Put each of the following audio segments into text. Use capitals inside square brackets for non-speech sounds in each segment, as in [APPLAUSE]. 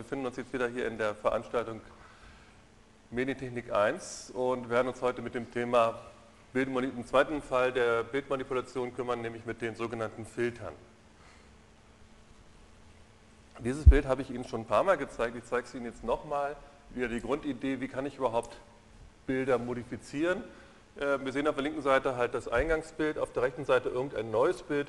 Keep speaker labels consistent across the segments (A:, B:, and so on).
A: wir befinden uns jetzt wieder hier in der Veranstaltung Medientechnik 1 und werden uns heute mit dem Thema im zweiten Fall der Bildmanipulation kümmern, nämlich mit den sogenannten Filtern. Dieses Bild habe ich Ihnen schon ein paar Mal gezeigt, ich zeige es Ihnen jetzt nochmal. Wieder die Grundidee, wie kann ich überhaupt Bilder modifizieren. Ähm, wir sehen auf der linken Seite halt das Eingangsbild, auf der rechten Seite irgendein neues Bild.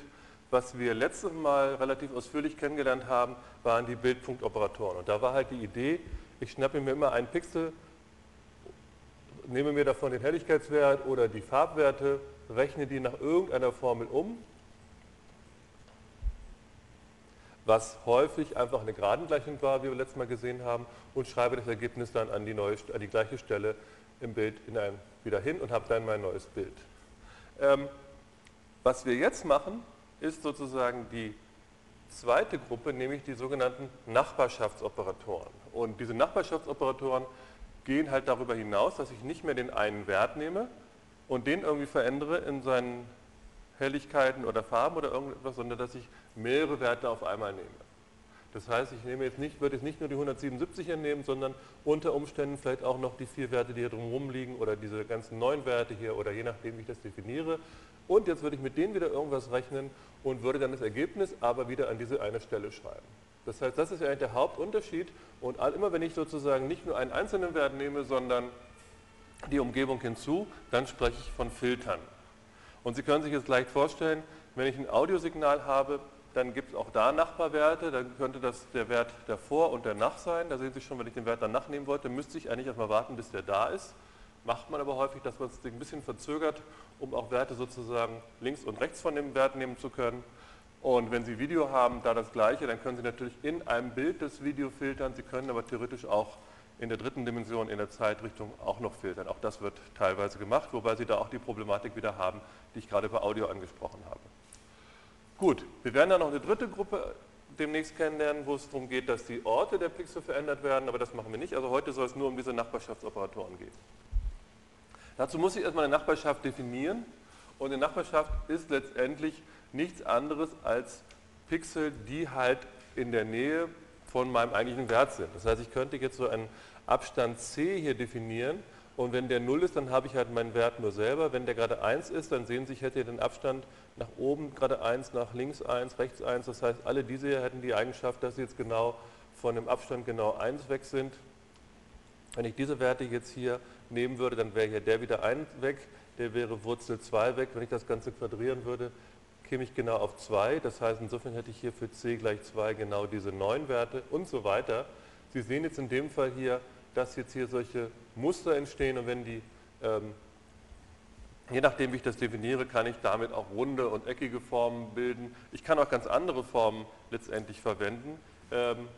A: Was wir letztes Mal relativ ausführlich kennengelernt haben, waren die Bildpunktoperatoren. Und da war halt die Idee, ich schnappe mir immer einen Pixel, nehme mir davon den Helligkeitswert oder die Farbwerte, rechne die nach irgendeiner Formel um, was häufig einfach eine Geradengleichung war, wie wir letztes Mal gesehen haben, und schreibe das Ergebnis dann an die, neue, an die gleiche Stelle im Bild ein, wieder hin und habe dann mein neues Bild. Ähm, was wir jetzt machen, ist sozusagen die zweite Gruppe, nämlich die sogenannten Nachbarschaftsoperatoren. Und diese Nachbarschaftsoperatoren gehen halt darüber hinaus, dass ich nicht mehr den einen Wert nehme und den irgendwie verändere in seinen Helligkeiten oder Farben oder irgendetwas, sondern dass ich mehrere Werte auf einmal nehme. Das heißt, ich nehme jetzt nicht, würde jetzt nicht nur die 177er nehmen, sondern unter Umständen vielleicht auch noch die vier Werte, die hier drumherum liegen oder diese ganzen neun Werte hier oder je nachdem, wie ich das definiere. Und jetzt würde ich mit denen wieder irgendwas rechnen und würde dann das Ergebnis aber wieder an diese eine Stelle schreiben. Das heißt, das ist ja eigentlich der Hauptunterschied und immer wenn ich sozusagen nicht nur einen einzelnen Wert nehme, sondern die Umgebung hinzu, dann spreche ich von Filtern. Und Sie können sich jetzt leicht vorstellen, wenn ich ein Audiosignal habe, dann gibt es auch da Nachbarwerte, dann könnte das der Wert davor und danach sein. Da sehen Sie schon, wenn ich den Wert danach nehmen wollte, müsste ich eigentlich erstmal warten, bis der da ist. Macht man aber häufig, dass man es ein bisschen verzögert, um auch Werte sozusagen links und rechts von dem Wert nehmen zu können. Und wenn Sie Video haben, da das gleiche, dann können Sie natürlich in einem Bild das Video filtern. Sie können aber theoretisch auch in der dritten Dimension, in der Zeitrichtung auch noch filtern. Auch das wird teilweise gemacht, wobei Sie da auch die Problematik wieder haben, die ich gerade bei Audio angesprochen habe. Gut, wir werden dann noch eine dritte Gruppe demnächst kennenlernen, wo es darum geht, dass die Orte der Pixel verändert werden, aber das machen wir nicht. Also heute soll es nur um diese Nachbarschaftsoperatoren gehen. Dazu muss ich erstmal eine Nachbarschaft definieren und eine Nachbarschaft ist letztendlich nichts anderes als Pixel, die halt in der Nähe von meinem eigentlichen Wert sind. Das heißt, ich könnte jetzt so einen Abstand c hier definieren und wenn der 0 ist, dann habe ich halt meinen Wert nur selber. Wenn der gerade 1 ist, dann sehen Sie, ich hätte den Abstand nach oben gerade 1, nach links 1, rechts 1. Das heißt, alle diese hier hätten die Eigenschaft, dass sie jetzt genau von dem Abstand genau 1 weg sind. Wenn ich diese Werte jetzt hier nehmen würde, dann wäre hier der wieder 1 weg, der wäre Wurzel 2 weg. Wenn ich das Ganze quadrieren würde, käme ich genau auf 2. Das heißt, insofern hätte ich hier für c gleich 2 genau diese 9 Werte und so weiter. Sie sehen jetzt in dem Fall hier, dass jetzt hier solche Muster entstehen und wenn die, ähm, je nachdem wie ich das definiere, kann ich damit auch runde und eckige Formen bilden. Ich kann auch ganz andere Formen letztendlich verwenden. Ähm,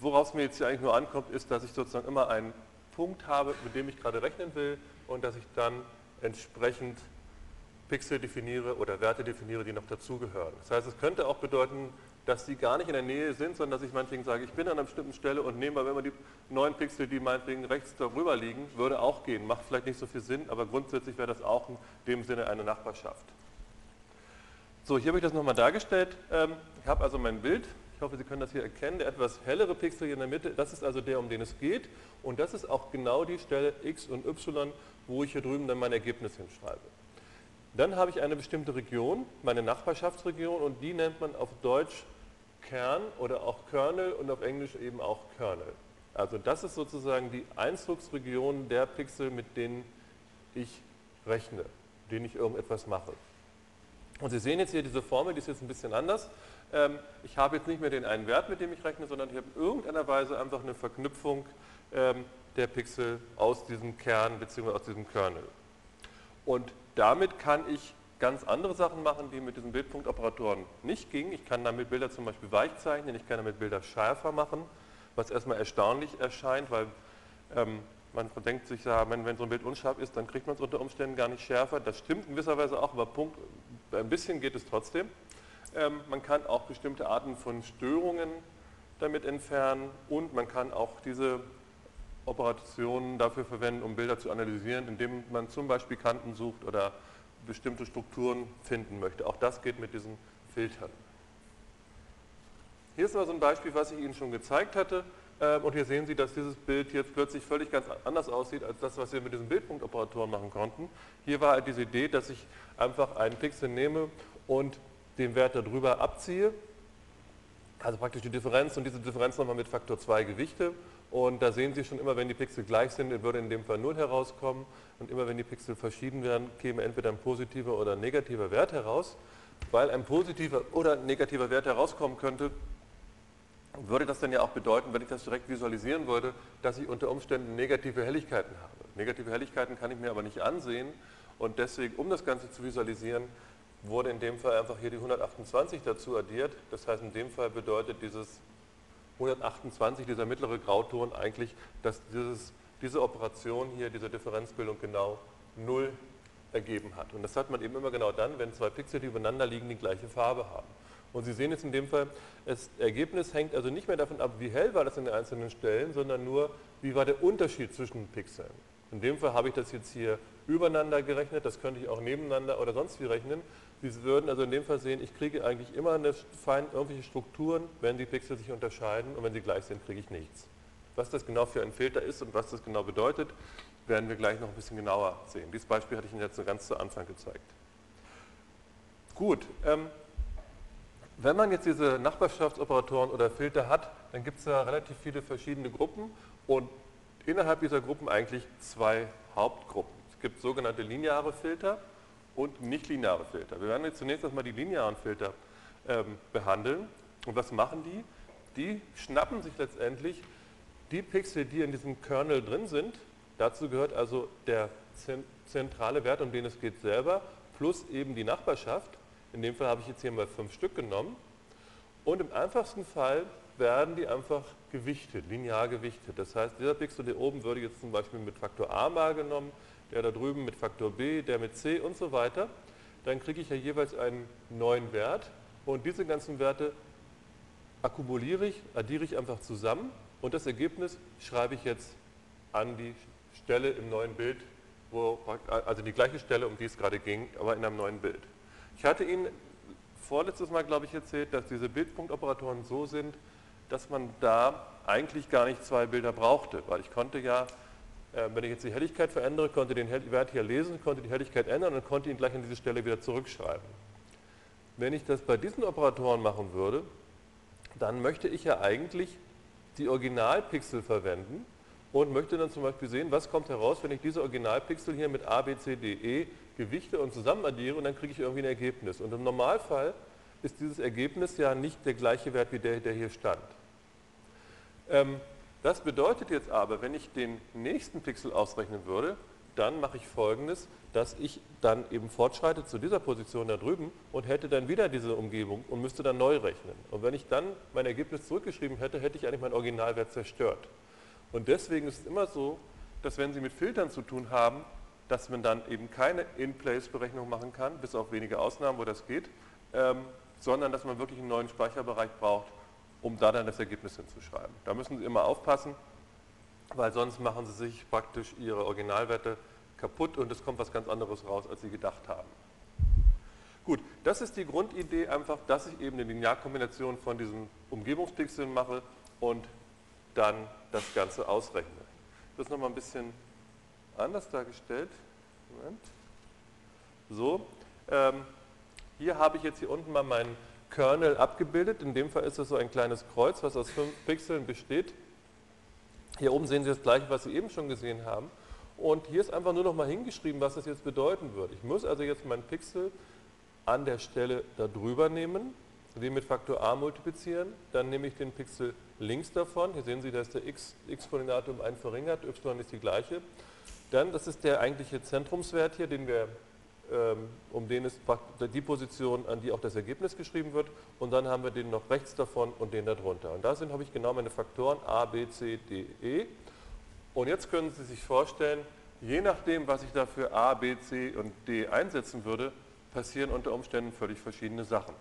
A: worauf mir jetzt hier eigentlich nur ankommt, ist, dass ich sozusagen immer einen Punkt habe, mit dem ich gerade rechnen will und dass ich dann entsprechend Pixel definiere oder Werte definiere, die noch dazugehören. Das heißt, es könnte auch bedeuten, dass sie gar nicht in der Nähe sind, sondern dass ich meinetwegen sage, ich bin an einer bestimmten Stelle und nehme aber immer die neun Pixel, die meinetwegen rechts darüber liegen, würde auch gehen. Macht vielleicht nicht so viel Sinn, aber grundsätzlich wäre das auch in dem Sinne eine Nachbarschaft. So, hier habe ich das nochmal dargestellt. Ähm, ich habe also mein Bild. Ich hoffe, Sie können das hier erkennen. Der etwas hellere Pixel hier in der Mitte, das ist also der, um den es geht. Und das ist auch genau die Stelle x und y, wo ich hier drüben dann mein Ergebnis hinschreibe. Dann habe ich eine bestimmte Region, meine Nachbarschaftsregion, und die nennt man auf Deutsch Kern oder auch Kernel und auf Englisch eben auch Kernel. Also das ist sozusagen die Einzugsregion der Pixel, mit denen ich rechne, denen ich irgendetwas mache. Und Sie sehen jetzt hier diese Formel, die ist jetzt ein bisschen anders. Ähm, ich habe jetzt nicht mehr den einen Wert, mit dem ich rechne, sondern ich habe in irgendeiner Weise einfach eine Verknüpfung ähm, der Pixel aus diesem Kern bzw. aus diesem Kernel. Und damit kann ich ganz andere Sachen machen, die mit diesen Bildpunktoperatoren nicht gingen. Ich kann damit Bilder zum Beispiel weich zeichnen, ich kann damit Bilder schärfer machen, was erstmal erstaunlich erscheint, weil ähm, man denkt sich, ja, wenn, wenn, so ein Bild unscharf ist, dann kriegt man es unter Umständen gar nicht schärfer. Das stimmt in gewisser Weise auch, aber Punkt, ein bisschen geht es trotzdem. Ähm, man kann auch bestimmte Arten von Störungen damit entfernen und man kann auch diese Operationen dafür verwenden, um Bilder zu analysieren, indem man zum Beispiel Kanten sucht oder bestimmte Strukturen finden möchte. Auch das geht mit diesen Filtern. Hier ist mal so ein Beispiel, was ich Ihnen schon gezeigt hatte. Ähm, und hier sehen Sie, dass dieses Bild jetzt plötzlich völlig ganz anders aussieht, als das, was wir mit diesen Bildpunktoperatoren machen konnten. Hier war halt diese Idee, dass ich einfach einen Pixel nehme und den Wert darüber abziehe. Also praktisch die Differenz und diese Differenz nochmal mit Faktor 2 gewichte. Und da sehen Sie schon immer, wenn die Pixel gleich sind, würde in dem Fall 0 herauskommen. Und immer wenn die Pixel verschieden wären, käme entweder ein positiver oder ein negativer Wert heraus. Weil ein positiver oder negativer Wert herauskommen könnte, würde das dann ja auch bedeuten, wenn ich das direkt visualisieren würde, dass ich unter Umständen negative Helligkeiten habe. Negative Helligkeiten kann ich mir aber nicht ansehen und deswegen, um das Ganze zu visualisieren, wurde in dem Fall einfach hier die 128 dazu addiert. Das heißt, in dem Fall bedeutet dieses 128, dieser mittlere Grauton eigentlich, dass dieses, diese Operation hier, diese Differenzbildung genau 0 ergeben hat. Und das hat man eben immer genau dann, wenn zwei Pixel, die übereinander liegen, die gleiche Farbe haben. Und Sie sehen jetzt in dem Fall, das Ergebnis hängt also nicht mehr davon ab, wie hell war das in den einzelnen Stellen, sondern nur, wie war der Unterschied zwischen den Pixeln. In dem Fall habe ich das jetzt hier übereinander gerechnet, das könnte ich auch nebeneinander oder sonst wie rechnen. Sie würden also in dem Fall sehen, ich kriege eigentlich immer eine fein irgendwelche Strukturen, wenn die Pixel sich unterscheiden und wenn sie gleich sind, kriege ich nichts. Was das genau für ein Filter ist und was das genau bedeutet, werden wir gleich noch ein bisschen genauer sehen. Dieses Beispiel hatte ich Ihnen jetzt ganz zu Anfang gezeigt. Gut, ähm, wenn man jetzt diese Nachbarschaftsoperatoren oder Filter hat, dann gibt es da relativ viele verschiedene Gruppen und innerhalb dieser Gruppen eigentlich zwei Hauptgruppen. Es gibt sogenannte lineare Filter und nichtlineare Filter. Wir werden jetzt zunächst erstmal die linearen Filter ähm, behandeln. Und was machen die? Die schnappen sich letztendlich die Pixel, die in diesem Kernel drin sind. Dazu gehört also der zentrale Wert, um den es geht, selber, plus eben die Nachbarschaft in dem Fall habe ich jetzt hier mal fünf Stück genommen. Und im einfachsten Fall werden die einfach gewichtet, linear gewichtet. Das heißt, dieser Pixel hier oben würde jetzt zum Beispiel mit Faktor a mal genommen, der da drüben mit Faktor b, der mit c und so weiter. Dann kriege ich ja jeweils einen neuen Wert und diese ganzen Werte akkumuliere ich, addiere ich einfach zusammen und das Ergebnis schreibe ich jetzt an die Stelle im neuen Bild, wo, also die gleiche Stelle, um die es gerade ging, aber in einem neuen Bild. Ich hatte Ihnen vorletztes Mal, glaube ich, erzählt, dass diese Bildpunktoperatoren so sind, dass man da eigentlich gar nicht zwei Bilder brauchte, weil ich konnte ja, wenn ich jetzt die Helligkeit verändere, konnte den Wert hier lesen, konnte die Helligkeit ändern und konnte ihn gleich an diese Stelle wieder zurückschreiben. Wenn ich das bei diesen Operatoren machen würde, dann möchte ich ja eigentlich die Originalpixel verwenden und möchte dann zum Beispiel sehen, was kommt heraus, wenn ich diese Originalpixel hier mit A, B, C, D, E gewichte und zusammen addiere und dann kriege ich irgendwie ein Ergebnis. Und im Normalfall ist dieses Ergebnis ja nicht der gleiche Wert wie der, der hier stand. Ähm, das bedeutet jetzt aber, wenn ich den nächsten Pixel ausrechnen würde, dann mache ich folgendes, dass ich dann eben fortschreite zu dieser Position da drüben und hätte dann wieder diese Umgebung und müsste dann neu rechnen. Und wenn ich dann mein Ergebnis zurückgeschrieben hätte, hätte ich eigentlich meinen Originalwert zerstört. Und deswegen ist es immer so, dass wenn Sie mit Filtern zu tun haben, dass man dann eben keine In-Place-Berechnung machen kann, bis auf wenige Ausnahmen, wo das geht, ähm, sondern dass man wirklich einen neuen Speicherbereich braucht, um da dann das Ergebnis hinzuschreiben. Da müssen Sie immer aufpassen, weil sonst machen Sie sich praktisch Ihre Originalwerte kaputt und es kommt was ganz anderes raus, als Sie gedacht haben. Gut, das ist die Grundidee einfach, dass ich eben eine Linearkombination von diesen Umgebungspixeln mache und dann das Ganze ausrechne. Das ist nochmal ein bisschen anders dargestellt. Moment. So, ähm, hier habe ich jetzt hier unten mal meinen Kernel abgebildet. In dem Fall ist es so ein kleines Kreuz, was aus fünf Pixeln besteht. Hier oben sehen Sie das gleiche, was Sie eben schon gesehen haben. Und hier ist einfach nur noch mal hingeschrieben, was das jetzt bedeuten würde. Ich muss also jetzt meinen Pixel an der Stelle da drüber nehmen, den mit Faktor a multiplizieren. Dann nehme ich den Pixel links davon. Hier sehen Sie, da ist der x-Koordinate um 1 verringert, y ist die gleiche. Dann, das ist der eigentliche Zentrumswert hier, den wir, um den ist die Position, an die auch das Ergebnis geschrieben wird. Und dann haben wir den noch rechts davon und den darunter. Und da sind, habe ich genau meine Faktoren a, b, c, d, e. Und jetzt können Sie sich vorstellen, je nachdem, was ich da für a, b, c und d einsetzen würde, passieren unter Umständen völlig verschiedene Sachen.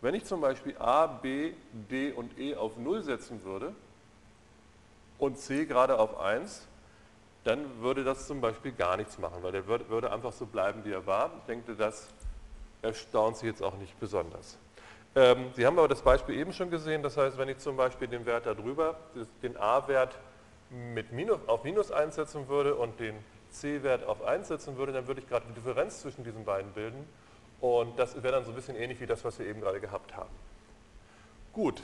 A: Wenn ich zum Beispiel a, b, d und e auf 0 setzen würde und c gerade auf 1, dann würde das zum Beispiel gar nichts machen, weil der würde einfach so bleiben, wie er war. Ich denke, das erstaunt Sie jetzt auch nicht besonders. Ähm, Sie haben aber das Beispiel eben schon gesehen, das heißt, wenn ich zum Beispiel den Wert darüber, den A-Wert mit Minus, auf Minus einsetzen würde und den C-Wert auf 1 setzen würde, dann würde ich gerade die Differenz zwischen diesen beiden bilden und das wäre dann so ein bisschen ähnlich wie das, was wir eben gerade gehabt haben. Gut.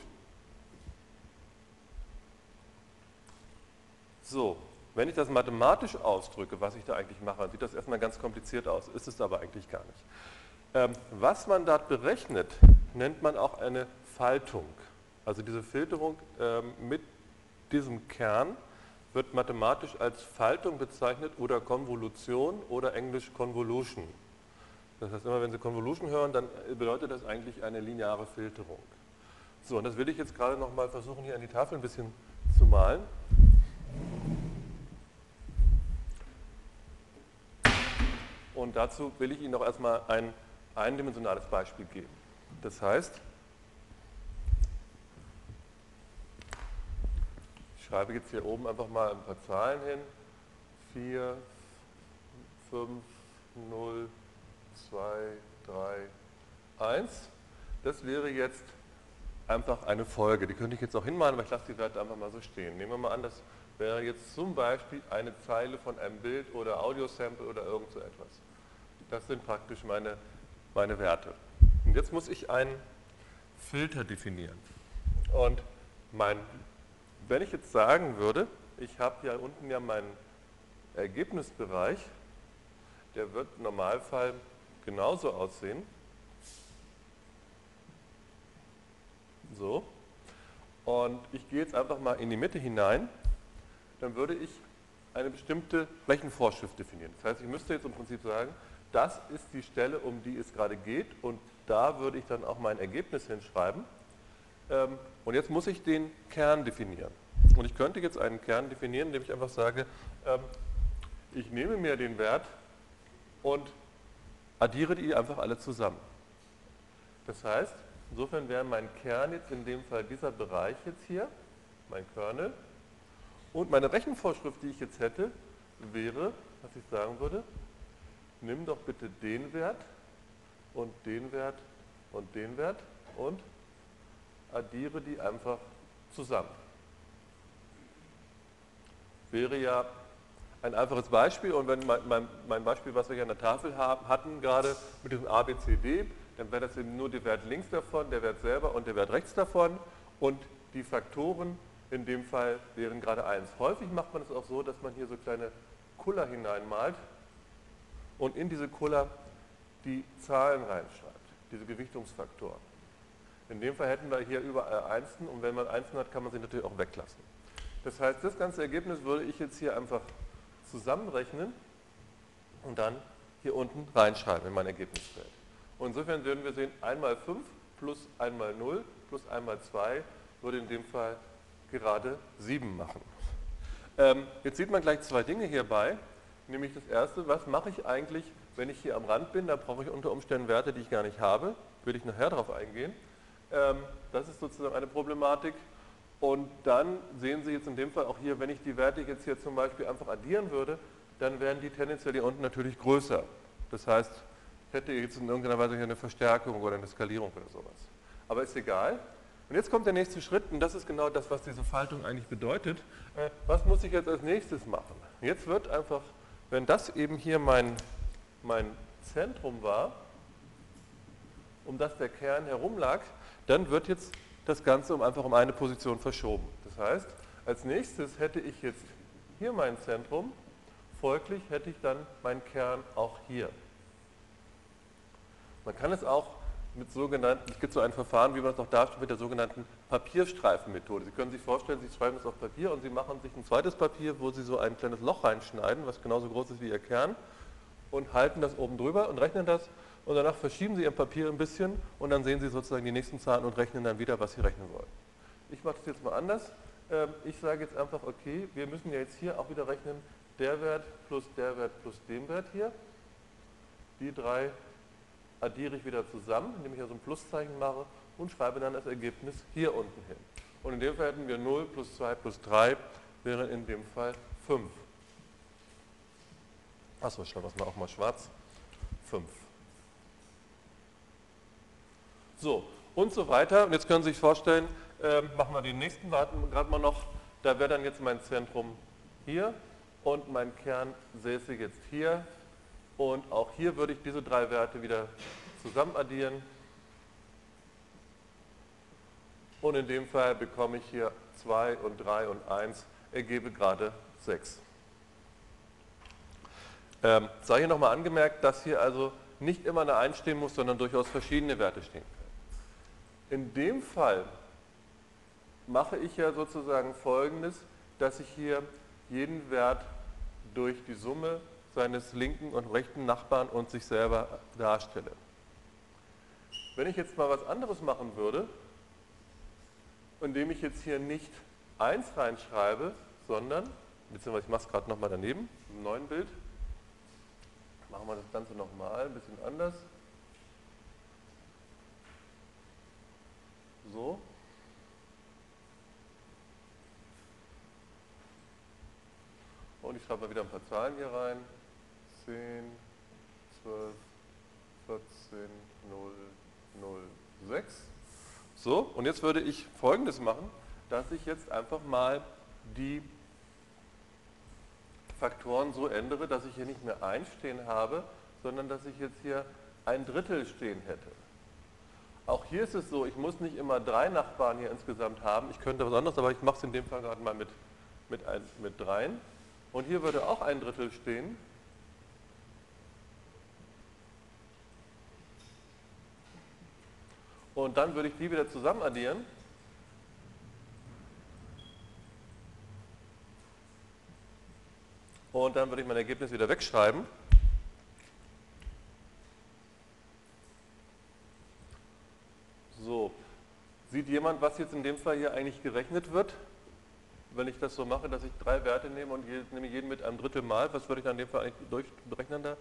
A: So, wenn ich das mathematisch ausdrücke, was ich da eigentlich mache, sieht das erstmal ganz kompliziert aus, ist es aber eigentlich gar nicht. Ähm, was man dort berechnet, nennt man auch eine Faltung. Also diese Filterung ähm, mit diesem Kern wird mathematisch als Faltung bezeichnet oder Konvolution oder englisch Convolution. Das heißt, immer wenn Sie Convolution hören, dann bedeutet das eigentlich eine lineare Filterung. So, und das will ich jetzt gerade nochmal versuchen, hier an die Tafel ein bisschen zu malen. Und dazu will ich Ihnen noch erstmal ein eindimensionales Beispiel geben. Das heißt, ich schreibe jetzt hier oben einfach mal ein paar Zahlen hin. 4, 5, 0, 2, 3, 1. Das wäre jetzt einfach eine Folge. Die könnte ich jetzt auch hinmalen, aber ich lasse die Werte einfach mal so stehen. Nehmen wir mal an, das wäre jetzt zum Beispiel eine Zeile von einem Bild oder Audiosample oder irgend so etwas. Das sind praktisch meine, meine Werte. Und jetzt muss ich einen Filter definieren. Und mein, wenn ich jetzt sagen würde, ich habe hier unten ja meinen Ergebnisbereich, der wird im Normalfall genauso aussehen. So. Und ich gehe jetzt einfach mal in die Mitte hinein, dann würde ich eine bestimmte Flächenvorschrift definieren. Das heißt, ich müsste jetzt im Prinzip sagen, das ist die Stelle, um die es gerade geht und da würde ich dann auch mein Ergebnis hinschreiben. Ähm, und jetzt muss ich den Kern definieren. Und ich könnte jetzt einen Kern definieren, indem ich einfach sage, ähm, ich nehme mir den Wert und addiere die einfach alle zusammen. Das heißt, insofern wäre mein Kern jetzt in dem Fall dieser Bereich jetzt hier, mein Kernel. Und meine Rechenvorschrift, die ich jetzt hätte, wäre, was ich sagen würde, nimm doch bitte den Wert und den Wert und den Wert und addiere die einfach zusammen. Wäre ja ein einfaches Beispiel und wenn mein, mein, mein, Beispiel, was wir hier an der Tafel haben, hatten gerade mit diesem A, B, C, D, dann wäre das eben nur der Wert links davon, der Wert selber und der Wert rechts davon und die Faktoren in dem Fall wären gerade 1. Häufig macht man es auch so, dass man hier so kleine Kuller hineinmalt und in diese Kuller die Zahlen reinschreibt, diese Gewichtungsfaktoren. In dem Fall hätten wir hier überall Einsen und wenn man Einsen hat, kann man sie natürlich auch weglassen. Das heißt, das ganze Ergebnis würde ich jetzt hier einfach zusammenrechnen und dann hier unten reinschreiben in mein Ergebnisfeld. Und insofern würden wir sehen, 1 mal 5 plus 1 mal 0 plus 1 mal 2 würde in dem Fall gerade 7 machen. Ähm, jetzt sieht man gleich zwei Dinge hierbei. Nämlich das erste, was mache ich eigentlich, wenn ich hier am Rand bin? Da brauche ich unter Umständen Werte, die ich gar nicht habe. Würde ich nachher darauf eingehen. Ähm, das ist sozusagen eine Problematik. Und dann sehen Sie jetzt in dem Fall auch hier, wenn ich die Werte jetzt hier zum Beispiel einfach addieren würde, dann wären die tendenziell hier unten natürlich größer. Das heißt, ich hätte jetzt in irgendeiner Weise hier eine Verstärkung oder eine Skalierung oder sowas. Aber ist egal. Und jetzt kommt der nächste Schritt und das ist genau das, was diese Faltung eigentlich bedeutet. Äh, was muss ich jetzt als nächstes machen? Jetzt wird einfach wenn das eben hier mein, mein Zentrum war, um das der Kern herum lag, dann wird jetzt das Ganze um einfach um eine Position verschoben. Das heißt, als nächstes hätte ich jetzt hier mein Zentrum, folglich hätte ich dann meinen Kern auch hier. Man kann es auch mit sogenannten, es gibt so ein Verfahren, wie man es auch darstellt, mit der sogenannten Papierstreifenmethode. Sie können sich vorstellen, Sie schreiben es auf Papier und Sie machen sich ein zweites Papier, wo Sie so ein kleines Loch reinschneiden, was genauso groß ist wie Ihr Kern, und halten das oben drüber und rechnen das und danach verschieben Sie Ihr Papier ein bisschen und dann sehen Sie sozusagen die nächsten Zahlen und rechnen dann wieder, was Sie rechnen wollen. Ich mache das jetzt mal anders. Ähm, ich sage jetzt einfach, okay, wir müssen ja jetzt hier auch wieder rechnen, der Wert plus der Wert plus dem Wert hier. Die drei addiere ich wieder zusammen, indem ich also ein Pluszeichen mache und schreibe dann das Ergebnis hier unten hin. Und in dem Fall hätten wir 0 plus 2 plus 3 wäre in dem Fall 5. Achso, schreiben wir es mal auch mal schwarz. 5. So, und so weiter. Und jetzt können Sie sich vorstellen, äh, machen wir den nächsten, warten gerade mal noch, da wäre dann jetzt mein Zentrum hier und mein Kern säße jetzt hier. Und auch hier würde ich diese drei Werte wieder zusammen addieren. Und in dem Fall bekomme ich hier 2 und 3 und 1, ergebe gerade 6. Ähm, sei hier nochmal angemerkt, dass hier also nicht immer eine 1 stehen muss, sondern durchaus verschiedene Werte stehen können. In dem Fall mache ich ja sozusagen folgendes, dass ich hier jeden Wert durch die Summe seines linken und rechten Nachbarn und sich selber darstelle. Wenn ich jetzt mal was anderes machen würde, indem ich jetzt hier nicht 1 reinschreibe, sondern, beziehungsweise ich mache es gerade nochmal daneben, im neuen Bild, machen wir das Ganze nochmal, ein bisschen anders. So. Und ich schreibe mal wieder ein paar Zahlen hier rein. 10, 12, 14, 0, 0, 6. So, und jetzt würde ich folgendes machen, dass ich jetzt einfach mal die Faktoren so ändere, dass ich hier nicht mehr 1 stehen habe, sondern dass ich jetzt hier ein Drittel stehen hätte. Auch hier ist es so, ich muss nicht immer drei Nachbarn hier insgesamt haben. Ich könnte was anderes, aber ich mache es in dem Fall gerade mal mit, mit, ein, mit dreien. Und hier würde auch ein Drittel stehen. Und dann würde ich die wieder zusammen addieren. Und dann würde ich mein Ergebnis wieder wegschreiben. So, sieht jemand, was jetzt in dem Fall hier eigentlich gerechnet wird? wenn ich das so mache, dass ich drei Werte nehme und nehme jeden mit einem Drittel Mal, was würde ich dann in dem Fall eigentlich durchberechnen da?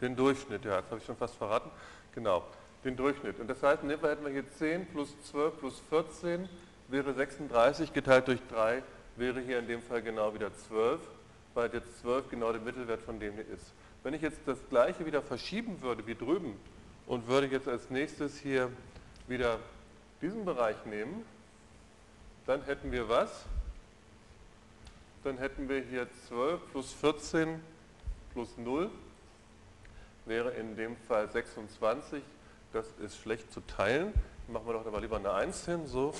A: Den Durchschnitt, ja, das habe ich schon fast verraten. Genau, den Durchschnitt. Und das heißt, dem Fall hätten wir hier 10 plus 12 plus 14 wäre 36, geteilt durch 3 wäre hier in dem Fall genau wieder 12, weil jetzt 12 genau der Mittelwert von dem hier ist. Wenn ich jetzt das gleiche wieder verschieben würde wie drüben und würde jetzt als nächstes hier wieder diesen Bereich nehmen, dann hätten wir was? Dann hätten wir hier 12 plus 14 plus 0 wäre in dem Fall 26. Das ist schlecht zu teilen. Machen wir doch aber lieber eine 1 hin. So.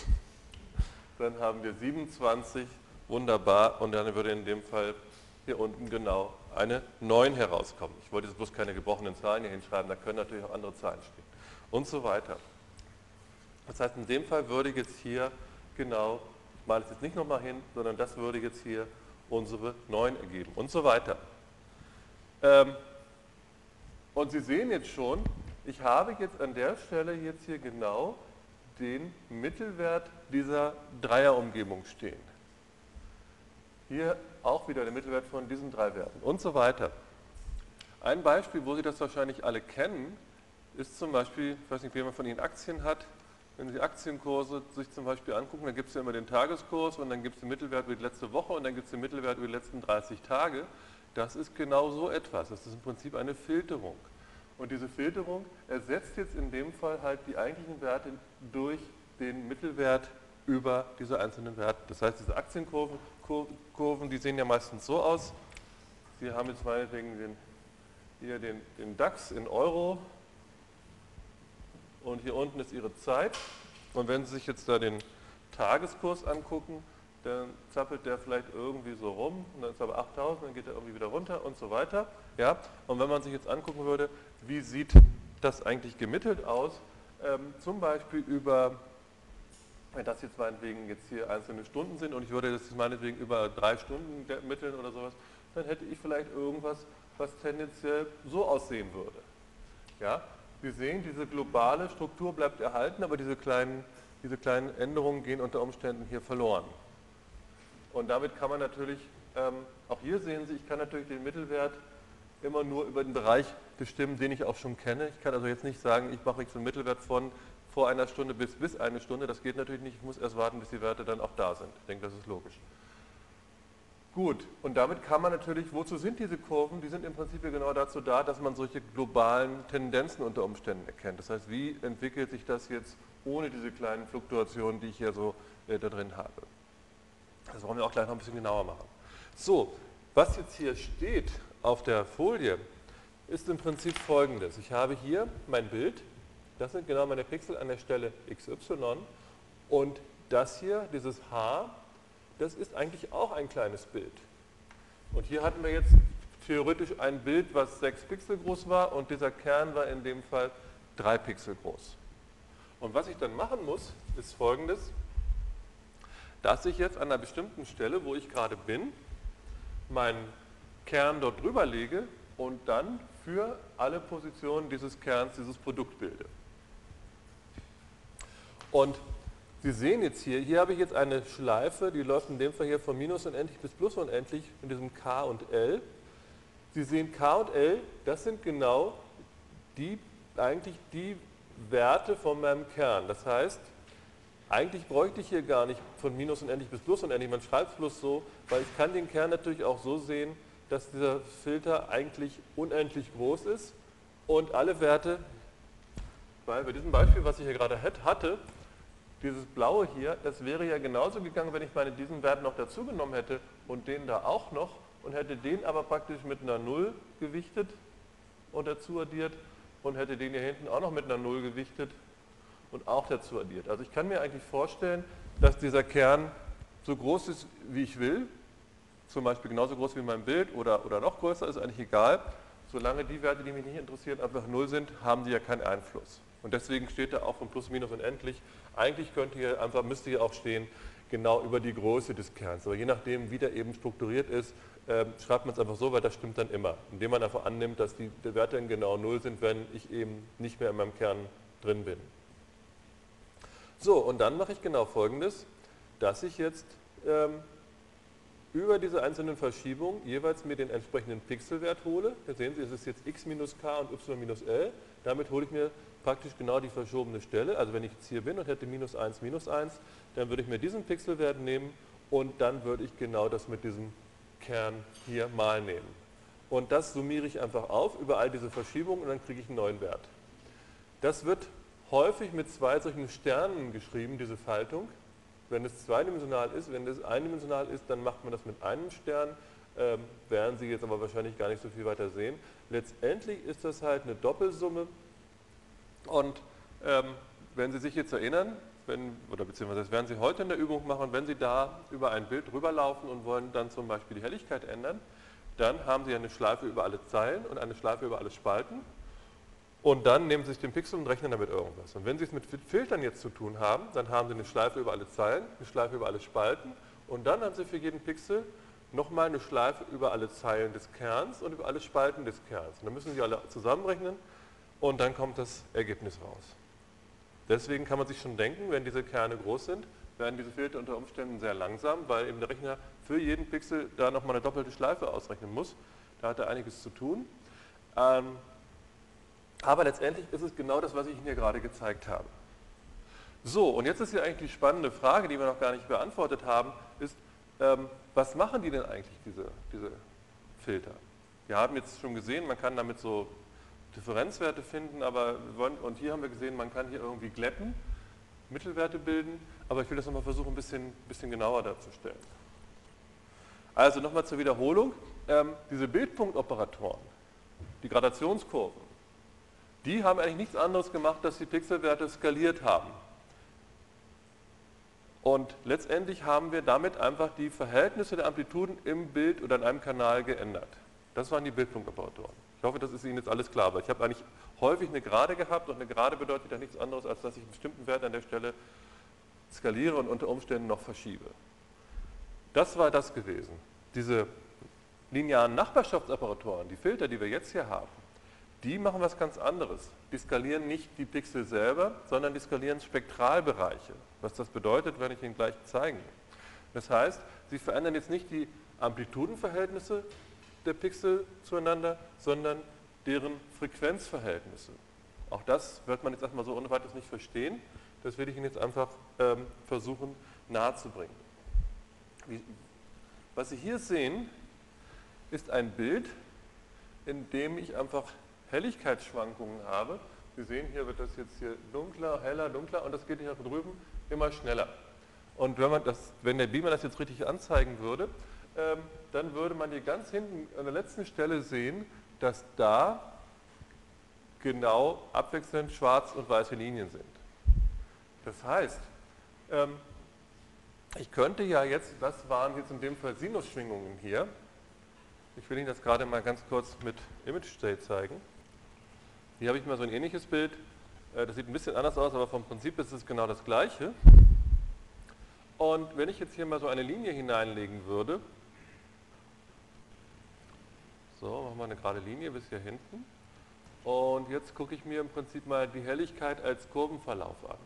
A: Dann haben wir 27. Wunderbar. Und dann würde in dem Fall hier unten genau eine 9 herauskommen. Ich wollte jetzt bloß keine gebrochenen Zahlen hier hinschreiben. Da können natürlich auch andere Zahlen stehen. Und so weiter. Das heißt, in dem Fall würde ich jetzt hier genau, ich male es jetzt nicht nochmal hin, sondern das würde jetzt hier unsere 9 ergeben und so weiter. Ähm, und Sie sehen jetzt schon, ich habe jetzt an der Stelle jetzt hier genau den Mittelwert dieser Dreierumgebung stehen. Hier auch wieder der Mittelwert von diesen drei Werten und so weiter. Ein Beispiel, wo Sie das wahrscheinlich alle kennen, ist zum Beispiel, ich weiß nicht, wer von Ihnen Aktien hat, wenn Sie Aktienkurse sich zum Beispiel angucken, dann gibt es ja immer den Tageskurs und dann gibt es den Mittelwert über die letzte Woche und dann gibt es den Mittelwert über die letzten 30 Tage. Das ist genau so etwas. Das ist im Prinzip eine Filterung. Und diese Filterung ersetzt jetzt in dem Fall halt die eigentlichen Werte durch den Mittelwert über diese einzelnen Werte. Das heißt, diese Aktienkurven, Kurven, die sehen ja meistens so aus. Sie haben jetzt meinetwegen den, hier den, den DAX in Euro und hier unten ist Ihre Zeit. Und wenn Sie sich jetzt da den Tageskurs angucken, dann zappelt der vielleicht irgendwie so rum, und dann ist aber 8000, dann geht er irgendwie wieder runter und so weiter. Ja? Und wenn man sich jetzt angucken würde, wie sieht das eigentlich gemittelt aus, ähm, zum Beispiel über, wenn das jetzt meinetwegen jetzt hier einzelne Stunden sind und ich würde das meinetwegen über drei Stunden mitteln oder sowas, dann hätte ich vielleicht irgendwas, was tendenziell so aussehen würde. Ja? Wir sehen, diese globale Struktur bleibt erhalten, aber diese kleinen, diese kleinen Änderungen gehen unter Umständen hier verloren. Und damit kann man natürlich, ähm, auch hier sehen Sie, ich kann natürlich den Mittelwert immer nur über den Bereich bestimmen, den ich auch schon kenne. Ich kann also jetzt nicht sagen, ich mache jetzt einen Mittelwert von vor einer Stunde bis bis eine Stunde. Das geht natürlich nicht. Ich muss erst warten, bis die Werte dann auch da sind. Ich denke, das ist logisch. Gut, und damit kann man natürlich, wozu sind diese Kurven? Die sind im Prinzip genau dazu da, dass man solche globalen Tendenzen unter Umständen erkennt. Das heißt, wie entwickelt sich das jetzt ohne diese kleinen Fluktuationen, die ich hier so äh, da drin habe? Das wollen wir auch gleich noch ein bisschen genauer machen. So, was jetzt hier steht auf der Folie, ist im Prinzip folgendes. Ich habe hier mein Bild, das sind genau meine Pixel an der Stelle XY und das hier, dieses H, das ist eigentlich auch ein kleines Bild. Und hier hatten wir jetzt theoretisch ein Bild, was 6 Pixel groß war und dieser Kern war in dem Fall 3 Pixel groß. Und was ich dann machen muss, ist folgendes, dass ich jetzt an einer bestimmten Stelle, wo ich gerade bin, meinen Kern dort drüber lege und dann für alle Positionen dieses Kerns dieses Produkt bilde. Und Sie sehen jetzt hier, hier habe ich jetzt eine Schleife, die läuft in dem Fall hier von minus unendlich bis plus unendlich in diesem K und L. Sie sehen K und L, das sind genau die, eigentlich die Werte von meinem Kern. Das heißt, eigentlich bräuchte ich hier gar nicht von minus unendlich bis plus unendlich, man schreibt es bloß so, weil ich kann den Kern natürlich auch so sehen, dass dieser Filter eigentlich unendlich groß ist und alle Werte, weil bei diesem Beispiel, was ich hier gerade hatte, dieses blaue hier, das wäre ja genauso gegangen, wenn ich meine diesen Wert noch dazu genommen hätte und den da auch noch und hätte den aber praktisch mit einer 0 gewichtet und dazu addiert und hätte den hier hinten auch noch mit einer 0 gewichtet und auch dazu addiert. Also ich kann mir eigentlich vorstellen, dass dieser Kern so groß ist, wie ich will, zum Beispiel genauso groß wie mein Bild oder, oder noch größer, ist eigentlich egal. Solange die Werte, die mich nicht interessieren, einfach 0 sind, haben sie ja keinen Einfluss. Und deswegen steht da auch von plus, minus unendlich. Eigentlich könnte hier einfach, müsste hier auch stehen, genau über die Größe des Kerns. Aber je nachdem, wie der eben strukturiert ist, äh, schreibt man es einfach so, weil das stimmt dann immer. Indem man einfach annimmt, dass die, die Werte dann genau 0 sind, wenn ich eben nicht mehr in meinem Kern drin bin. So, und dann mache ich genau folgendes, dass ich jetzt ähm, über diese einzelnen Verschiebungen jeweils mir den entsprechenden Pixelwert hole. Hier sehen Sie, es ist jetzt x minus k und y minus l. Damit hole ich mir praktisch genau die verschobene Stelle. Also wenn ich jetzt hier bin und hätte minus 1, minus 1, dann würde ich mir diesen Pixelwert nehmen und dann würde ich genau das mit diesem Kern hier mal nehmen. Und das summiere ich einfach auf über all diese Verschiebungen und dann kriege ich einen neuen Wert. Das wird häufig mit zwei solchen Sternen geschrieben, diese Faltung. Wenn es zweidimensional ist, wenn es eindimensional ist, dann macht man das mit einem Stern. Ähm, werden Sie jetzt aber wahrscheinlich gar nicht so viel weiter sehen. Letztendlich ist das halt eine Doppelsumme und ähm, wenn Sie sich jetzt erinnern, wenn, oder beziehungsweise das werden Sie heute in der Übung machen, wenn Sie da über ein Bild rüberlaufen und wollen dann zum Beispiel die Helligkeit ändern, dann haben Sie eine Schleife über alle Zeilen und eine Schleife über alle Spalten. Und dann nehmen Sie sich den Pixel und rechnen damit irgendwas. Und wenn Sie es mit Filtern jetzt zu tun haben, dann haben Sie eine Schleife über alle Zeilen, eine Schleife über alle Spalten und dann haben Sie für jeden Pixel nochmal eine Schleife über alle Zeilen des Kerns und über alle Spalten des Kerns. Und dann müssen Sie alle zusammenrechnen und dann kommt das Ergebnis raus. Deswegen kann man sich schon denken, wenn diese Kerne groß sind, werden diese Filter unter Umständen sehr langsam, weil eben der Rechner für jeden Pixel da nochmal eine doppelte Schleife ausrechnen muss. Da hat er einiges zu tun. Ähm, aber letztendlich ist es genau das, was ich Ihnen hier gerade gezeigt habe. So, und jetzt ist hier eigentlich die spannende Frage, die wir noch gar nicht beantwortet haben, ist, ähm, was machen die denn eigentlich, diese, diese Filter? Wir haben jetzt schon gesehen, man kann damit so Differenzwerte finden, aber wollen, und hier haben wir gesehen, man kann hier irgendwie glätten, Mittelwerte bilden, aber ich will das nochmal versuchen, ein bisschen, bisschen genauer darzustellen. Also nochmal zur Wiederholung, ähm, diese Bildpunktoperatoren, die Gradationskurven, die haben eigentlich nichts anderes gemacht, dass die Pixelwerte skaliert haben. Und letztendlich haben wir damit einfach die Verhältnisse der Amplituden im Bild oder in einem Kanal geändert. Das waren die Bildpunktoperatoren. Ich hoffe, das ist Ihnen jetzt alles klar, aber ich habe eigentlich häufig eine Gerade gehabt und eine Gerade bedeutet ja nichts anderes, als dass ich einen bestimmten Wert an der Stelle skaliere und unter Umständen noch verschiebe. Das war das gewesen. Diese linearen Nachbarschaftsoperatoren, die Filter, die wir jetzt hier haben, die machen was ganz anderes. Die skalieren nicht die Pixel selber, sondern die skalieren Spektralbereiche. Was das bedeutet, werde ich Ihnen gleich zeigen. Das heißt, sie verändern jetzt nicht die Amplitudenverhältnisse der Pixel zueinander, sondern deren Frequenzverhältnisse. Auch das wird man jetzt erstmal so ohne weiteres nicht verstehen. Das werde ich Ihnen jetzt einfach ähm, versuchen nahezubringen. Was Sie hier sehen, ist ein Bild, in dem ich einfach Helligkeitsschwankungen habe. Sie sehen, hier wird das jetzt hier dunkler, heller, dunkler und das geht hier drüben immer schneller. Und wenn, man das, wenn der Beamer das jetzt richtig anzeigen würde, ähm, dann würde man hier ganz hinten an der letzten Stelle sehen, dass da genau abwechselnd schwarz und weiße Linien sind. Das heißt, ähm, ich könnte ja jetzt, das waren jetzt in dem Fall Sinusschwingungen hier. Ich will Ihnen das gerade mal ganz kurz mit Image State zeigen. Hier habe ich mal so ein ähnliches Bild. Äh, das sieht ein bisschen anders aus, aber vom Prinzip ist es genau das gleiche. Und wenn ich jetzt hier mal so eine Linie hineinlegen würde, so, machen wir eine gerade Linie bis hier hinten. Und jetzt gucke ich mir im Prinzip mal die Helligkeit als Kurvenverlauf an.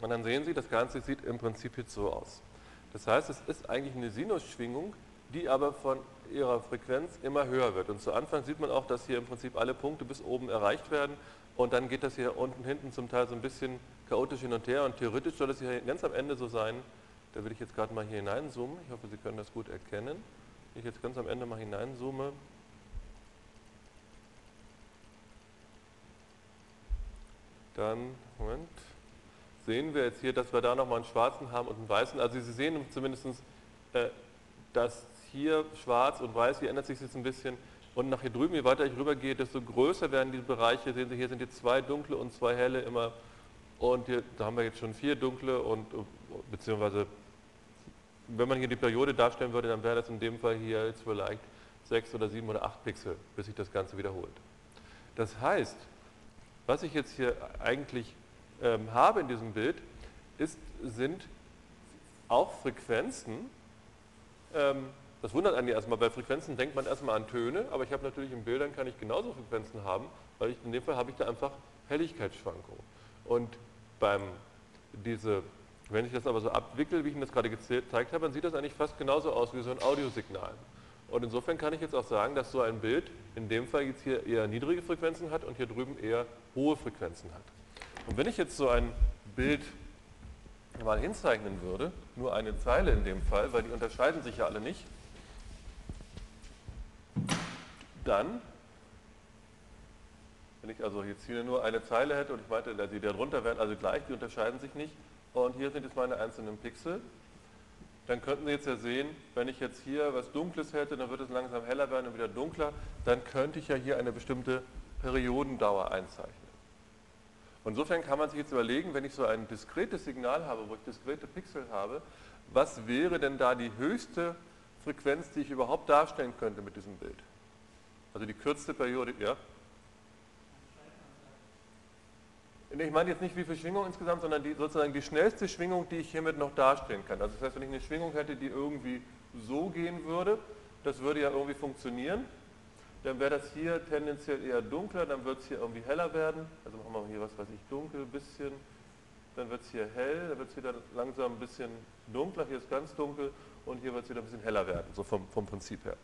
A: Und dann sehen Sie, das Ganze sieht im Prinzip jetzt so aus. Das heißt, es ist eigentlich eine Sinusschwingung, die aber von ihrer Frequenz immer höher wird. Und zu Anfang sieht man auch, dass hier im Prinzip alle Punkte bis oben erreicht werden. Und dann geht das hier unten hinten zum Teil so ein bisschen chaotisch hin und her. Und theoretisch soll es hier ganz am Ende so sein, da will ich jetzt gerade mal hier hineinzoomen. Ich hoffe, Sie können das gut erkennen. Wenn ich jetzt ganz am Ende mal hineinzoome, dann, Moment, sehen wir jetzt hier, dass wir da nochmal einen schwarzen haben und einen weißen. Also Sie sehen zumindest, äh, dass hier schwarz und weiß, hier ändert sich jetzt ein bisschen. Und nach hier drüben, je weiter ich rüber gehe, desto größer werden diese Bereiche. Sehen Sie, hier sind jetzt zwei dunkle und zwei helle immer. Und hier, da haben wir jetzt schon vier dunkle und beziehungsweise, wenn man hier die Periode darstellen würde, dann wäre das in dem Fall hier jetzt vielleicht sechs oder sieben oder acht Pixel, bis sich das Ganze wiederholt. Das heißt, was ich jetzt hier eigentlich ähm, habe in diesem Bild, ist, sind auch Frequenzen. Ähm, das wundert einen erstmal, bei Frequenzen denkt man erstmal an Töne, aber ich habe natürlich in Bildern kann ich genauso Frequenzen haben, weil ich in dem Fall habe ich da einfach Helligkeitsschwankungen. Und beim diese, wenn ich das aber so abwickel, wie ich Ihnen das gerade gezeigt habe, dann sieht das eigentlich fast genauso aus wie so ein Audiosignal. Und insofern kann ich jetzt auch sagen, dass so ein Bild in dem Fall jetzt hier eher niedrige Frequenzen hat und hier drüben eher hohe Frequenzen hat. Und wenn ich jetzt so ein Bild mal hinzeichnen würde, nur eine Zeile in dem Fall, weil die unterscheiden sich ja alle nicht, dann, wenn ich also jetzt hier nur eine Zeile hätte und ich meinte, die darunter wären also gleich, die unterscheiden sich nicht, und hier sind jetzt meine einzelnen Pixel, dann könnten Sie jetzt ja sehen, wenn ich jetzt hier was Dunkles hätte, dann wird es langsam heller werden und wieder dunkler, dann könnte ich ja hier eine bestimmte Periodendauer einzeichnen. insofern kann man sich jetzt überlegen, wenn ich so ein diskretes Signal habe, wo ich diskrete Pixel habe, was wäre denn da die höchste Frequenz, die ich überhaupt darstellen könnte mit diesem Bild? Also die kürzeste Periode, ja? Ich meine jetzt nicht wie viel Schwingung insgesamt, sondern die, sozusagen die schnellste Schwingung, die ich hiermit noch darstellen kann. Also das heißt, wenn ich eine Schwingung hätte, die irgendwie so gehen würde, das würde ja irgendwie funktionieren, dann wäre das hier tendenziell eher dunkler, dann wird es hier irgendwie heller werden. Also machen wir hier was weiß ich, dunkel, ein bisschen, dann wird es hier hell, dann wird es wieder langsam ein bisschen dunkler, hier ist ganz dunkel und hier wird es wieder ein bisschen heller werden, so vom, vom Prinzip her.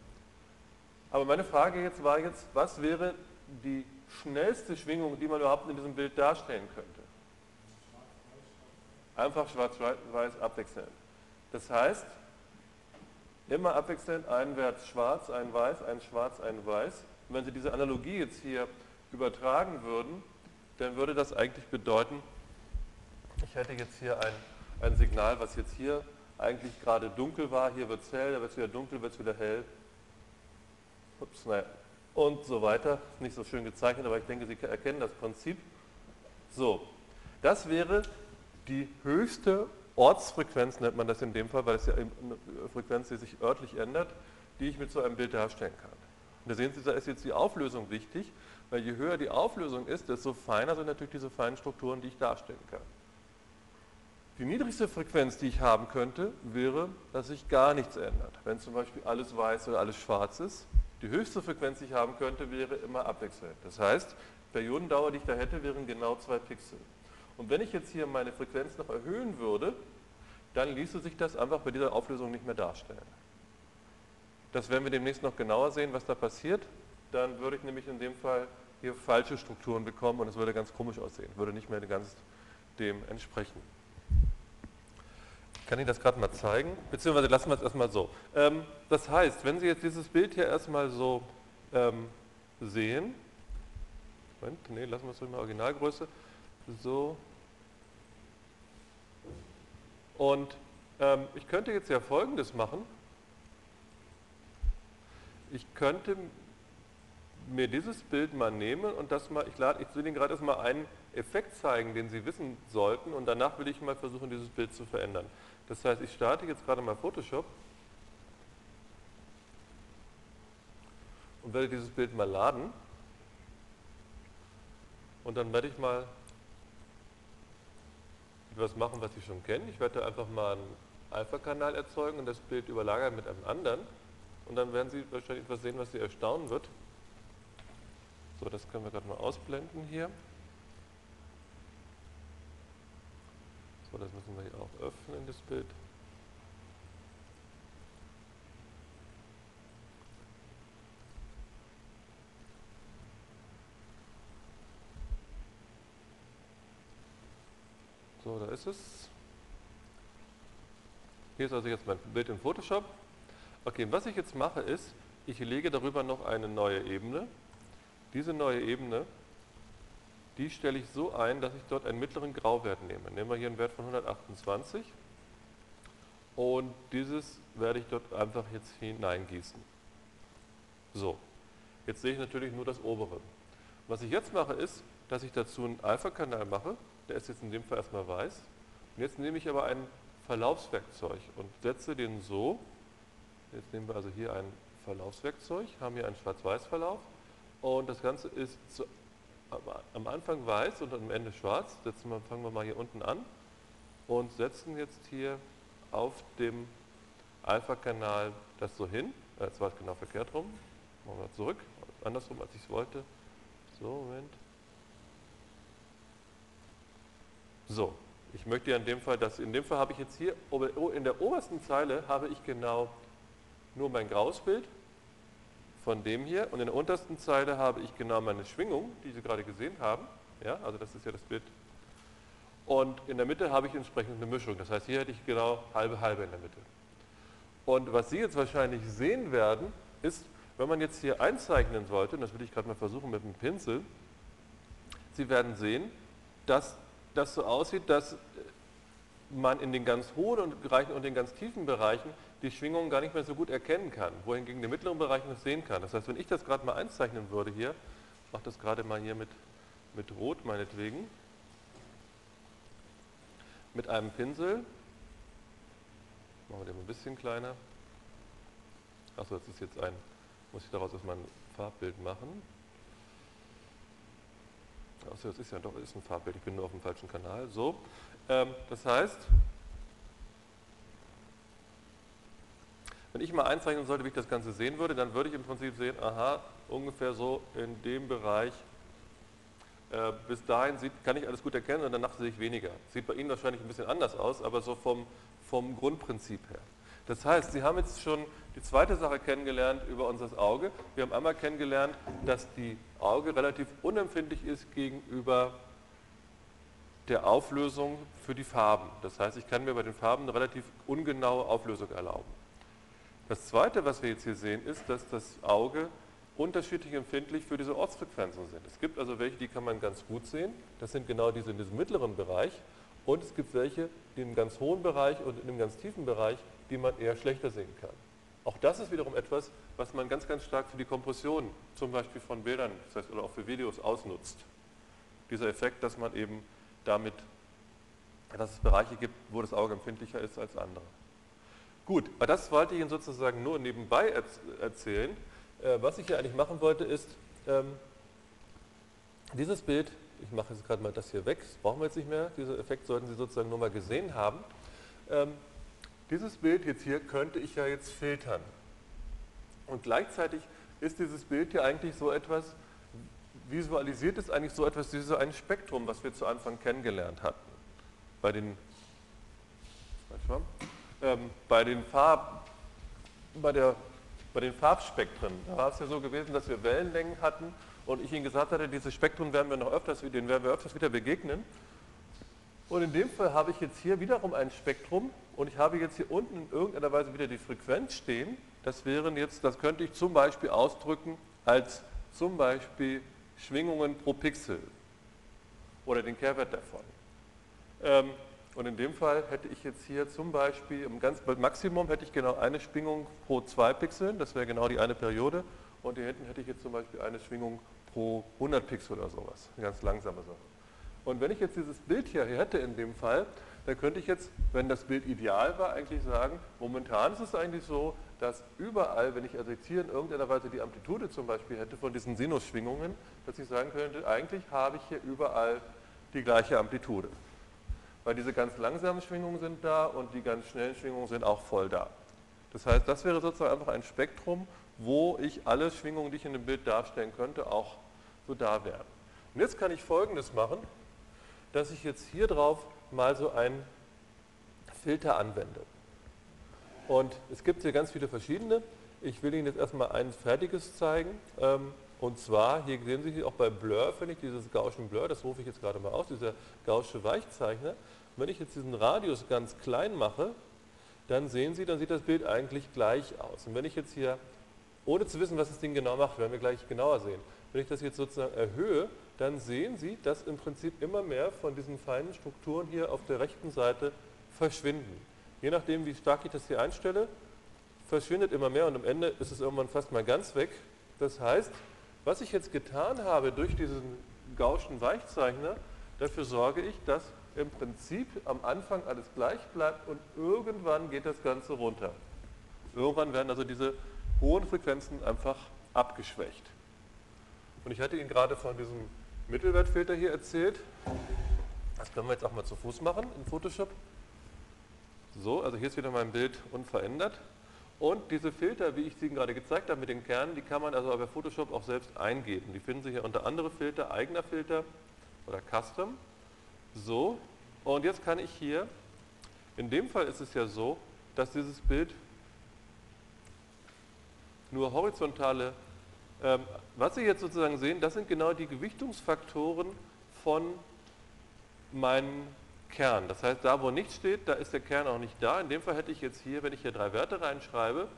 A: Aber meine Frage jetzt war jetzt, was wäre die schnellste Schwingung, die man überhaupt in diesem Bild darstellen könnte. Einfach schwarz-weiß abwechselnd. Das heißt, immer abwechselnd ein Wert schwarz, ein weiß, ein schwarz, ein weiß. Wenn Sie diese Analogie jetzt hier übertragen würden, dann würde das eigentlich bedeuten, ich hätte jetzt hier ein, ein Signal, was jetzt hier eigentlich gerade dunkel war, hier wird es hell, da wird es wieder dunkel, wird es wieder hell. Ups, naja, und so weiter. Nicht so schön gezeichnet, aber ich denke, Sie erkennen das Prinzip. So, das wäre die höchste Ortsfrequenz, nennt man das in dem Fall, weil es ja eine Frequenz, die sich örtlich ändert, die ich mit so einem Bild darstellen kann. Und da sehen Sie, da ist jetzt die Auflösung wichtig, weil je höher die Auflösung ist, desto feiner sind natürlich diese feinen Strukturen, die ich darstellen kann. Die niedrigste Frequenz, die ich haben könnte, wäre, dass sich gar nichts ändert. Wenn zum Beispiel alles weiß oder alles schwarz ist, die höchste Frequenz, die ich haben könnte, wäre immer abwechselnd. Das heißt, Periodendauer, die ich da hätte, wären genau zwei Pixel. Und wenn ich jetzt hier meine Frequenz noch erhöhen würde, dann ließe sich das einfach bei dieser Auflösung nicht mehr darstellen. Das werden wir demnächst noch genauer sehen, was da passiert. Dann würde ich nämlich in dem Fall hier falsche Strukturen bekommen und es würde ganz komisch aussehen, würde nicht mehr ganz dem entsprechen. Kann Ihnen das gerade mal zeigen, beziehungsweise lassen wir es erstmal so. Ähm, das heißt, wenn Sie jetzt dieses Bild hier erstmal so ähm, sehen, Moment, nee, lassen wir es mal Originalgröße, so, und ähm, ich könnte jetzt ja folgendes machen, ich könnte mir dieses Bild mal nehmen und das mal, ich, lade, ich will Ihnen gerade erstmal einen Effekt zeigen, den Sie wissen sollten und danach will ich mal versuchen, dieses Bild zu verändern. Das heißt, ich starte jetzt gerade mal Photoshop und werde dieses Bild mal laden und dann werde ich mal etwas machen, was Sie schon kennen. Ich werde einfach mal einen Alpha-Kanal erzeugen und das Bild überlagern mit einem anderen und dann werden Sie wahrscheinlich etwas sehen, was Sie erstaunen wird. So, das können wir gerade mal ausblenden hier. So, das müssen wir hier auch öffnen, das Bild. So, da ist es. Hier ist also jetzt mein Bild in Photoshop. Okay, was ich jetzt mache ist, ich lege darüber noch eine neue Ebene. Diese neue Ebene, die stelle ich so ein, dass ich dort einen mittleren Grauwert nehme. Nehmen wir hier einen Wert von 128 und dieses werde ich dort einfach jetzt hineingießen. So, jetzt sehe ich natürlich nur das obere. Was ich jetzt mache ist, dass ich dazu einen Alpha-Kanal mache, der ist jetzt in dem Fall erstmal weiß. Und jetzt nehme ich aber ein Verlaufswerkzeug und setze den so, jetzt nehmen wir also hier ein Verlaufswerkzeug, haben hier einen Schwarz-Weiß-Verlauf und das Ganze ist zu, am Anfang weiß und am Ende schwarz. Setzen wir, fangen wir mal hier unten an und setzen jetzt hier auf dem Alpha-Kanal das so hin. Äh, jetzt war es genau verkehrt rum. Machen wir zurück, andersrum als ich es wollte. So, Moment. So, ich möchte ja in dem Fall, dass in dem Fall habe ich jetzt hier in der obersten Zeile habe ich genau nur mein graues Bild von dem hier und in der untersten Zeile habe ich genau meine Schwingung, die Sie gerade gesehen haben. Ja, also das ist ja das Bild. Und in der Mitte habe ich entsprechend eine Mischung. Das heißt, hier hätte ich genau halbe halbe in der Mitte. Und was Sie jetzt wahrscheinlich sehen werden, ist, wenn man jetzt hier einzeichnen sollte, und das will ich gerade mal versuchen mit dem Pinsel, Sie werden sehen, dass das so aussieht, dass man in den ganz hohen Bereichen und den ganz tiefen Bereichen die Schwingungen gar nicht mehr so gut erkennen kann, wohingegen in den mittleren Bereichen das sehen kann. Das heißt, wenn ich das gerade mal einzeichnen würde hier, ich mache das gerade mal hier mit, mit Rot meinetwegen, mit einem Pinsel, machen wir den ein bisschen kleiner, achso, das ist jetzt ein, muss ich daraus erstmal ein Farbbild machen. Achso, das ist ja doch ist ein Farbbild, ich bin nur auf dem falschen Kanal. So, ähm, das heißt, wenn ich mal einzeichnen sollte, wie ich das Ganze sehen würde, dann würde ich im Prinzip sehen, aha, ungefähr so in dem Bereich, äh, bis dahin sieht, kann ich alles gut erkennen und danach sehe ich weniger. Sieht bei Ihnen wahrscheinlich ein bisschen anders aus, aber so vom, vom Grundprinzip her. Das heißt, Sie haben jetzt schon die zweite Sache kennengelernt über unser Auge. Wir haben einmal kennengelernt, dass die Auge relativ unempfindlich ist gegenüber der Auflösung für die Farben. Das heißt, ich kann mir bei den Farben eine relativ ungenaue Auflösung erlauben. Das Zweite, was wir jetzt hier sehen, ist, dass das Auge unterschiedlich empfindlich für diese Ortsfrequenzen sind. Es gibt also welche, die kann man ganz gut sehen. Das sind genau diese in diesem mittleren Bereich. Und es gibt welche, die im ganz hohen Bereich und in dem ganz tiefen Bereich, die man eher schlechter sehen kann. Auch das ist wiederum etwas, was man ganz, ganz stark für die Kompression, zum Beispiel von Bildern das heißt, oder auch für Videos ausnutzt. Dieser Effekt, dass man eben damit, dass es Bereiche gibt, wo das Auge empfindlicher ist als andere. Gut, aber das wollte ich Ihnen sozusagen nur nebenbei erzählen. Äh, was ich hier eigentlich machen wollte, ist, ähm, dieses Bild, ich mache jetzt gerade mal das hier weg, das brauchen wir jetzt nicht mehr, dieser Effekt sollten Sie sozusagen nur mal gesehen haben. Dieses Bild jetzt hier könnte ich ja jetzt filtern. Und gleichzeitig ist dieses Bild hier eigentlich so etwas, visualisiert ist eigentlich so etwas wie so ein Spektrum, was wir zu Anfang kennengelernt hatten. Bei den, ähm, bei den Farb, bei, der, bei den Farbspektren, da war es ja so gewesen, dass wir Wellenlängen hatten und ich Ihnen gesagt hatte, dieses Spektrum werden wir noch öfters, denen werden wir öfters wieder begegnen. Und in dem Fall habe ich jetzt hier wiederum ein Spektrum und ich habe jetzt hier unten in irgendeiner Weise wieder die Frequenz stehen. Das wären jetzt, das könnte ich zum Beispiel ausdrücken als zum Beispiel Schwingungen pro Pixel oder den Kehrwert davon. Ähm, und in dem Fall hätte ich jetzt hier zum Beispiel im ganz Maximum hätte ich genau eine Schwingung pro zwei Pixeln, das wäre genau die eine Periode. Und hier hinten hätte ich jetzt zum Beispiel eine Schwingung pro 100 Pixel oder sowas, eine ganz langsame Sache. Und wenn ich jetzt dieses Bild hier hätte in dem Fall, dann könnte ich jetzt, wenn das Bild ideal war, eigentlich sagen, momentan ist es eigentlich so, dass überall, wenn ich also jetzt hier in irgendeiner Weise die Amplitude zum Beispiel hätte von diesen Sinusschwingungen, dass ich sagen könnte, eigentlich habe ich hier überall die gleiche Amplitude. Weil diese ganz langsamen Schwingungen sind da und die ganz schnellen Schwingungen sind auch voll da. Das heißt, das wäre sozusagen einfach ein Spektrum, wo ich alle Schwingungen, die ich in dem Bild darstellen könnte, auch so da wären. Und jetzt kann ich Folgendes machen, dass ich jetzt hier drauf mal so einen Filter anwende. Und es gibt hier ganz viele verschiedene. Ich will Ihnen jetzt erstmal ein fertiges zeigen. Ähm, und zwar, hier sehen Sie auch bei Blur, finde ich, dieses Gaußschen Blur, das rufe ich jetzt gerade mal auf, dieser Gaußsche Weichzeichner. Wenn ich jetzt diesen Radius ganz klein mache, dann sehen Sie, dann sieht das Bild eigentlich gleich aus. Und wenn ich jetzt hier, ohne zu wissen, was das Ding genau macht, werden wir gleich genauer sehen, wenn ich das jetzt sozusagen erhöhe, dann sehen Sie, dass im Prinzip immer mehr von diesen feinen Strukturen hier auf der rechten Seite verschwinden. Je nachdem, wie stark ich das hier einstelle, verschwindet immer mehr und am Ende ist es irgendwann fast mal ganz weg. Das heißt, was ich jetzt getan habe durch diesen Gaußschen Weichzeichner, dafür sorge ich, dass im Prinzip am Anfang alles gleich bleibt und irgendwann geht das Ganze runter. Irgendwann werden also diese hohen Frequenzen einfach abgeschwächt. Und ich hatte Ihnen gerade von diesem Mittelwertfilter hier erzählt. Das können wir jetzt auch mal zu Fuß machen in Photoshop. So, also hier ist wieder mein Bild unverändert. Und diese Filter, wie ich sie Ihnen gerade gezeigt habe mit den Kernen, die kann man also bei Photoshop auch selbst eingeben. Die finden Sie hier unter andere Filter, eigener Filter oder Custom. So, und jetzt kann ich hier, in dem Fall ist es ja so, dass dieses Bild nur horizontale, was Sie jetzt sozusagen sehen, das sind genau die Gewichtungsfaktoren von meinen Kern. Das heißt, da wo nichts steht, da ist der Kern auch nicht da. In dem Fall hätte ich jetzt hier, wenn ich hier drei Werte reinschreibe,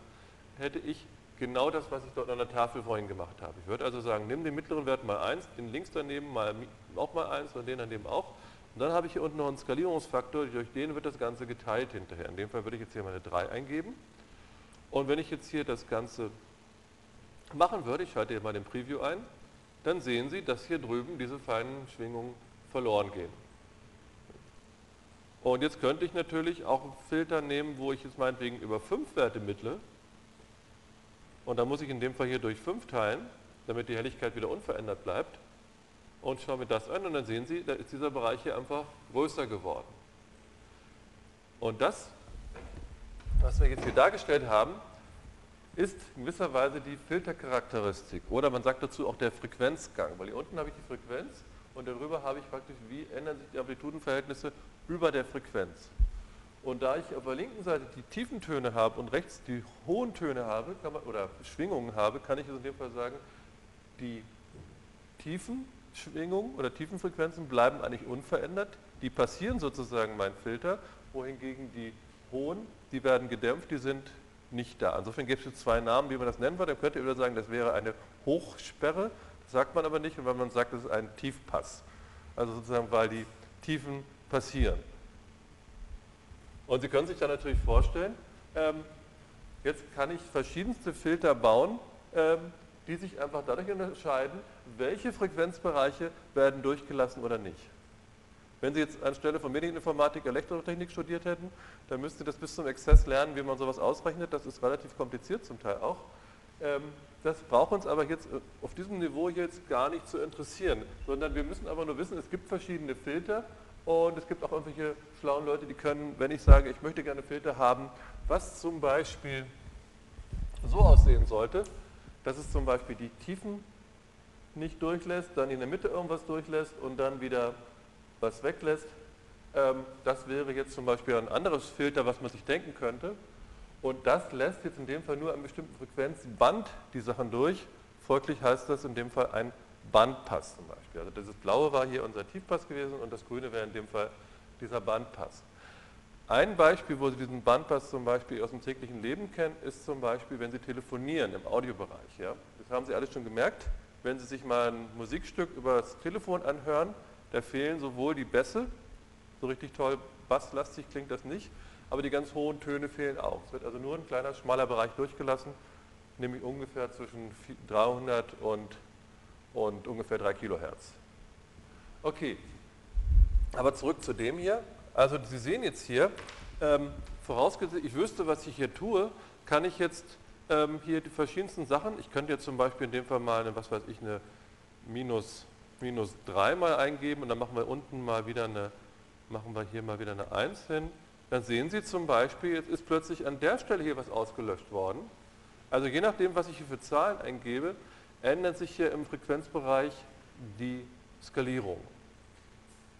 A: hätte ich genau das, was ich dort an der Tafel vorhin gemacht habe. Ich würde also sagen, nimm den mittleren Wert mal 1, den links daneben mal, auch mal 1 und den daneben auch. Und dann habe ich hier unten noch einen Skalierungsfaktor, durch den wird das Ganze geteilt hinterher. In dem Fall würde ich jetzt hier mal eine 3 eingeben. Und wenn ich jetzt hier das Ganze machen würde, ich schalte hier mal den Preview ein, dann sehen Sie, dass hier drüben diese feinen Schwingungen verloren gehen. Und jetzt könnte ich natürlich auch einen Filter nehmen, wo ich jetzt meinetwegen über 5 Werte mittle. Und dann muss ich in dem Fall hier durch 5 teilen, damit die Helligkeit wieder unverändert bleibt. Und schaue mir das an und dann sehen Sie, da ist dieser Bereich hier einfach größer geworden. Und das, was wir jetzt hier dargestellt haben, ist in gewisser Weise die Filtercharakteristik. Oder man sagt dazu auch der Frequenzgang, weil hier unten habe ich die Frequenz und darüber habe ich praktisch, wie ändern sich die Amplitudenverhältnisse über der Frequenz. Und da ich auf der linken Seite die tiefen Töne habe und rechts die hohen Töne habe, man, oder Schwingungen habe, kann ich in dem Fall sagen, die tiefen Schwingungen oder tiefen Frequenzen bleiben eigentlich unverändert. Die passieren sozusagen mein Filter, wohingegen die hohen, die werden gedämpft, die sind nicht da. Insofern gibt es zwei Namen, wie man das nennen würde. Dann könnte wieder sagen, das wäre eine Hochsperre, das sagt man aber nicht, weil man sagt, das ist ein Tiefpass. Also sozusagen, weil die Tiefen passieren. Und Sie können sich dann natürlich vorstellen, ähm, jetzt kann ich verschiedenste Filter bauen, ähm, die sich einfach dadurch unterscheiden, welche Frequenzbereiche werden durchgelassen oder nicht. Wenn Sie jetzt anstelle von Medieninformatik Elektrotechnik studiert hätten, dann müssten Sie das bis zum Exzess lernen, wie man sowas ausrechnet. Das ist relativ kompliziert zum Teil auch. Ähm, das braucht uns aber jetzt äh, auf diesem Niveau jetzt gar nicht zu interessieren, sondern wir müssen aber nur wissen, es gibt verschiedene Filter und es gibt auch irgendwelche schlauen Leute, die können, wenn ich sage, ich möchte gerne Filter haben, was zum Beispiel so aussehen sollte, dass es zum Beispiel die Tiefen nicht durchlässt, dann in der Mitte irgendwas durchlässt und dann wieder was weglässt. Ähm, das wäre jetzt zum Beispiel ein anderes Filter, was man sich denken könnte. Und das lässt jetzt in dem Fall nur an bestimmten Frequenzband die Sachen durch. Folglich heißt das in dem Fall ein Bandpass zum Beispiel. Also dieses blaue war hier unser Tiefpass gewesen und das grüne wäre in dem Fall dieser Bandpass. Ein Beispiel, wo Sie diesen Bandpass zum Beispiel aus dem täglichen Leben kennen, ist zum Beispiel, wenn Sie telefonieren im Audiobereich. Ja? Das haben Sie alle schon gemerkt. Wenn Sie sich mal ein Musikstück über das Telefon anhören, da fehlen sowohl die Bässe, so richtig toll basslastig klingt das nicht, aber die ganz hohen Töne fehlen auch. Es wird also nur ein kleiner, schmaler Bereich durchgelassen, nämlich ungefähr zwischen 300 und, und ungefähr 3 Kilohertz. Okay, aber zurück zu dem hier. Also Sie sehen jetzt hier, ähm, vorausgesetzt, ich wüsste, was ich hier tue, kann ich jetzt ähm, hier die verschiedensten Sachen, ich könnte jetzt zum Beispiel in dem Fall mal eine, was weiß ich, eine minus, minus 3 mal eingeben und dann machen wir unten mal wieder eine, machen wir hier mal wieder eine 1 hin. Dann sehen Sie zum Beispiel, jetzt ist plötzlich an der Stelle hier was ausgelöscht worden. Also je nachdem, was ich hier für Zahlen eingebe, ändert sich hier im Frequenzbereich die Skalierung.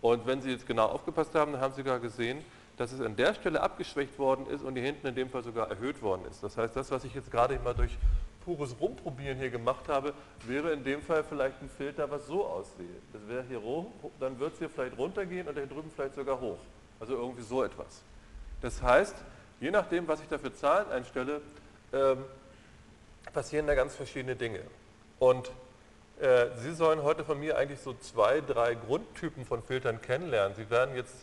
A: Und wenn Sie jetzt genau aufgepasst haben, dann haben Sie sogar gesehen, dass es an der Stelle abgeschwächt worden ist und hier hinten in dem Fall sogar erhöht worden ist. Das heißt, das, was ich jetzt gerade mal durch pures Rumprobieren hier gemacht habe, wäre in dem Fall vielleicht ein Filter, was so aussieht. Das wäre hier hoch, dann wird es hier vielleicht runtergehen und hier drüben vielleicht sogar hoch. Also irgendwie so etwas. Das heißt, je nachdem, was ich da für Zahlen einstelle, ähm, passieren da ganz verschiedene Dinge. Und äh, Sie sollen heute von mir eigentlich so zwei, drei Grundtypen von Filtern kennenlernen. Sie werden jetzt,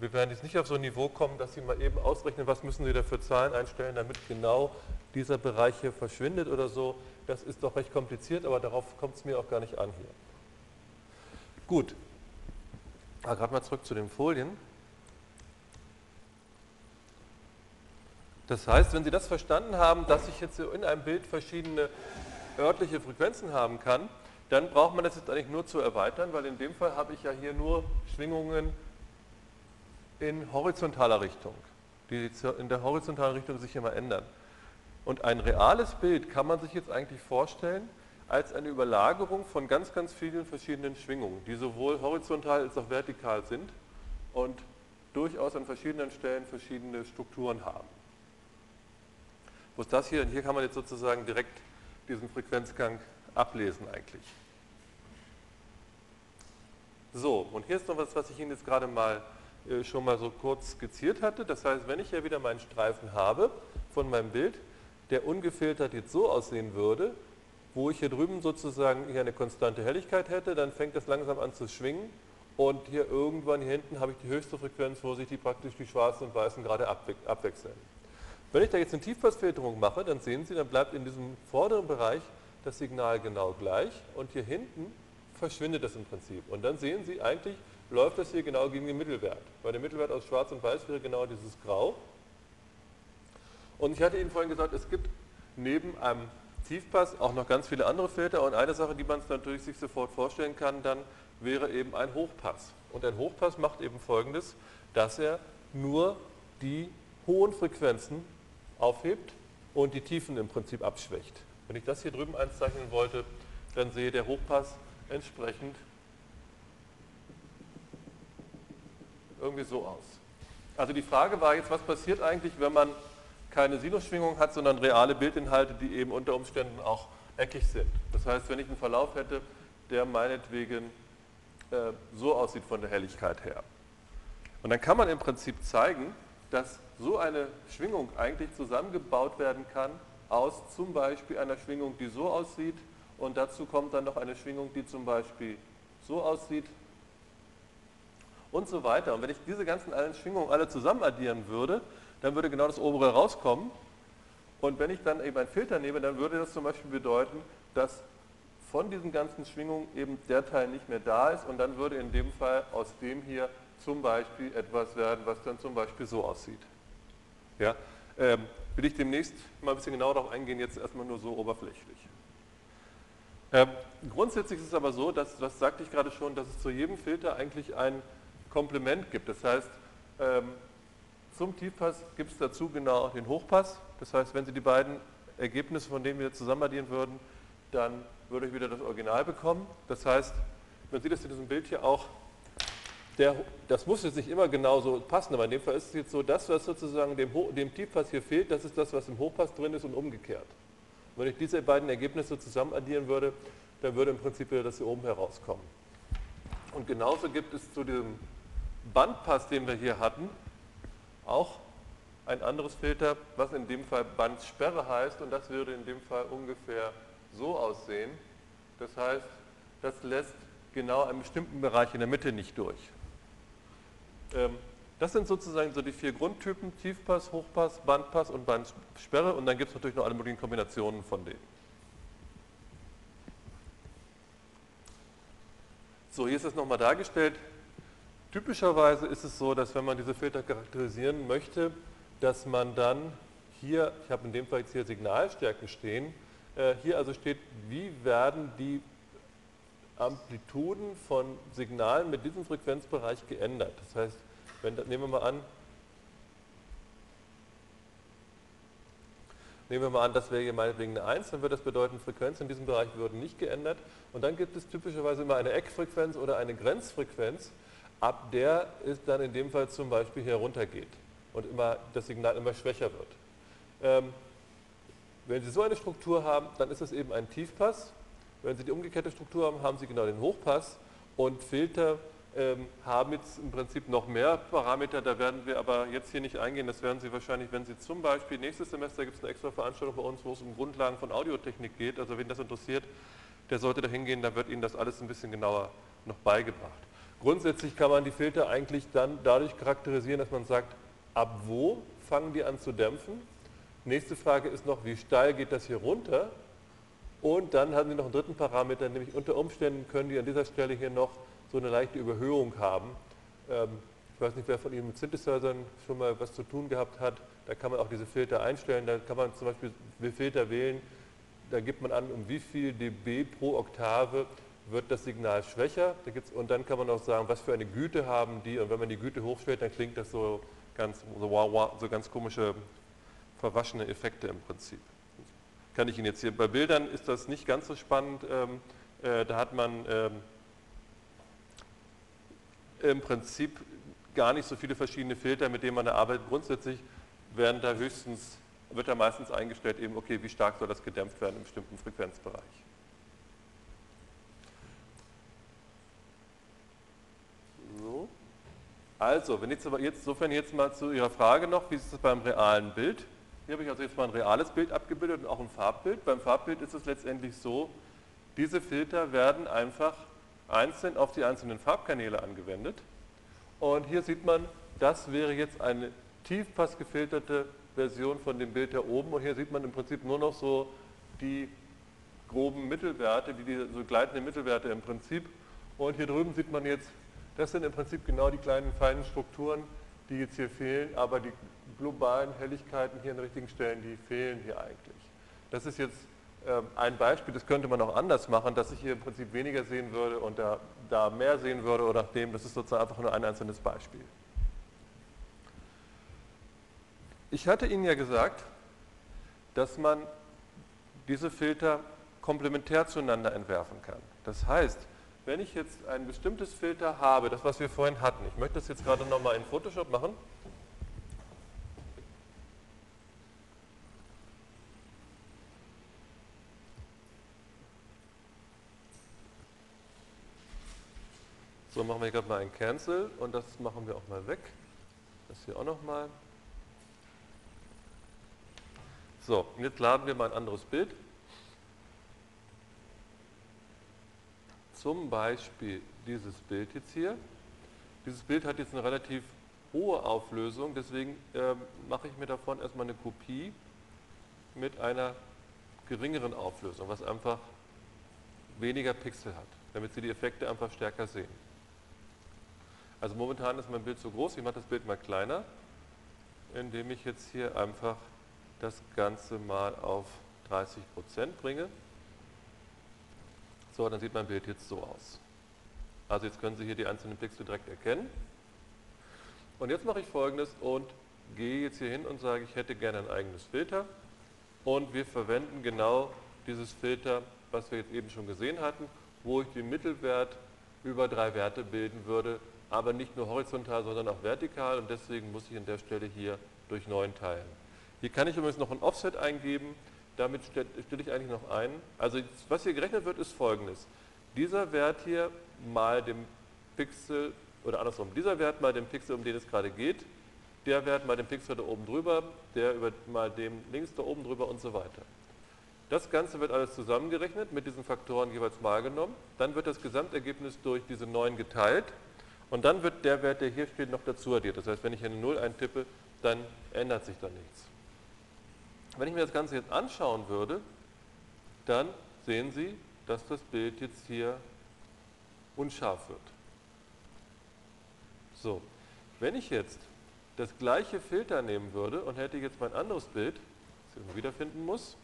A: wir werden jetzt nicht auf so ein Niveau kommen, dass Sie mal eben ausrechnen, was müssen Sie da für Zahlen einstellen, damit genau dieser Bereich hier verschwindet oder so. Das ist doch recht kompliziert, aber darauf kommt es mir auch gar nicht an hier. Gut, aber gerade mal zurück zu den Folien. Das heißt, wenn Sie das verstanden haben, dass ich jetzt in einem Bild verschiedene örtliche Frequenzen haben kann, dann braucht man das jetzt eigentlich nur zu erweitern, weil in dem Fall habe ich ja hier nur Schwingungen in horizontaler Richtung, die in der horizontalen Richtung sich immer ändern. Und ein reales Bild kann man sich jetzt eigentlich vorstellen als eine Überlagerung von ganz, ganz vielen verschiedenen Schwingungen, die sowohl horizontal als auch vertikal sind und durchaus an verschiedenen Stellen verschiedene Strukturen haben. Wo ist das hier? Und hier kann man jetzt sozusagen direkt diesen Frequenzgang ablesen eigentlich. So, und hier ist noch was, was ich Ihnen jetzt gerade mal äh, schon mal so kurz skizziert hatte. Das heißt, wenn ich hier wieder meinen Streifen habe von meinem Bild, der ungefiltert jetzt so aussehen würde, wo ich hier drüben sozusagen hier eine konstante Helligkeit hätte, dann fängt das langsam an zu schwingen und hier irgendwann hier hinten habe ich die höchste Frequenz, wo sich die praktisch die schwarzen und weißen gerade abwechseln. Wenn ich da jetzt eine Tiefpassfilterung mache, dann sehen Sie, dann bleibt in diesem vorderen Bereich das Signal genau gleich und hier hinten verschwindet das im Prinzip. Und dann sehen Sie, eigentlich läuft das hier genau gegen den Mittelwert. Weil der Mittelwert aus Schwarz und Weiß wäre genau dieses Grau. Und ich hatte Ihnen vorhin gesagt, es gibt neben einem Tiefpass auch noch ganz viele andere Filter. Und eine Sache, die man es natürlich sich sofort vorstellen kann, dann wäre eben ein Hochpass. Und ein Hochpass macht eben folgendes, dass er nur die hohen Frequenzen aufhebt und die Tiefen im Prinzip abschwächt. Wenn ich das hier drüben einzeichnen wollte, dann sehe der Hochpass entsprechend irgendwie so aus. Also die Frage war jetzt, was passiert eigentlich, wenn man keine Sinusschwingung hat, sondern reale Bildinhalte, die eben unter Umständen auch eckig sind. Das heißt, wenn ich einen Verlauf hätte, der meinetwegen äh, so aussieht von der Helligkeit her. Und dann kann man im Prinzip zeigen, dass so eine Schwingung eigentlich zusammengebaut werden kann aus zum Beispiel einer Schwingung, die so aussieht und dazu kommt dann noch eine Schwingung, die zum Beispiel so aussieht und so weiter. Und wenn ich diese ganzen allen Schwingungen alle zusammen addieren würde, dann würde genau das obere rauskommen. Und wenn ich dann eben einen Filter nehme, dann würde das zum Beispiel bedeuten, dass von diesen ganzen Schwingungen eben der Teil nicht mehr da ist und dann würde in dem Fall aus dem hier zum Beispiel etwas werden, was dann zum Beispiel so aussieht. Ja, ähm, will ich demnächst mal ein bisschen genauer darauf eingehen, jetzt erstmal nur so oberflächlich. Ähm, grundsätzlich ist es aber so, dass, das sagte ich gerade schon, dass es zu jedem Filter eigentlich ein Komplement gibt. Das heißt, ähm, zum Tiefpass gibt es dazu genau den Hochpass. Das heißt, wenn Sie die beiden Ergebnisse, von denen wir zusammen addieren würden, dann würde ich wieder das Original bekommen. Das heißt, man sieht es in diesem Bild hier auch, der, das muss jetzt nicht immer genauso passen, aber in dem Fall ist es jetzt so, das, was sozusagen dem, dem Tiefpass hier fehlt, das ist das, was im Hochpass drin ist und umgekehrt. Wenn ich diese beiden Ergebnisse zusammen addieren würde, dann würde im Prinzip wieder das hier oben herauskommen. Und genauso gibt es zu dem Bandpass, den wir hier hatten, auch ein anderes Filter, was in dem Fall Bandsperre heißt und das würde in dem Fall ungefähr so aussehen. Das heißt, das lässt genau einen bestimmten Bereich in der Mitte nicht durch. Ähm, das sind sozusagen so die vier Grundtypen, Tiefpass, Hochpass, Bandpass und Bandsperre und dann gibt es natürlich noch alle möglichen Kombinationen von denen. So, hier ist es nochmal dargestellt. Typischerweise ist es so, dass wenn man diese Filter charakterisieren möchte, dass man dann hier, ich habe in dem Fall jetzt hier Signalstärken stehen, äh, hier also steht, wie werden die Amplituden von Signalen mit diesem Frequenzbereich geändert. Das heißt, wenn, nehmen wir mal an, Nehmen wir mal an, das wäre hier meinetwegen eine 1, dann würde das bedeuten, Frequenzen in diesem Bereich würden nicht geändert. Und dann gibt es typischerweise immer eine Eckfrequenz oder eine Grenzfrequenz, ab der es dann in dem Fall zum Beispiel hier runtergeht und immer, das Signal immer schwächer wird. Ähm, wenn Sie so eine Struktur haben, dann ist es eben ein Tiefpass. Wenn Sie die umgekehrte Struktur haben, haben Sie genau den Hochpass und Filter ähm, haben jetzt im Prinzip noch mehr Parameter, da werden wir aber jetzt hier nicht eingehen. Das werden Sie wahrscheinlich, wenn Sie zum Beispiel nächstes Semester gibt es eine extra Veranstaltung bei uns, wo es um Grundlagen von Audiotechnik geht. Also wenn das interessiert, der sollte da hingehen, da wird Ihnen das alles ein bisschen genauer noch beigebracht. Grundsätzlich kann man die Filter eigentlich dann dadurch charakterisieren, dass man sagt, ab wo fangen die an zu dämpfen? Nächste Frage ist noch, wie steil geht das hier runter? Und dann haben Sie noch einen dritten Parameter, nämlich unter Umständen können die an dieser Stelle hier noch so eine leichte Überhöhung haben. Ähm, ich weiß nicht, wer von Ihnen mit Synthesizern schon mal was zu tun gehabt hat. Da kann man auch diese Filter einstellen. Da kann man zum Beispiel Filter wählen. Da gibt man an, um wie viel dB pro Oktave wird das Signal schwächer. Da und dann kann man auch sagen, was für eine Güte haben die. Und wenn man die Güte hochstellt, dann klingt das so ganz, so, wow, wow, so ganz komische, verwaschene Effekte im Prinzip. Kann ich Ihnen jetzt hier, bei Bildern ist das nicht ganz so spannend. Ähm, äh, da hat man ähm, im Prinzip gar nicht so viele verschiedene Filter, mit denen man arbeitet. Grundsätzlich werden da höchstens, wird da meistens eingestellt, eben, okay, wie stark soll das gedämpft werden im bestimmten Frequenzbereich. So. Also, wenn jetzt aber jetzt, insofern jetzt mal zu Ihrer Frage noch, wie ist es beim realen Bild? Hier habe ich also jetzt mal ein reales Bild abgebildet und auch ein Farbbild. Beim Farbbild ist es letztendlich so, diese Filter werden einfach einzeln auf die einzelnen Farbkanäle angewendet. Und hier sieht man, das wäre jetzt eine tiefpass gefilterte Version von dem Bild da oben. Und hier sieht man im Prinzip nur noch so die groben Mittelwerte, die, die so gleitenden Mittelwerte im Prinzip. Und hier drüben sieht man jetzt, das sind im Prinzip genau die kleinen feinen Strukturen, die jetzt hier fehlen, aber die globalen Helligkeiten hier an richtigen Stellen, die fehlen hier eigentlich. Das ist jetzt ähm, ein Beispiel, das könnte man auch anders machen, dass ich hier im Prinzip weniger sehen würde und da, da mehr sehen würde oder nachdem, das ist sozusagen einfach nur ein einzelnes Beispiel. Ich hatte Ihnen ja gesagt, dass man diese Filter komplementär zueinander entwerfen kann. Das heißt, wenn ich jetzt ein bestimmtes Filter habe, das was wir vorhin hatten, ich möchte das jetzt gerade nochmal in Photoshop machen, So, machen wir gerade mal ein Cancel und das machen wir auch mal weg. Das hier auch nochmal. So, jetzt laden wir mal ein anderes Bild. Zum Beispiel dieses Bild jetzt hier. Dieses Bild hat jetzt eine relativ hohe Auflösung, deswegen äh, mache ich mir davon erstmal eine Kopie mit einer geringeren Auflösung, was einfach weniger Pixel hat, damit Sie die Effekte einfach stärker sehen. Also momentan ist mein Bild so groß, ich mache das Bild mal kleiner, indem ich jetzt hier einfach das Ganze mal auf 30% bringe. So, dann sieht mein Bild jetzt so aus. Also jetzt können Sie hier die einzelnen Pixel direkt erkennen. Und jetzt mache ich folgendes und gehe jetzt hier hin und sage, ich hätte gerne ein eigenes Filter. Und wir verwenden genau dieses Filter, was wir jetzt eben schon gesehen hatten, wo ich den Mittelwert über drei Werte bilden würde, aber nicht nur horizontal, sondern auch vertikal und deswegen muss ich an der Stelle hier durch 9 teilen. Hier kann ich übrigens noch ein Offset eingeben, damit stelle ich eigentlich noch ein. Also was hier gerechnet wird, ist folgendes. Dieser Wert hier mal dem Pixel oder andersrum, dieser Wert mal dem Pixel, um den es gerade geht, der Wert mal dem Pixel da oben drüber, der über, mal dem links da oben drüber und so weiter. Das Ganze wird alles zusammengerechnet, mit diesen Faktoren jeweils mal genommen. Dann wird das Gesamtergebnis durch diese 9 geteilt und dann wird der Wert, der hier steht, noch dazu addiert. Das heißt, wenn ich hier eine 0 eintippe, dann ändert sich da nichts. Wenn ich mir das Ganze jetzt anschauen würde, dann sehen Sie, dass das Bild jetzt hier unscharf wird. So, wenn ich jetzt das gleiche Filter nehmen würde und hätte jetzt mein anderes Bild, das ich wiederfinden muss,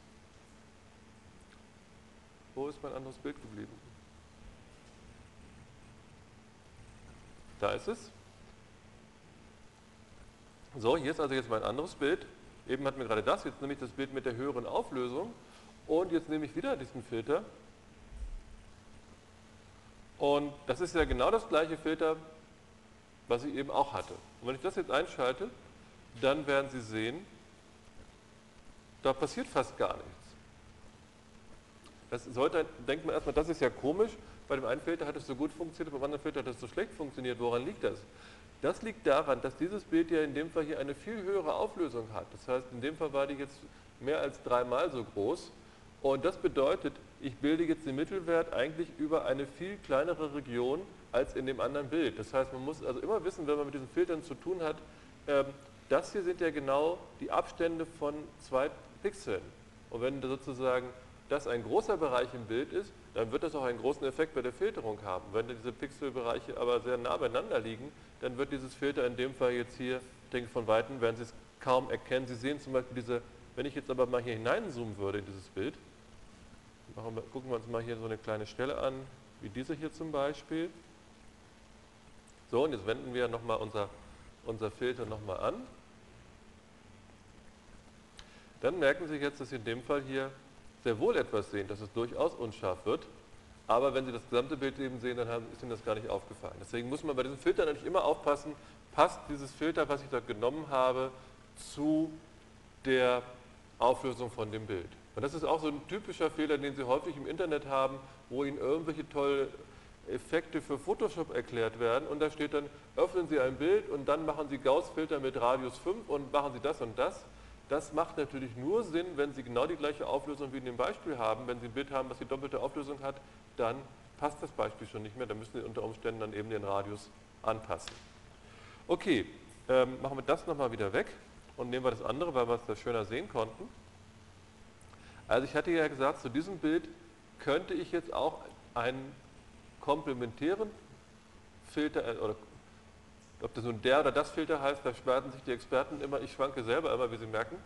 A: wo ist mein anderes Bild geblieben? Da ist es. So, hier ist also jetzt mein anderes Bild. Eben hatten wir gerade das, jetzt nehme ich das Bild mit der höheren Auflösung und jetzt nehme ich wieder diesen Filter. Und das ist ja genau das gleiche Filter, was ich eben auch hatte. Und wenn ich das jetzt einschalte, dann werden Sie sehen, da passiert fast gar nichts. Das sollte, denkt man erstmal, das ist ja komisch, bei dem einen Filter hat es so gut funktioniert, beim anderen Filter hat es so schlecht funktioniert. Woran liegt das? Das liegt daran, dass dieses Bild ja in dem Fall hier eine viel höhere Auflösung hat. Das heißt, in dem Fall war die jetzt mehr als dreimal so groß. Und das bedeutet, ich bilde jetzt den Mittelwert eigentlich über eine viel kleinere Region als in dem anderen Bild. Das heißt, man muss also immer wissen, wenn man mit diesen Filtern zu tun hat, ähm, das hier sind ja genau die Abstände von zwei Pixeln. Und wenn sozusagen das ein großer Bereich im Bild ist, dann wird das auch einen großen Effekt bei der Filterung haben. Wenn diese Pixelbereiche aber sehr nah beieinander liegen, dann wird dieses Filter in dem Fall jetzt hier, ich denke von Weitem werden Sie es kaum erkennen. Sie sehen zum Beispiel diese, wenn ich jetzt aber mal hier hineinzoomen würde in dieses Bild, wir, gucken wir uns mal hier so eine kleine Stelle an, wie diese hier zum Beispiel. So, und jetzt wenden wir nochmal unser, unser Filter nochmal an. Dann merken Sie jetzt, dass in dem Fall hier sehr wohl etwas sehen, dass es durchaus unscharf wird. Aber wenn Sie das gesamte Bild eben sehen, dann ist Ihnen das gar nicht aufgefallen. Deswegen muss man bei diesem Filter natürlich immer aufpassen, passt dieses Filter, was ich da genommen habe, zu der Auflösung von dem Bild. Und das ist auch so ein typischer Fehler, den Sie häufig im Internet haben, wo Ihnen irgendwelche tolle Effekte für Photoshop erklärt werden und da steht dann, öffnen Sie ein Bild und dann machen Sie Gauss-Filter mit Radius 5 und machen Sie das und das. Das macht natürlich nur Sinn, wenn Sie genau die gleiche Auflösung wie in dem Beispiel haben. Wenn Sie ein Bild haben, was die doppelte Auflösung hat, dann passt das Beispiel schon nicht mehr. Dann müssen Sie unter Umständen dann eben den Radius anpassen. Okay, ähm, machen wir das nochmal wieder weg und nehmen wir das andere, weil wir es da schöner sehen konnten. Also ich hatte ja gesagt, zu diesem Bild könnte ich jetzt auch einen komplementären Filter, äh, oder ob das nun der oder das Filter heißt, da sperren sich die Experten immer, ich schwanke selber immer, wie Sie merken.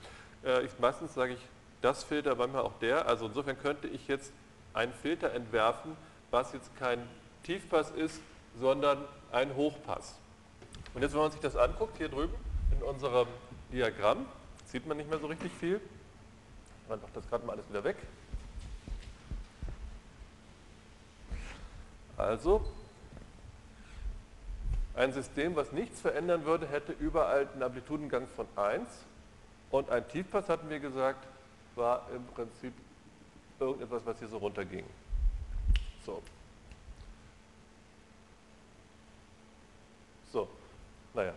A: Äh, ich, meistens sage ich das Filter, manchmal auch der. Also insofern könnte ich jetzt einen Filter entwerfen, was jetzt kein Tiefpass ist, sondern ein Hochpass. Und jetzt, wenn man sich das anguckt, hier drüben in unserem Diagramm, sieht man nicht mehr so richtig viel. Man macht das gerade mal alles wieder weg. Also, ein System, was nichts verändern würde, hätte überall einen Amplitudengang von 1 und ein Tiefpass, hatten wir gesagt, war im Prinzip irgendetwas, was hier so runterging. So. So, naja.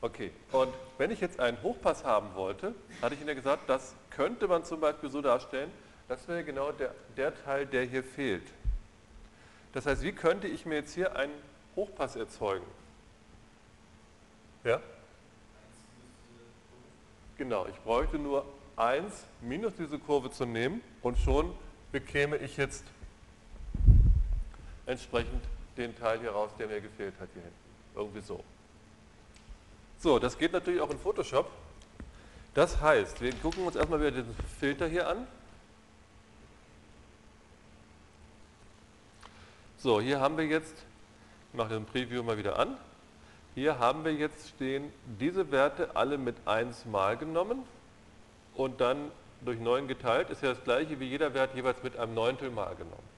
A: Okay, und wenn ich jetzt einen Hochpass haben wollte, hatte ich Ihnen ja gesagt, das könnte man zum Beispiel so darstellen, das wäre genau der, der Teil, der hier fehlt. Das heißt, wie könnte ich mir jetzt hier einen Hochpass erzeugen? Ja? Genau, ich bräuchte nur 1 minus diese Kurve zu nehmen und schon bekäme ich jetzt entsprechend den Teil hier raus, der mir gefehlt hat hier hinten. Irgendwie so. So, das geht natürlich auch in Photoshop. Das heißt, wir gucken uns erstmal wieder den Filter hier an. So, hier haben wir jetzt, ich mache den Preview mal wieder an, hier haben wir jetzt stehen diese Werte alle mit 1 mal genommen und dann durch 9 geteilt, ist ja das gleiche wie jeder Wert jeweils mit einem Neuntel mal genommen.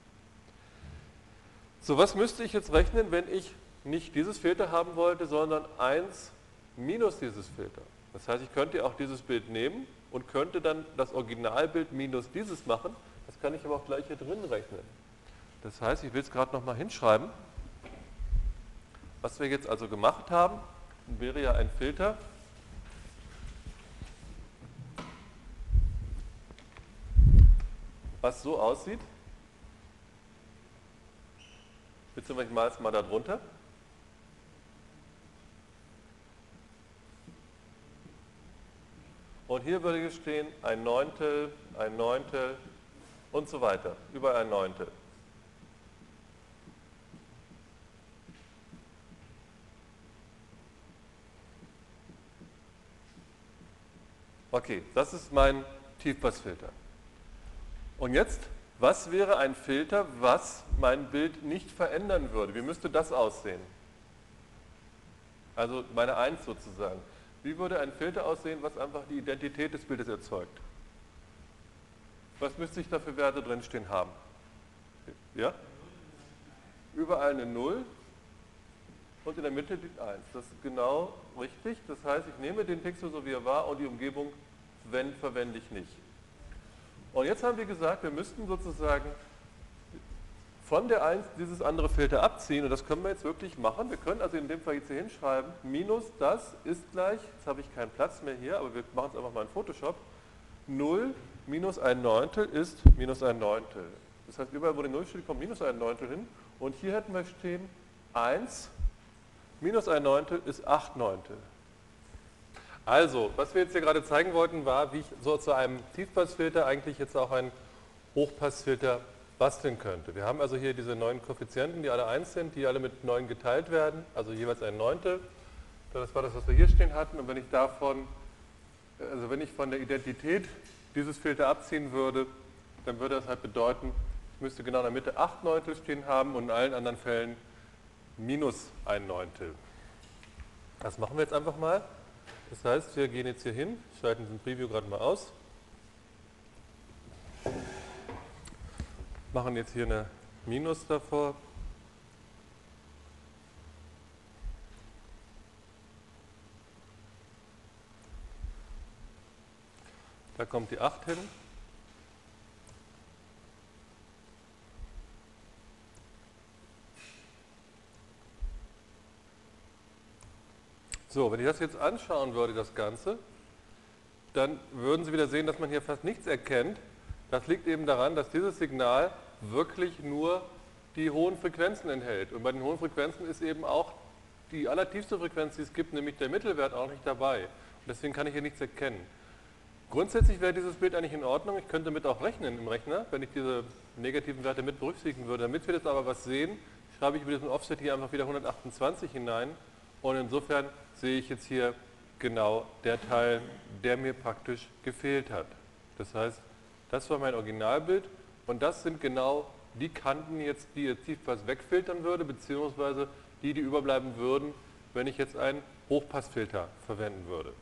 A: So, was müsste ich jetzt rechnen, wenn ich nicht dieses Filter haben wollte, sondern 1 minus dieses Filter? Das heißt, ich könnte auch dieses Bild nehmen und könnte dann das Originalbild minus dieses machen. Das kann ich aber auch gleich hier drin rechnen. Das heißt, ich will es gerade nochmal hinschreiben. Was wir jetzt also gemacht haben, wäre ja ein Filter, was so aussieht. Beziehungsweise ich mal es mal da drunter. Und hier würde stehen ein Neuntel, ein Neuntel und so weiter. Über ein Neuntel. Okay, das ist mein Tiefpassfilter. Und jetzt, was wäre ein Filter, was mein Bild nicht verändern würde? Wie müsste das aussehen? Also meine 1 sozusagen. Wie würde ein Filter aussehen, was einfach die Identität des Bildes erzeugt? Was müsste ich da für Werte drinstehen haben? Ja? Überall eine 0 und in der Mitte liegt 1. Das ist genau richtig. Das heißt, ich nehme den Pixel so wie er war und die Umgebung wenn, verwende ich nicht. Und jetzt haben wir gesagt, wir müssten sozusagen von der 1 dieses andere Filter abziehen und das können wir jetzt wirklich machen. Wir können also in dem Fall jetzt hier hinschreiben, minus das ist gleich, jetzt habe ich keinen Platz mehr hier, aber wir machen es einfach mal in Photoshop, 0 minus ein Neuntel ist minus ein Neuntel. Das heißt, überall wo die 0 steht, kommt minus ein Neuntel hin und hier hätten wir stehen 1 minus ein Neuntel ist 8 Neuntel. Also, was wir jetzt hier gerade zeigen wollten, war, wie ich so zu einem Tiefpassfilter eigentlich jetzt auch einen Hochpassfilter basteln könnte. Wir haben also hier diese neun Koeffizienten, die alle 1 sind, die alle mit 9 geteilt werden, also jeweils ein Neuntel. Das war das, was wir hier stehen hatten. Und wenn ich davon, also wenn ich von der Identität dieses Filter abziehen würde, dann würde das halt bedeuten, ich müsste genau in der Mitte 8 Neuntel stehen haben und in allen anderen Fällen minus ein Neuntel. Das machen wir jetzt einfach mal. Das heißt, wir gehen jetzt hier hin, schalten den Preview gerade mal aus, machen jetzt hier eine Minus davor. Da kommt die 8 hin. So, wenn ich das jetzt anschauen würde, das Ganze, dann würden Sie wieder sehen, dass man hier fast nichts erkennt. Das liegt eben daran, dass dieses Signal wirklich nur die hohen Frequenzen enthält. Und bei den hohen Frequenzen ist eben auch die allertiefste Frequenz, die es gibt, nämlich der Mittelwert, auch nicht dabei. Und deswegen kann ich hier nichts erkennen. Grundsätzlich wäre dieses Bild eigentlich in Ordnung. Ich könnte damit auch rechnen im Rechner, wenn ich diese negativen Werte mit berücksichtigen würde. Damit wir jetzt aber was sehen, schreibe ich über diesen Offset hier einfach wieder 128 hinein. Und insofern sehe ich jetzt hier genau der Teil, der mir praktisch gefehlt hat. Das heißt, das war mein Originalbild und das sind genau die Kanten jetzt, die ihr Tiefpass wegfiltern würde, beziehungsweise die, die überbleiben würden, wenn ich jetzt einen Hochpassfilter verwenden würde.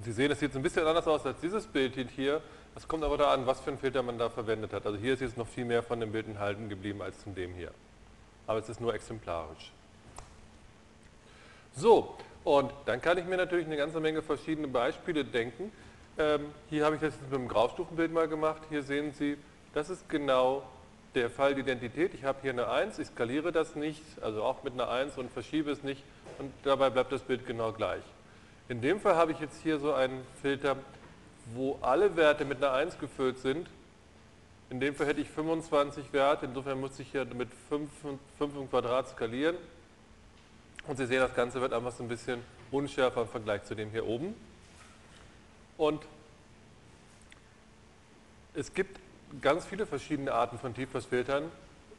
A: Sie sehen, es sieht ein bisschen anders aus als dieses Bild hier. Das kommt aber da an, was für einen Filter man da verwendet hat. Also hier ist jetzt noch viel mehr von dem Bild enthalten geblieben als von dem hier aber es ist nur exemplarisch. So, und dann kann ich mir natürlich eine ganze Menge verschiedene Beispiele denken. Ähm, hier habe ich das mit einem Graustufenbild mal gemacht. Hier sehen Sie, das ist genau der Fall die Identität. Ich habe hier eine 1, ich skaliere das nicht, also auch mit einer 1 und verschiebe es nicht und dabei bleibt das Bild genau gleich. In dem Fall habe ich jetzt hier so einen Filter, wo alle Werte mit einer 1 gefüllt sind in dem Fall hätte ich 25 Werte, insofern muss ich hier mit 5, 5 im Quadrat skalieren. Und Sie sehen, das Ganze wird einfach so ein bisschen unschärfer im Vergleich zu dem hier oben. Und es gibt ganz viele verschiedene Arten von Tiefpassfiltern.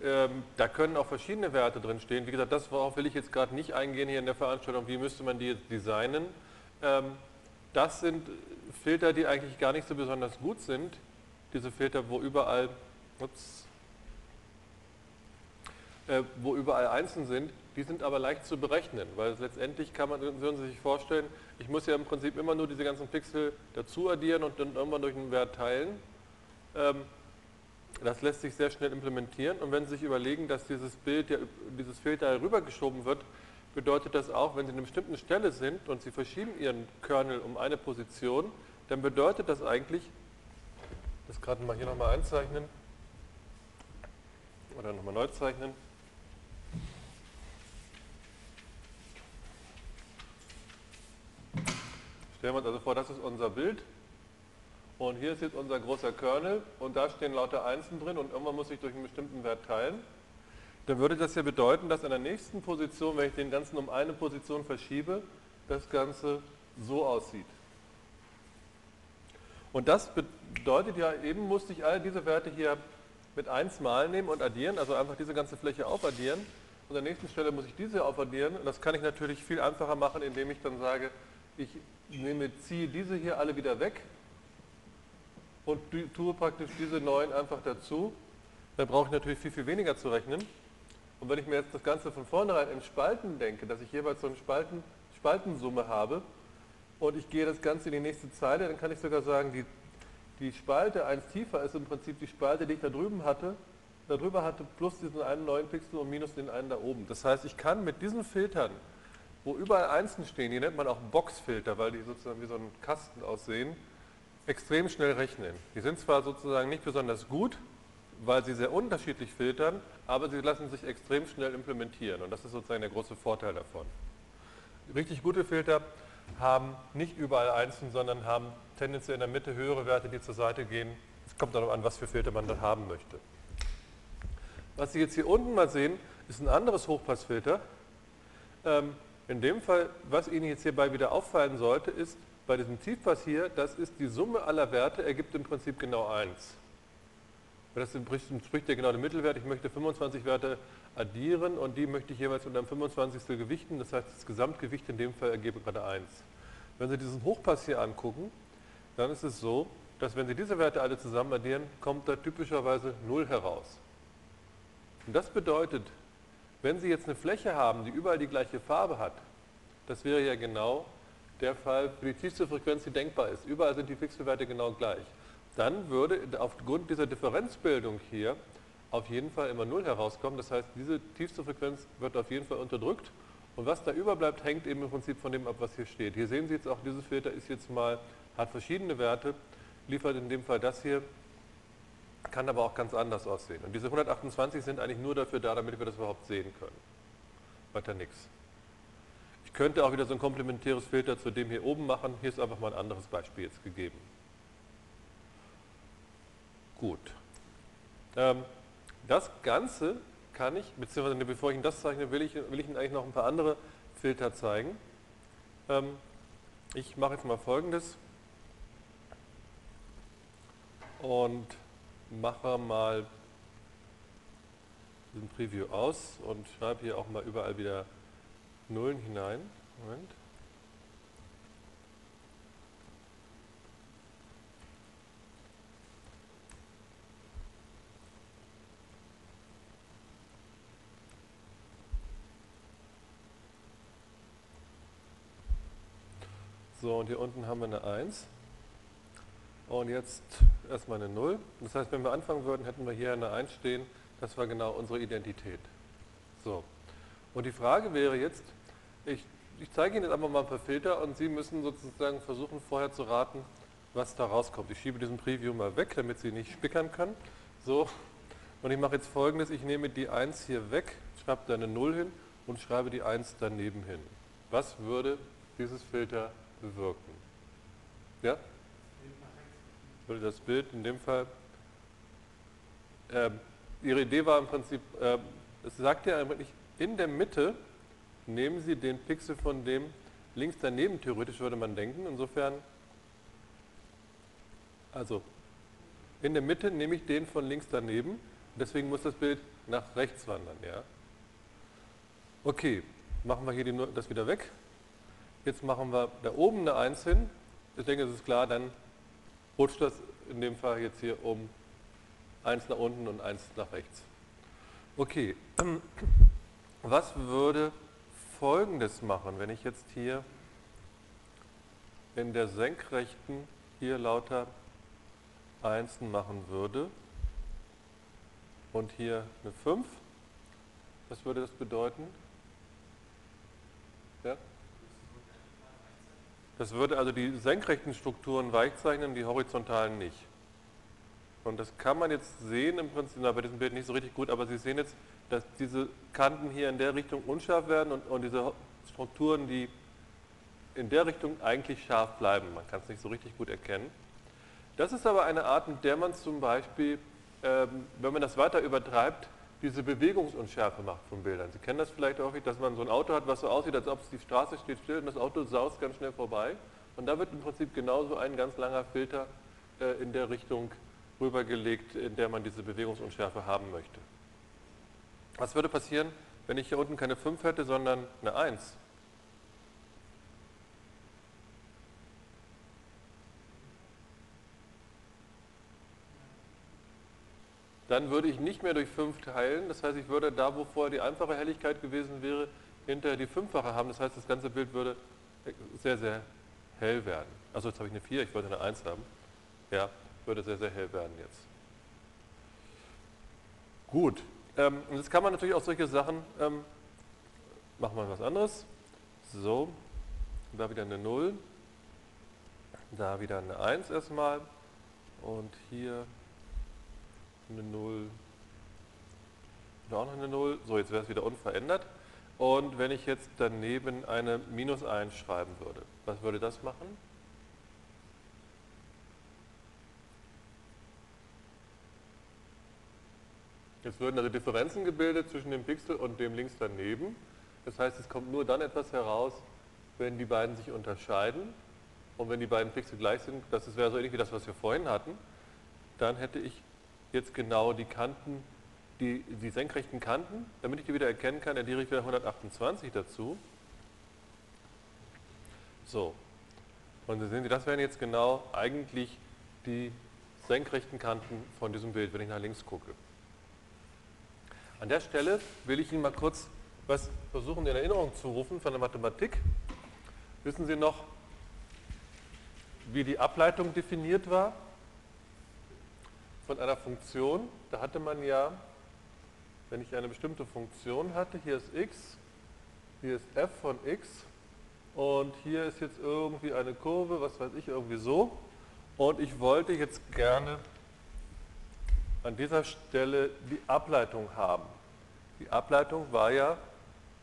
A: Ähm, da können auch verschiedene Werte drin stehen. Wie gesagt, das worauf will ich jetzt gerade nicht eingehen hier in der Veranstaltung. Wie müsste man die jetzt designen? Ähm, das sind Filter, die eigentlich gar nicht so besonders gut sind diese Filter, wo überall, ups, äh, wo überall Einsen sind, die sind aber leicht zu berechnen, weil letztendlich kann man, würden Sie sich vorstellen, ich muss ja im Prinzip immer nur diese ganzen Pixel dazu addieren und dann irgendwann durch einen Wert teilen. Ähm, das lässt sich sehr schnell implementieren und wenn Sie sich überlegen, dass dieses Bild, ja, dieses Filter rübergeschoben wird, bedeutet das auch, wenn Sie an einer bestimmten Stelle sind und Sie verschieben Ihren Kernel um eine Position, dann bedeutet das eigentlich, das gerade mal hier nochmal einzeichnen. Oder nochmal neu zeichnen. Stellen wir uns also vor, das ist unser Bild. Und hier ist jetzt unser großer Kernel und da stehen lauter Einsen drin und irgendwann muss ich durch einen bestimmten Wert teilen. Dann würde das ja bedeuten, dass in der nächsten Position, wenn ich den Ganzen um eine Position verschiebe, das Ganze so aussieht. Und das bedeutet ja, eben musste ich all diese Werte hier mit 1 mal nehmen und addieren, also einfach diese ganze Fläche aufaddieren. Und an der nächsten Stelle muss ich diese aufaddieren. Und das kann ich natürlich viel einfacher machen, indem ich dann sage, ich nehme, ziehe diese hier alle wieder weg und tue praktisch diese neuen einfach dazu. Dann brauche ich natürlich viel, viel weniger zu rechnen. Und wenn ich mir jetzt das Ganze von vornherein in Spalten denke, dass ich jeweils so eine Spalten, Spaltensumme habe, und ich gehe das Ganze in die nächste Zeile, dann kann ich sogar sagen, die, die Spalte 1 tiefer ist im Prinzip die Spalte, die ich da drüben hatte, darüber hatte, plus diesen einen neuen Pixel und minus den einen da oben. Das heißt, ich kann mit diesen Filtern, wo überall Einsen stehen, die nennt man auch Boxfilter, weil die sozusagen wie so ein Kasten aussehen, extrem schnell rechnen. Die sind zwar sozusagen nicht besonders gut, weil sie sehr unterschiedlich filtern, aber sie lassen sich extrem schnell implementieren und das ist sozusagen der große Vorteil davon. Richtig gute Filter haben nicht überall Einsen, sondern haben tendenziell in der Mitte höhere Werte, die zur Seite gehen. Es kommt darauf an, was für Filter man da haben möchte. Was Sie jetzt hier unten mal sehen, ist ein anderes Hochpassfilter. Ähm, in dem Fall, was Ihnen jetzt hierbei wieder auffallen sollte, ist, bei diesem Tiefpass hier, das ist die Summe aller Werte, ergibt im Prinzip genau 1. Das entspricht ja genau dem Mittelwert. Ich möchte 25 Werte addieren und die möchte ich jeweils unter einem 25. gewichten. Das heißt, das Gesamtgewicht in dem Fall ergebe gerade 1. Wenn Sie diesen Hochpass hier angucken, dann ist es so, dass wenn Sie diese Werte alle zusammen addieren, kommt da typischerweise 0 heraus. Und das bedeutet, wenn Sie jetzt eine Fläche haben, die überall die gleiche Farbe hat, das wäre ja genau der Fall für die tiefste Frequenz, die denkbar ist. Überall sind die Pixelwerte genau gleich. Dann würde aufgrund dieser Differenzbildung hier auf jeden Fall immer 0 herauskommen. Das heißt, diese tiefste Frequenz wird auf jeden Fall unterdrückt. Und was da überbleibt, hängt eben im Prinzip von dem ab, was hier steht. Hier sehen Sie jetzt auch, dieses Filter ist jetzt mal, hat verschiedene Werte, liefert in dem Fall das hier, kann aber auch ganz anders aussehen. Und diese 128 sind eigentlich nur dafür da, damit wir das überhaupt sehen können. Weiter nichts. Ich könnte auch wieder so ein komplementäres Filter zu dem hier oben machen. Hier ist einfach mal ein anderes Beispiel jetzt gegeben. Gut. Ähm, das Ganze kann ich, beziehungsweise bevor ich Ihnen das zeichne, will ich, will ich Ihnen eigentlich noch ein paar andere Filter zeigen. Ähm, ich mache jetzt mal folgendes und mache mal diesen Preview aus und schreibe hier auch mal überall wieder Nullen hinein. Moment. So, und hier unten haben wir eine 1. Und jetzt erstmal eine 0. Das heißt, wenn wir anfangen würden, hätten wir hier eine 1 stehen. Das war genau unsere Identität. So. Und die Frage wäre jetzt, ich, ich zeige Ihnen jetzt einfach mal ein paar Filter und Sie müssen sozusagen versuchen, vorher zu raten, was da rauskommt. Ich schiebe diesen Preview mal weg, damit Sie nicht spickern können. So. Und ich mache jetzt folgendes, ich nehme die 1 hier weg, schreibe da eine 0 hin und schreibe die 1 daneben hin. Was würde dieses Filter bewirken. Ja? Würde das Bild in dem Fall, äh, Ihre Idee war im Prinzip, äh, es sagt ja eigentlich, in der Mitte nehmen Sie den Pixel von dem links daneben, theoretisch würde man denken. Insofern, also in der Mitte nehme ich den von links daneben. Deswegen muss das Bild nach rechts wandern. Ja? Okay, machen wir hier die, das wieder weg. Jetzt machen wir da oben eine 1 hin. Ich denke, es ist klar, dann rutscht das in dem Fall jetzt hier um 1 nach unten und 1 nach rechts. Okay, [CLEARS THROAT] was würde folgendes machen, wenn ich jetzt hier in der Senkrechten hier lauter Einsen machen würde und hier eine 5? Was würde das bedeuten? Ja? Das würde also die senkrechten Strukturen weich zeichnen, die horizontalen nicht. Und das kann man jetzt sehen im Prinzip, na, bei diesem Bild nicht so richtig gut, aber Sie sehen jetzt, dass diese Kanten hier in der Richtung unscharf werden und, und diese Strukturen, die in der Richtung eigentlich scharf bleiben. Man kann es nicht so richtig gut erkennen. Das ist aber eine Art, in der man zum Beispiel, ähm, wenn man das weiter übertreibt, diese Bewegungsunschärfe macht von Bildern. Sie kennen das vielleicht häufig, dass man so ein Auto hat, was so aussieht, als ob es die Straße steht still und das Auto saust ganz schnell vorbei. Und da wird im Prinzip genauso ein ganz langer Filter äh, in der Richtung rübergelegt, in der man diese Bewegungsunschärfe haben möchte. Was würde passieren, wenn ich hier unten keine 5 hätte, sondern eine 1? Dann würde ich nicht mehr durch 5 teilen, das heißt, ich würde da, wo vorher die einfache Helligkeit gewesen wäre, hinterher die fünffache haben. Das heißt, das ganze Bild würde sehr, sehr hell werden. Also jetzt habe ich eine 4, ich wollte eine 1 haben. Ja, würde sehr, sehr hell werden jetzt. Gut, ähm, und jetzt kann man natürlich auch solche Sachen, ähm, machen wir was anderes. So, da wieder eine 0, da wieder eine 1 erstmal und hier eine 0, da auch noch eine 0. So, jetzt wäre es wieder unverändert. Und wenn ich jetzt daneben eine Minus 1 schreiben würde, was würde das machen? Jetzt würden also Differenzen gebildet zwischen dem Pixel und dem links daneben. Das heißt, es kommt nur dann etwas heraus, wenn die beiden sich unterscheiden. Und wenn die beiden Pixel gleich sind, das wäre so ähnlich wie das, was wir vorhin hatten, dann hätte ich jetzt genau die Kanten, die, die senkrechten Kanten, damit ich die wieder erkennen kann, addiere ich wieder 128 dazu. So. Und dann sehen Sie, das wären jetzt genau eigentlich die senkrechten Kanten von diesem Bild, wenn ich nach links gucke. An der Stelle will ich Ihnen mal kurz was versuchen in Erinnerung zu rufen von der Mathematik. Wissen Sie noch, wie die Ableitung definiert war von einer Funktion? Da hatte man ja, wenn ich eine bestimmte Funktion hatte, hier ist x, hier ist f von x und hier ist jetzt irgendwie eine Kurve, was weiß ich, irgendwie so. Und ich wollte jetzt gerne an dieser Stelle die Ableitung haben. Die Ableitung war ja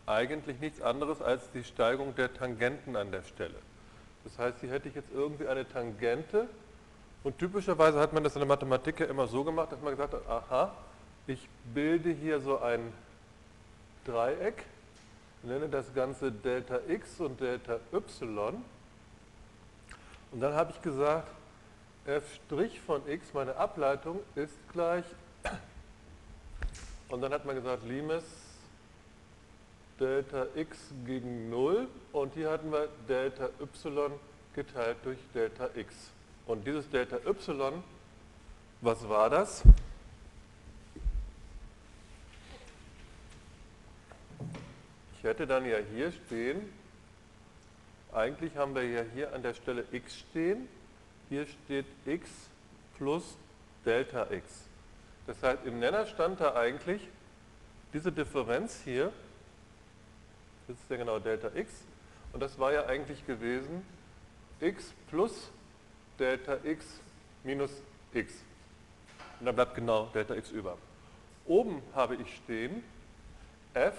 A: eigentlich nichts anderes als die Steigung der Tangenten an der Stelle. Das heißt, hier hätte ich jetzt irgendwie eine Tangente und typischerweise hat man das in der Mathematik ja immer so gemacht, dass man gesagt hat, aha, ich bilde hier so ein Dreieck, nenne das Ganze Delta x und Delta y und dann habe ich gesagt, f' von x, meine Ableitung, ist gleich [COUGHS] und dann hat man gesagt, Limes Delta x gegen 0 und hier hatten wir Delta y geteilt durch Delta x. Und dieses Delta y, was war das? Ich hätte dann ja hier stehen, eigentlich haben wir ja hier an der Stelle x stehen, hier steht x plus Delta x. Das heißt, im Nenner stand da eigentlich diese Differenz hier, das ist ja genau Delta x, und das war ja eigentlich gewesen x plus Delta x minus x. Und dann bleibt genau Delta x über. Oben habe ich stehen f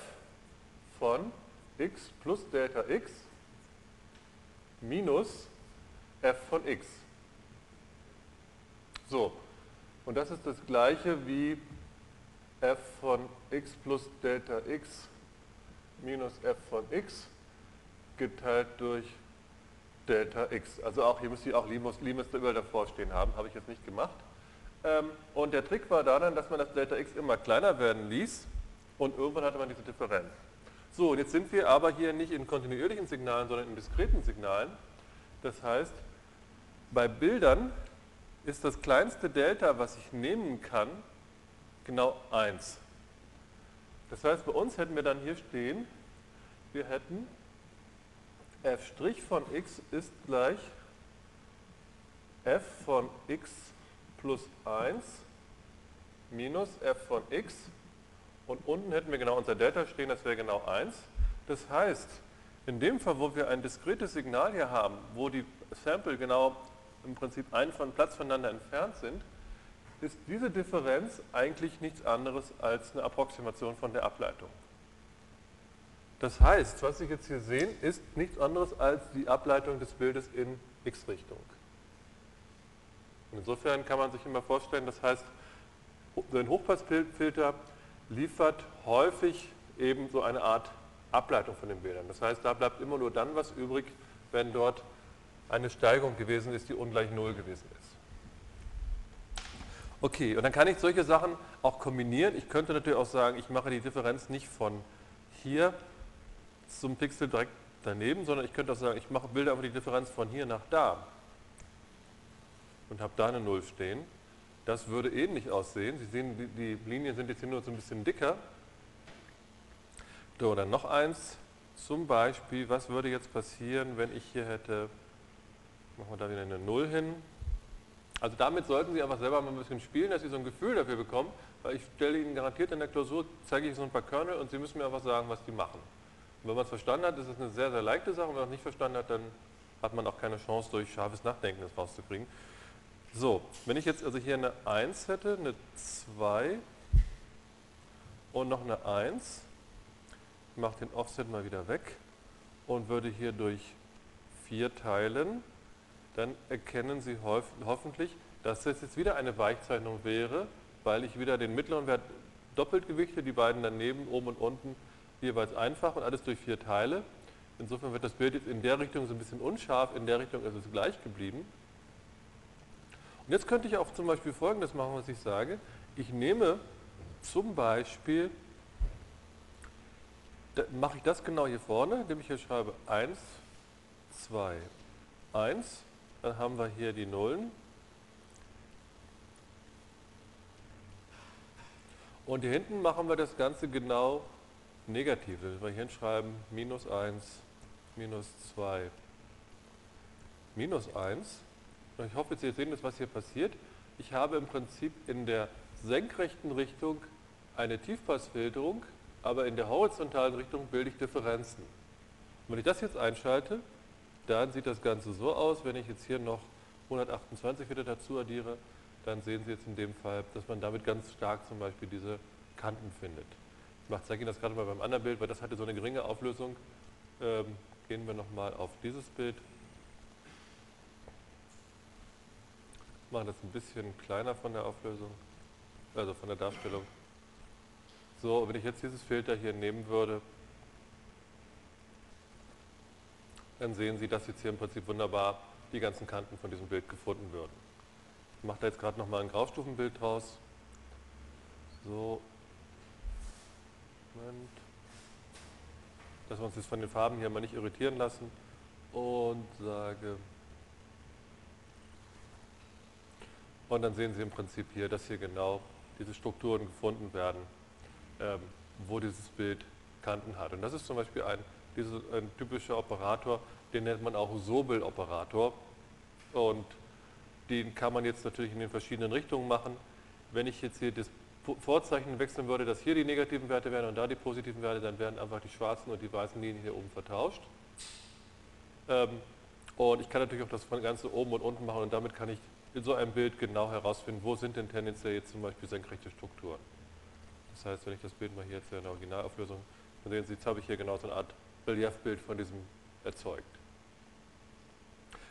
A: von x plus Delta x minus f von x. So, und das ist das gleiche wie f von x plus Delta x minus f von x geteilt durch Delta x. Also auch hier müsst ihr auch Limes, Limes überall davor stehen haben, habe ich jetzt nicht gemacht. Ähm, und der Trick war da dann, dass man das Delta x immer kleiner werden ließ und irgendwann hatte man diese Differenz. So, und jetzt sind wir aber hier nicht in kontinuierlichen Signalen, sondern in diskreten Signalen. Das heißt, bei Bildern ist das kleinste Delta, was ich nehmen kann, genau 1. Das heißt, bei uns hätten wir dann hier stehen, wir hätten f' von x ist gleich f von x plus 1 minus f von x und unten hätten wir genau unser Delta stehen, das wäre genau 1. Das heißt, in dem Fall, wo wir ein diskretes Signal hier haben, wo die Sample genau im Prinzip einen von Platz voneinander entfernt sind, ist diese Differenz eigentlich nichts anderes als eine Approximation von der Ableitung. Das heißt, was Sie jetzt hier sehen, ist nichts anderes als die Ableitung des Bildes in x-Richtung. Insofern kann man sich immer vorstellen, das heißt, ein Hochpassfilter liefert häufig eben so eine Art Ableitung von den Bildern. Das heißt, da bleibt immer nur dann was übrig, wenn dort eine Steigung gewesen ist, die ungleich Null gewesen ist. Okay, und dann kann ich solche Sachen auch kombinieren. Ich könnte natürlich auch sagen, ich mache die Differenz nicht von hier zum Pixel direkt daneben, sondern ich könnte auch sagen, ich mache Bilder einfach die Differenz von hier nach da und habe da eine Null stehen. Das würde ähnlich aussehen. Sie sehen, die, die Linien sind jetzt hier nur so ein bisschen dicker. So, dann noch eins. Zum Beispiel, was würde jetzt passieren, wenn ich hier hätte, machen wir da wieder eine Null hin. Also damit sollten Sie einfach selber mal ein bisschen spielen, dass Sie so ein Gefühl dafür bekommen, weil ich stelle Ihnen garantiert in der Klausur, zeige ich so ein paar Kernel und Sie müssen mir einfach sagen, was die machen. Wenn man es verstanden hat, ist es eine sehr, sehr leichte Sache. Wenn man es nicht verstanden hat, dann hat man auch keine Chance, durch scharfes Nachdenken das rauszukriegen. So, wenn ich jetzt also hier eine 1 hätte, eine 2 und noch eine 1, ich mache den Offset mal wieder weg und würde hier durch 4 teilen, dann erkennen Sie hoffentlich, dass das jetzt wieder eine Weichzeichnung wäre, weil ich wieder den mittleren Wert doppelt gewichte, die beiden daneben, oben und unten, jeweils einfach und alles durch 4 teile. Insofern wird das Bild jetzt in der Richtung so ein bisschen unscharf, in der Richtung ist es gleich geblieben. Und jetzt könnte ich auch zum Beispiel folgendes machen, was ich sage. Ich nehme zum Beispiel, mache ich das genau hier vorne, indem ich hier schreibe 1, 2, 1. Dann haben wir hier die Nullen. Und hier hinten machen wir das Ganze genau negativ. Wenn wir hier hinschreiben minus 1, minus 2, minus 1 ich hoffe, Sie sehen das, was hier passiert. Ich habe im Prinzip in der senkrechten Richtung eine Tiefpassfilterung, aber in der horizontalen Richtung bilde ich Differenzen. Und wenn ich das jetzt einschalte, dann sieht das Ganze so aus, wenn ich jetzt hier noch 128 wieder dazu addiere, dann sehen Sie jetzt in dem Fall, dass man damit ganz stark zum Beispiel diese Kanten findet. Ich zeige Ihnen das gerade mal beim anderen Bild, weil das hatte so eine geringe Auflösung. Ähm, gehen wir nochmal auf dieses Bild. machen das ein bisschen kleiner von der Auflösung, also von der Darstellung. So, wenn ich jetzt dieses Filter hier nehmen würde, dann sehen Sie, dass jetzt hier im Prinzip wunderbar die ganzen Kanten von diesem Bild gefunden würden. Ich mache da jetzt gerade nochmal ein Graustufenbild draus. So. Moment. Dass wir uns jetzt von den Farben hier mal nicht irritieren lassen. Und sage Und dann sehen Sie im Prinzip hier, dass hier genau diese Strukturen gefunden werden, ähm, wo dieses Bild Kanten hat. Und das ist zum Beispiel ein, diese, ein typischer Operator, den nennt man auch Sobel-Operator. Und den kann man jetzt natürlich in den verschiedenen Richtungen machen. Wenn ich jetzt hier das Vorzeichen wechseln würde, dass hier die negativen Werte wären und da die positiven Werte, dann werden einfach die schwarzen und die weißen Linien hier oben vertauscht. Ähm, und ich kann natürlich auch das von ganz oben und unten machen und damit kann ich in so einem Bild genau herausfinden, wo sind denn tendenziell jetzt zum Beispiel senkrechte Strukturen. Das heißt, wenn ich das Bild mal hier jetzt in der Originalauflösung, dann sehen Sie, jetzt habe ich hier genau so eine Art Reliefbild von diesem erzeugt.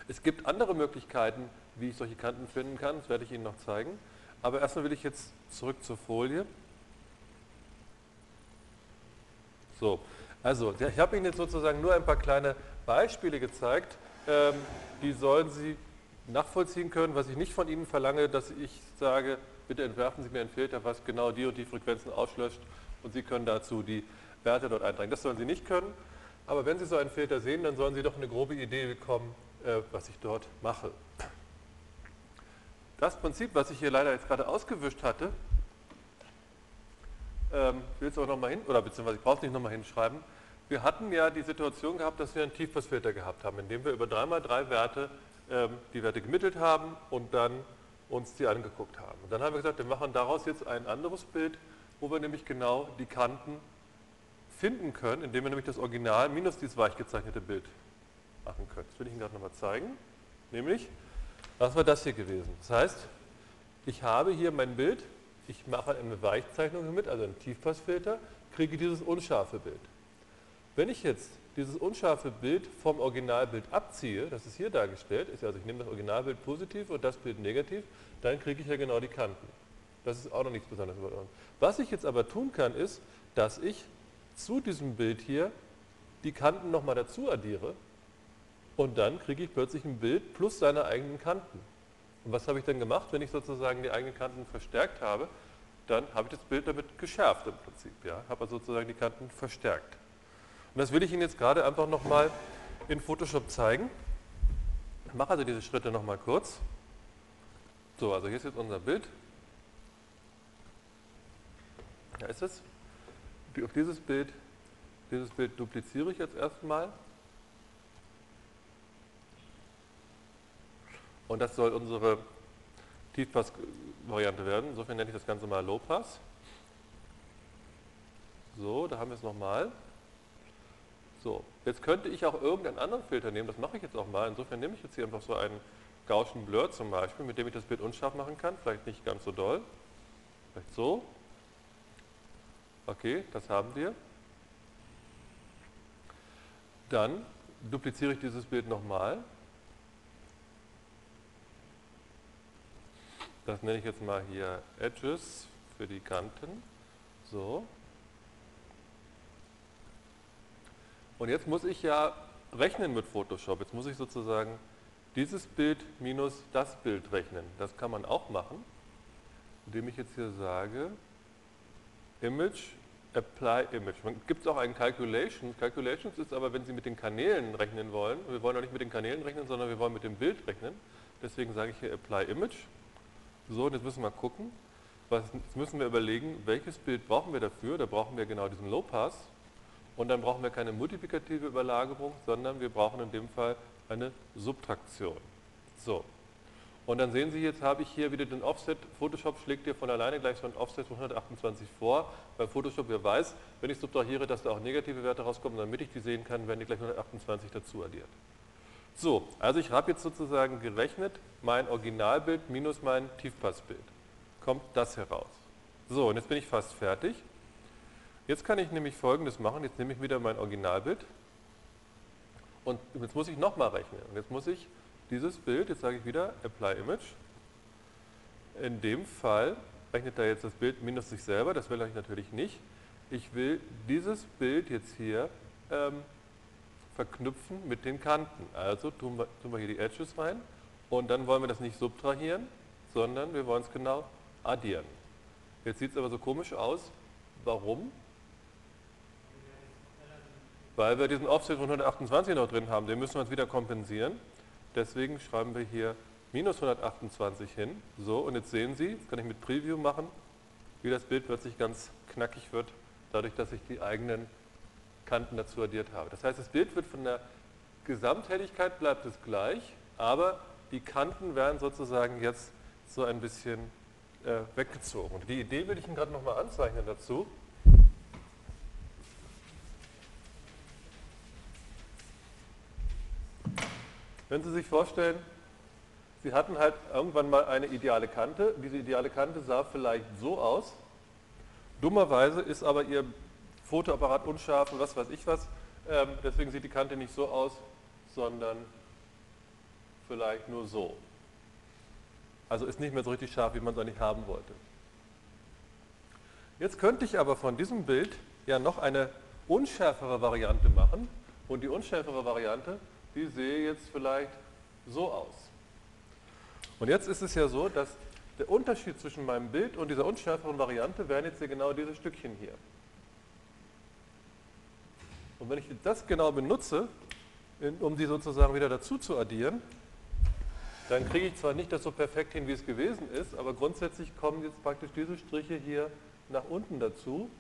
A: Es gibt andere Möglichkeiten, wie ich solche Kanten finden kann, das werde ich Ihnen noch zeigen. Aber erstmal will ich jetzt zurück zur Folie. So, also ich habe Ihnen jetzt sozusagen nur ein paar kleine Beispiele gezeigt, ähm, die sollen Sie nachvollziehen können, was ich nicht von Ihnen verlange, dass ich sage, bitte entwerfen Sie mir einen Filter, was genau die und die Frequenzen auslöscht und Sie können dazu die Werte dort eintragen. Das sollen Sie nicht können, aber wenn Sie so einen Filter sehen, dann sollen Sie doch eine grobe Idee bekommen, äh, was ich dort mache. Das Prinzip, was ich hier leider jetzt gerade ausgewischt hatte, ähm, ich will es auch nochmal hin, oder beziehungsweise ich brauche es nicht nochmal hinschreiben, wir hatten ja die Situation gehabt, dass wir einen Tiefpassfilter gehabt haben, indem wir über 3x3 Werte ähm, die Werte gemittelt haben und dann uns die angeguckt haben. Und dann haben wir gesagt, wir machen daraus jetzt ein anderes Bild, wo wir nämlich genau die Kanten finden können, indem wir nämlich das Original minus dieses weich gezeichnete Bild machen können. Das will ich Ihnen gerade nochmal zeigen. Nämlich, was war das hier gewesen? Das heißt, ich habe hier mein Bild, ich mache eine Weichzeichnung mit, also einen Tiefpassfilter, kriege dieses unscharfe Bild. Wenn ich jetzt dieses unscharfe Bild vom Originalbild abziehe, das ist hier dargestellt, ist also ich nehme das Originalbild positiv und das Bild negativ, dann kriege ich ja genau die Kanten. Das ist auch noch nichts Besonderes. Was ich jetzt aber tun kann, ist, dass ich zu diesem Bild hier die Kanten nochmal dazu addiere und dann kriege ich plötzlich ein Bild plus seine eigenen Kanten. Und was habe ich dann gemacht, wenn ich sozusagen die eigenen Kanten verstärkt habe? Dann habe ich das Bild damit geschärft im Prinzip. Ja? Habe also sozusagen die Kanten verstärkt. Und das will ich Ihnen jetzt gerade einfach nochmal in Photoshop zeigen. Ich mache also diese Schritte nochmal kurz. So, also hier ist jetzt unser Bild. Da ist es. Auf dieses Bild, dieses Bild dupliziere ich jetzt erstmal. Und das soll unsere Tiefpass-Variante werden. Insofern nenne ich das Ganze mal Low-Pass. So, da haben wir es nochmal. So, jetzt könnte ich auch irgendeinen anderen Filter nehmen, das mache ich jetzt auch mal. Insofern nehme ich jetzt hier einfach so einen Gaussian Blur zum Beispiel, mit dem ich das Bild unscharf machen kann, vielleicht nicht ganz so doll. Vielleicht so. Okay, das haben wir. Dann dupliziere ich dieses Bild nochmal. Das nenne ich jetzt mal hier Edges für die Kanten. So. Und jetzt muss ich ja rechnen mit Photoshop. Jetzt muss ich sozusagen dieses Bild minus das Bild rechnen. Das kann man auch machen, indem ich jetzt hier sage, Image, Apply Image. Gibt es auch einen Calculation. Calculations ist aber, wenn Sie mit den Kanälen rechnen wollen. Wir wollen auch nicht mit den Kanälen rechnen, sondern wir wollen mit dem Bild rechnen. Deswegen sage ich hier Apply Image. So, und jetzt müssen wir gucken. Was, jetzt müssen wir überlegen, welches Bild brauchen wir dafür. Da brauchen wir genau diesen Low Pass. Und dann brauchen wir keine multiplikative Überlagerung, sondern wir brauchen in dem Fall eine Subtraktion. So. Und dann sehen Sie, jetzt habe ich hier wieder den Offset. Photoshop schlägt dir von alleine gleich so ein Offset von 128 vor, weil Photoshop ja weiß, wenn ich subtrahiere, dass da auch negative Werte rauskommen, damit ich die sehen kann, werden die gleich 128 dazu addiert. So, also ich habe jetzt sozusagen gerechnet, mein Originalbild minus mein Tiefpassbild. Kommt das heraus. So, und jetzt bin ich fast fertig. Jetzt kann ich nämlich folgendes machen, jetzt nehme ich wieder mein Originalbild und jetzt muss ich nochmal rechnen. Und jetzt muss ich dieses Bild, jetzt sage ich wieder Apply Image, in dem Fall rechnet er jetzt das Bild minus sich selber, das will ich natürlich nicht. Ich will dieses Bild jetzt hier ähm, verknüpfen mit den Kanten. Also tun wir, tun wir hier die Edges rein und dann wollen wir das nicht subtrahieren, sondern wir wollen es genau addieren. Jetzt sieht es aber so komisch aus. Warum? weil wir diesen Offset von 128 noch drin haben, den müssen wir uns wieder kompensieren. Deswegen schreiben wir hier minus 128 hin. So, und jetzt sehen Sie, jetzt kann ich mit Preview machen, wie das Bild plötzlich ganz knackig wird, dadurch, dass ich die eigenen Kanten dazu addiert habe. Das heißt, das Bild wird von der Gesamthelligkeit bleibt es gleich, aber die Kanten werden sozusagen jetzt so ein bisschen äh, weggezogen. Die Idee will ich Ihnen gerade nochmal anzeichnen dazu. Wenn Sie sich vorstellen, Sie hatten halt irgendwann mal eine ideale Kante. Diese ideale Kante sah vielleicht so aus. Dummerweise ist aber Ihr Fotoapparat unscharf und was weiß ich was. Ähm, deswegen sieht die Kante nicht so aus, sondern vielleicht nur so. Also ist nicht mehr so richtig scharf, wie man es eigentlich haben wollte. Jetzt könnte ich aber von diesem Bild ja noch eine unschärfere Variante machen. Und die unschärfere Variante die sehe jetzt vielleicht so aus. Und jetzt ist es ja so, dass der Unterschied zwischen meinem Bild und dieser unschärferen Variante wären jetzt hier genau diese Stückchen hier. Und wenn ich das genau benutze, um die sozusagen wieder dazu zu addieren, dann kriege ich zwar nicht das so perfekt hin, wie es gewesen ist, aber grundsätzlich kommen jetzt praktisch diese Striche hier nach unten dazu.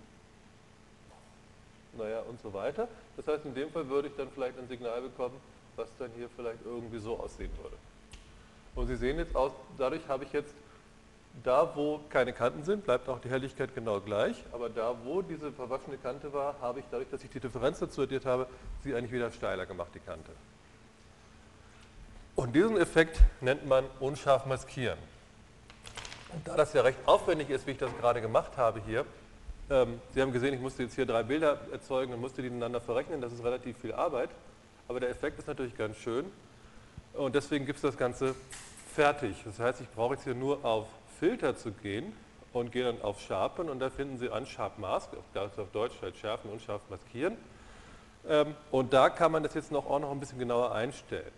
A: Naja, und so weiter. Das heißt, in dem Fall würde ich dann vielleicht ein Signal bekommen, was dann hier vielleicht irgendwie so aussehen würde. Und Sie sehen jetzt aus, dadurch habe ich jetzt, da wo keine Kanten sind, bleibt auch die Helligkeit genau gleich, aber da wo diese verwaschene Kante war, habe ich dadurch, dass ich die Differenz dazu addiert habe, sie eigentlich wieder steiler gemacht, die Kante. Und diesen Effekt nennt man unscharf maskieren. Und da das ja recht aufwendig ist, wie ich das gerade gemacht habe hier, ähm, Sie haben gesehen, ich musste jetzt hier drei Bilder erzeugen und musste die miteinander verrechnen, das ist relativ viel Arbeit, aber der Effekt ist natürlich ganz schön und deswegen gibt es das Ganze fertig. Das heißt, ich brauche jetzt hier nur auf Filter zu gehen und gehe dann auf Sharpen und da finden Sie Unsharp Mask, das ist auf Deutsch halt schärfen, unscharf maskieren. Ähm, und da kann man das jetzt noch, auch noch ein bisschen genauer einstellen.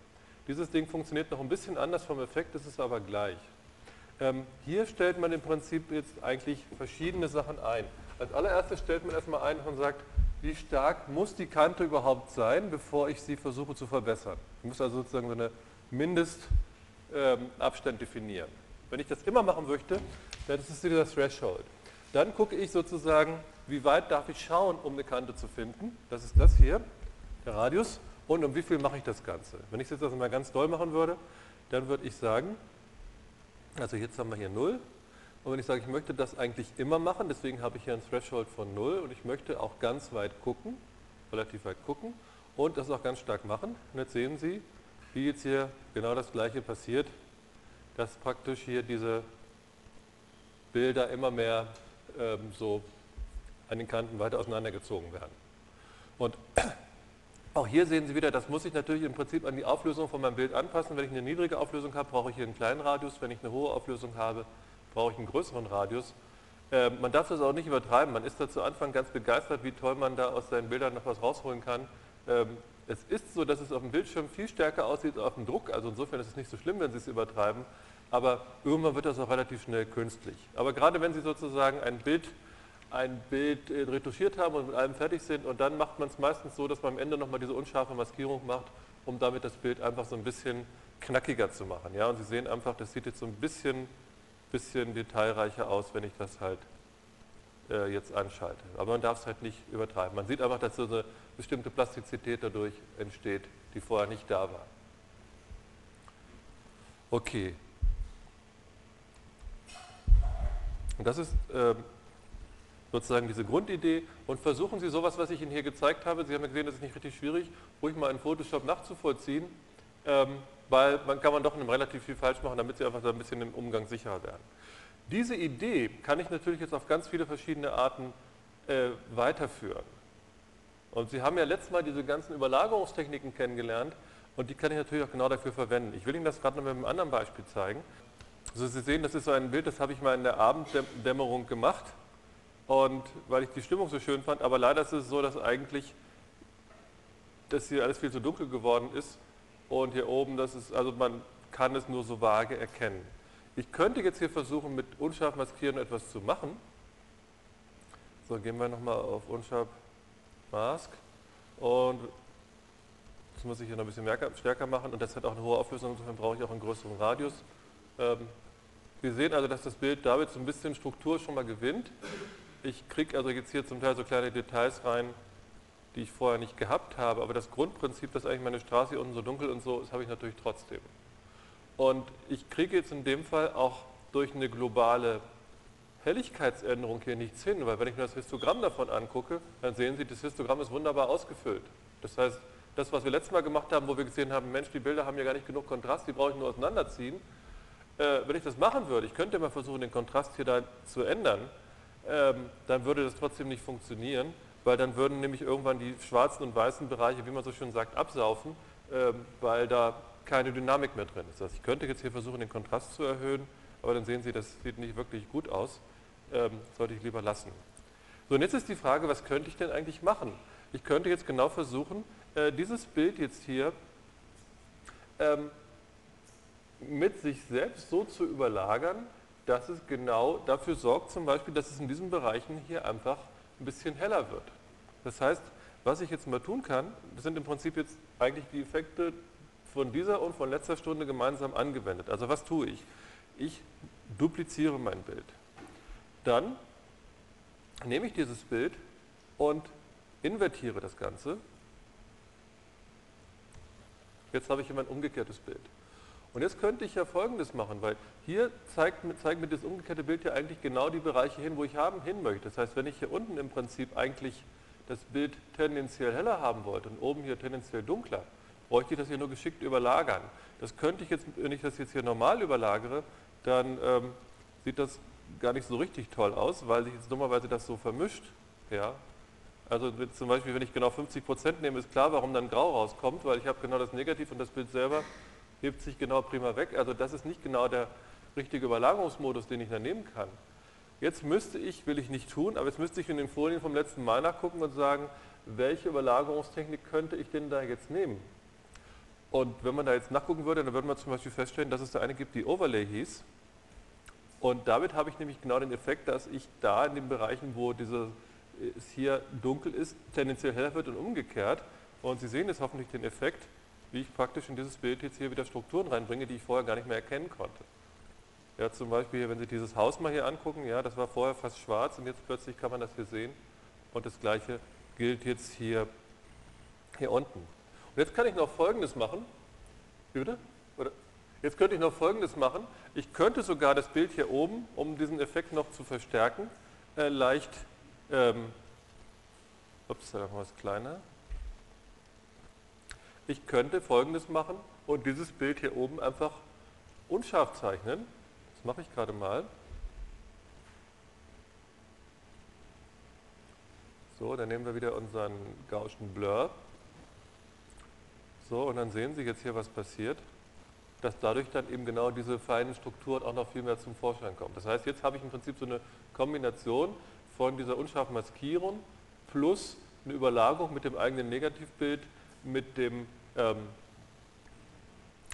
A: Dieses Ding funktioniert noch ein bisschen anders vom Effekt, ist es aber gleich. Ähm, hier stellt man im Prinzip jetzt eigentlich verschiedene Sachen ein. Als allererstes stellt man erstmal ein und sagt, wie stark muss die Kante überhaupt sein, bevor ich sie versuche zu verbessern. Ich muss also sozusagen so eine Mindestabstand definieren. Wenn ich das immer machen möchte, dann ist es dieser Threshold. Dann gucke ich sozusagen, wie weit darf ich schauen, um eine Kante zu finden. Das ist das hier, der Radius. Und um wie viel mache ich das Ganze? Wenn ich es jetzt also mal ganz doll machen würde, dann würde ich sagen, also jetzt haben wir hier 0. Und wenn ich sage, ich möchte das eigentlich immer machen, deswegen habe ich hier ein Threshold von 0 und ich möchte auch ganz weit gucken, relativ weit gucken und das auch ganz stark machen. Und jetzt sehen Sie, wie jetzt hier genau das gleiche passiert, dass praktisch hier diese Bilder immer mehr ähm, so an den Kanten weiter auseinandergezogen werden. Und [CLEARS THROAT] auch hier sehen Sie wieder, das muss ich natürlich im Prinzip an die Auflösung von meinem Bild anpassen. Wenn ich eine niedrige Auflösung habe, brauche ich hier einen kleinen Radius. Wenn ich eine hohe Auflösung habe, brauche ich einen größeren Radius. Äh, man darf das auch nicht übertreiben. Man ist da zu Anfang ganz begeistert, wie toll man da aus seinen Bildern noch was rausholen kann. Ähm, es ist so, dass es auf dem Bildschirm viel stärker aussieht als auf dem Druck. Also insofern ist es nicht so schlimm, wenn Sie es übertreiben. Aber irgendwann wird das auch relativ schnell künstlich. Aber gerade wenn Sie sozusagen ein Bild ein Bild äh, retuschiert haben und mit allem fertig sind und dann macht man es meistens so, dass man am Ende nochmal diese unscharfe Maskierung macht, um damit das Bild einfach so ein bisschen knackiger zu machen. Ja? Und Sie sehen einfach, das sieht jetzt so ein bisschen, bisschen detailreicher aus, wenn ich das halt äh, jetzt anschalte. Aber man darf es halt nicht übertreiben. Man sieht einfach, dass so eine bestimmte Plastizität dadurch entsteht, die vorher nicht da war. Okay. Und das ist äh, sozusagen diese Grundidee und versuchen Sie sowas, was ich Ihnen hier gezeigt habe, Sie haben ja gesehen, das ist nicht richtig schwierig, ruhig mal in Photoshop nachzuvollziehen, ähm, weil man kann man doch relativ viel falsch machen, damit Sie einfach da ein bisschen im Umgang sicherer werden. Diese Idee kann ich natürlich jetzt auf ganz viele verschiedene Arten äh, weiterführen. Und Sie haben ja letztes Mal diese ganzen Überlagerungstechniken kennengelernt und die kann ich natürlich auch genau dafür verwenden. Ich will Ihnen das gerade noch mit einem anderen Beispiel zeigen. Also Sie sehen, das ist so ein Bild, das habe ich mal in der Abenddämmerung gemacht. Und weil ich die Stimmung so schön fand, aber leider ist es so, dass eigentlich das hier alles viel zu dunkel geworden ist und hier oben, das ist, also man kann es nur so vage erkennen. Ich könnte jetzt hier versuchen, mit unscharf maskieren etwas zu machen. So, gehen wir nochmal auf unscharf Mask. Und das muss ich hier noch ein bisschen stärker machen. Und das hat auch eine hohe Auflösung, insofern brauche ich auch einen größeren Radius. Ähm, wir sehen also, dass das Bild damit so ein bisschen Struktur schon mal gewinnt. Ich kriege also jetzt hier zum Teil so kleine Details rein, die ich vorher nicht gehabt habe, aber das Grundprinzip, dass eigentlich meine Straße hier unten so dunkel und so ist, habe ich natürlich trotzdem. Und ich kriege jetzt in dem Fall auch durch eine globale Helligkeitsänderung hier nichts hin, weil wenn ich mir das Histogramm davon angucke, dann sehen Sie, das Histogramm ist wunderbar ausgefüllt. Das heißt, das, was wir letztes Mal gemacht haben, wo wir gesehen haben, Mensch, die Bilder haben ja gar nicht genug Kontrast, die brauche ich nur auseinanderziehen. Äh, wenn ich das machen würde, ich könnte mal versuchen, den Kontrast hier da zu ändern, ähm, dann würde das trotzdem nicht funktionieren, weil dann würden nämlich irgendwann die schwarzen und weißen Bereiche, wie man so schön sagt, absaufen, ähm, weil da keine Dynamik mehr drin ist. Das heißt, ich könnte jetzt hier versuchen, den Kontrast zu erhöhen, aber dann sehen Sie, das sieht nicht wirklich gut aus. Ähm, sollte ich lieber lassen. So, und jetzt ist die Frage, was könnte ich denn eigentlich machen? Ich könnte jetzt genau versuchen, äh, dieses Bild jetzt hier ähm, mit sich selbst so zu überlagern, dass es genau dafür sorgt, zum Beispiel, dass es in diesen Bereichen hier einfach ein bisschen heller wird. Das heißt, was ich jetzt mal tun kann, das sind im Prinzip jetzt eigentlich die Effekte von dieser und von letzter Stunde gemeinsam angewendet. Also was tue ich? Ich dupliziere mein Bild. Dann nehme ich dieses Bild und invertiere das Ganze. Jetzt habe ich hier mein umgekehrtes Bild. Und jetzt könnte ich ja Folgendes machen, weil hier zeigt, zeigt mir das umgekehrte Bild ja eigentlich genau die Bereiche hin, wo ich haben, hin möchte. Das heißt, wenn ich hier unten im Prinzip eigentlich das Bild tendenziell heller haben wollte und oben hier tendenziell dunkler, bräuchte ich das hier nur geschickt überlagern. Das könnte ich jetzt, wenn ich das jetzt hier normal überlagere, dann ähm, sieht das gar nicht so richtig toll aus, weil sich jetzt dummerweise das so vermischt. Ja. Also zum Beispiel, wenn ich genau 50% nehme, ist klar, warum dann Grau rauskommt, weil ich habe genau das Negativ und das Bild selber hebt sich genau prima weg. Also das ist nicht genau der richtige Überlagerungsmodus, den ich da nehmen kann. Jetzt müsste ich, will ich nicht tun, aber jetzt müsste ich in den Folien vom letzten Mal nachgucken und sagen, welche Überlagerungstechnik könnte ich denn da jetzt nehmen? Und wenn man da jetzt nachgucken würde, dann würde man zum Beispiel feststellen, dass es da eine gibt, die Overlay hieß. Und damit habe ich nämlich genau den Effekt, dass ich da in den Bereichen, wo diese, es hier dunkel ist, tendenziell heller wird und umgekehrt. Und Sie sehen jetzt hoffentlich den Effekt, wie ich praktisch in dieses Bild jetzt hier wieder Strukturen reinbringe, die ich vorher gar nicht mehr erkennen konnte. Ja, zum Beispiel, wenn Sie dieses Haus mal hier angucken, ja, das war vorher fast schwarz und jetzt plötzlich kann man das hier sehen. Und das gleiche gilt jetzt hier, hier unten. Und jetzt kann ich noch Folgendes machen. Bitte? Jetzt könnte ich noch Folgendes machen. Ich könnte sogar das Bild hier oben, um diesen Effekt noch zu verstärken, äh, leicht, ähm, ups, da machen wir es kleiner. Ich könnte Folgendes machen und dieses Bild hier oben einfach unscharf zeichnen. Das mache ich gerade mal. So, dann nehmen wir wieder unseren Gaußschen Blur. So, und dann sehen Sie jetzt hier, was passiert, dass dadurch dann eben genau diese feinen Strukturen auch noch viel mehr zum Vorschein kommen. Das heißt, jetzt habe ich im Prinzip so eine Kombination von dieser unscharfen Maskierung plus eine Überlagerung mit dem eigenen Negativbild, mit dem ähm,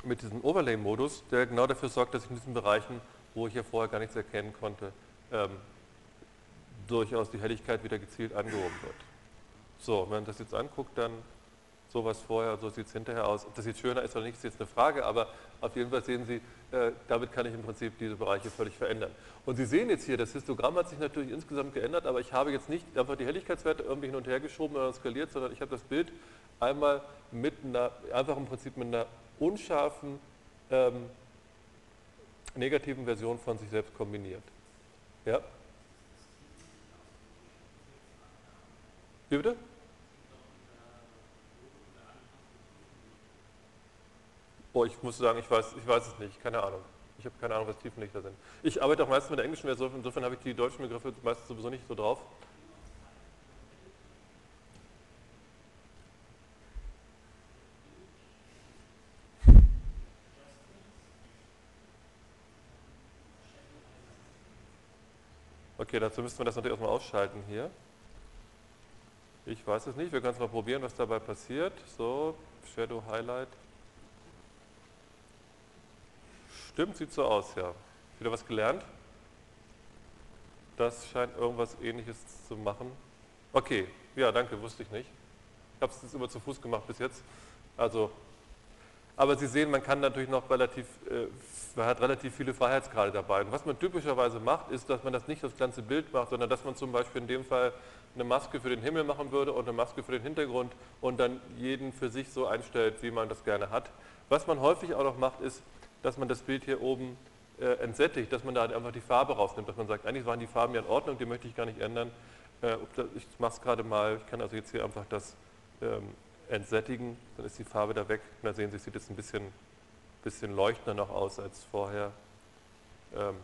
A: mit diesem Overlay-Modus, der genau dafür sorgt, dass ich in diesen Bereichen wo ich ja vorher gar nichts erkennen konnte, ähm, durchaus die Helligkeit wieder gezielt angehoben wird. So, wenn man das jetzt anguckt, dann sowas vorher, so sieht es hinterher aus. Ob das jetzt schöner ist oder nicht, ist jetzt eine Frage, aber auf jeden Fall sehen Sie, äh, damit kann ich im Prinzip diese Bereiche völlig verändern. Und Sie sehen jetzt hier, das Histogramm hat sich natürlich insgesamt geändert, aber ich habe jetzt nicht einfach die Helligkeitswerte irgendwie hin und her geschoben oder skaliert, sondern ich habe das Bild einmal mit einer, einfach im Prinzip mit einer unscharfen ähm, negativen Version von sich selbst kombiniert. Ja? Wie bitte? Oh, ich muss sagen, ich weiß, ich weiß es nicht, keine Ahnung. Ich habe keine Ahnung, was Tiefenlichter sind. Ich arbeite auch meistens mit der englischen Version, insofern habe ich die deutschen Begriffe meistens sowieso nicht so drauf. Okay, dazu müssten wir das natürlich erstmal ausschalten hier. Ich weiß es nicht, wir können es mal probieren, was dabei passiert. So, Shadow Highlight. Stimmt, sieht so aus, ja. Wieder was gelernt? Das scheint irgendwas ähnliches zu machen. Okay, ja, danke, wusste ich nicht. Ich habe es jetzt immer zu Fuß gemacht bis jetzt. Also aber Sie sehen, man kann natürlich noch relativ, äh, man hat relativ viele Freiheitsgrade dabei. Und was man typischerweise macht, ist, dass man das nicht das ganze Bild macht, sondern dass man zum Beispiel in dem Fall eine Maske für den Himmel machen würde und eine Maske für den Hintergrund und dann jeden für sich so einstellt, wie man das gerne hat. Was man häufig auch noch macht, ist, dass man das Bild hier oben äh, entsättigt, dass man da einfach die Farbe rausnimmt, dass man sagt, eigentlich waren die Farben ja in Ordnung, die möchte ich gar nicht ändern. Äh, ich mache es gerade mal, ich kann also jetzt hier einfach das ähm, entsättigen, dann ist die Farbe da weg. Und da sehen Sie, sieht es ein bisschen, bisschen leuchtender noch aus als vorher. Ähm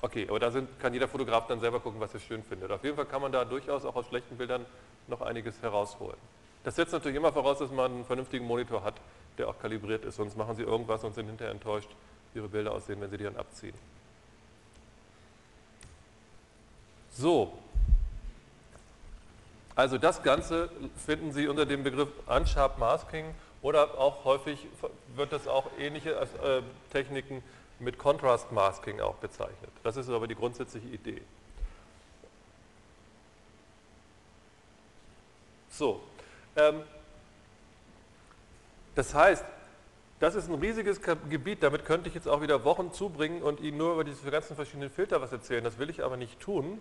A: okay, aber da sind, kann jeder Fotograf dann selber gucken, was er schön findet. Auf jeden Fall kann man da durchaus auch aus schlechten Bildern noch einiges herausholen. Das setzt natürlich immer voraus, dass man einen vernünftigen Monitor hat, der auch kalibriert ist. Sonst machen Sie irgendwas und sind hinterher enttäuscht, wie Ihre Bilder aussehen, wenn Sie die dann abziehen. So, also das Ganze finden Sie unter dem Begriff Unsharp Masking oder auch häufig wird das auch ähnliche äh, Techniken mit Contrast Masking auch bezeichnet. Das ist aber die grundsätzliche Idee. So, ähm, das heißt, das ist ein riesiges Gebiet, damit könnte ich jetzt auch wieder Wochen zubringen und Ihnen nur über diese ganzen verschiedenen Filter was erzählen. Das will ich aber nicht tun.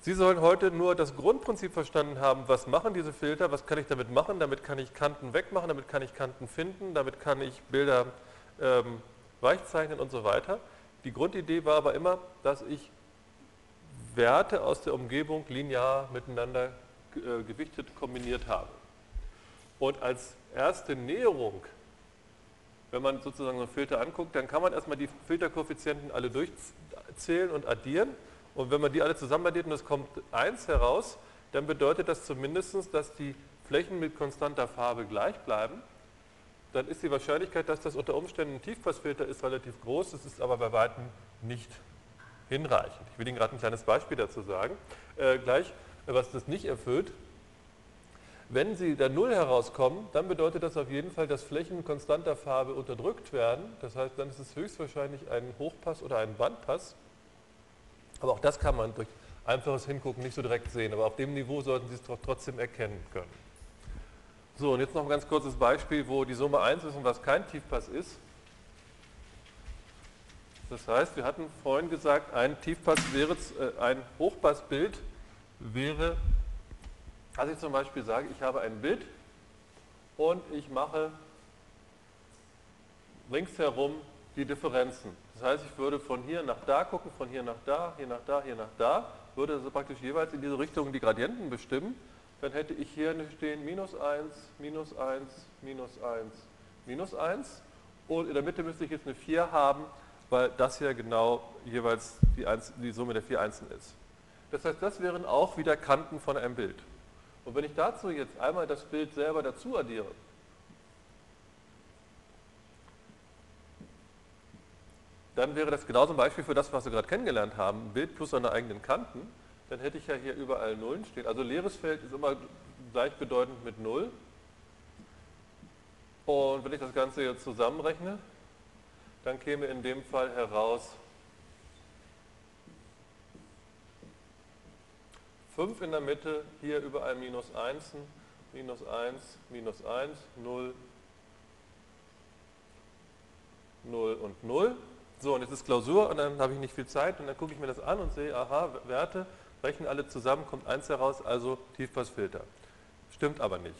A: Sie sollen heute nur das Grundprinzip verstanden haben, was machen diese Filter, was kann ich damit machen, damit kann ich Kanten wegmachen, damit kann ich Kanten finden, damit kann ich Bilder ähm, weichzeichnen und so weiter. Die Grundidee war aber immer, dass ich Werte aus der Umgebung linear miteinander äh, gewichtet kombiniert habe. Und als erste Näherung wenn man sozusagen so einen Filter anguckt, dann kann man erstmal die Filterkoeffizienten alle durchzählen und addieren. Und wenn man die alle zusammen addiert und es kommt 1 heraus, dann bedeutet das zumindest, dass die Flächen mit konstanter Farbe gleich bleiben. Dann ist die Wahrscheinlichkeit, dass das unter Umständen ein Tiefpassfilter ist, relativ groß. Das ist aber bei weitem nicht hinreichend. Ich will Ihnen gerade ein kleines Beispiel dazu sagen. Äh, gleich, was das nicht erfüllt. Wenn Sie da Null herauskommen, dann bedeutet das auf jeden Fall, dass Flächen konstanter Farbe unterdrückt werden. Das heißt, dann ist es höchstwahrscheinlich ein Hochpass oder ein Bandpass. Aber auch das kann man durch einfaches Hingucken nicht so direkt sehen. Aber auf dem Niveau sollten Sie es trotzdem erkennen können. So, und jetzt noch ein ganz kurzes Beispiel, wo die Summe 1 ist und was kein Tiefpass ist. Das heißt, wir hatten vorhin gesagt, ein Tiefpass wäre, äh, ein Hochpassbild wäre, als ich zum Beispiel sage, ich habe ein Bild und ich mache ringsherum die Differenzen. Das heißt, ich würde von hier nach da gucken, von hier nach da, hier nach da, hier nach da, würde also praktisch jeweils in diese Richtung die Gradienten bestimmen. Dann hätte ich hier stehen minus 1, minus 1, minus 1, minus 1 und in der Mitte müsste ich jetzt eine 4 haben, weil das hier genau jeweils die, Einz die Summe der vier Einsen ist. Das heißt, das wären auch wieder Kanten von einem Bild. Und wenn ich dazu jetzt einmal das Bild selber dazu addiere, dann wäre das genauso ein Beispiel für das, was wir gerade kennengelernt haben, Bild plus seine eigenen Kanten. Dann hätte ich ja hier überall Nullen stehen. Also leeres Feld ist immer gleichbedeutend mit Null. Und wenn ich das Ganze jetzt zusammenrechne, dann käme in dem Fall heraus 5 in der Mitte, hier überall minus 1, minus 1, minus 1, 0, 0 und 0. So, und jetzt ist Klausur und dann habe ich nicht viel Zeit und dann gucke ich mir das an und sehe, aha, Werte, rechnen alle zusammen, kommt 1 heraus, also Tiefpassfilter. Stimmt aber nicht,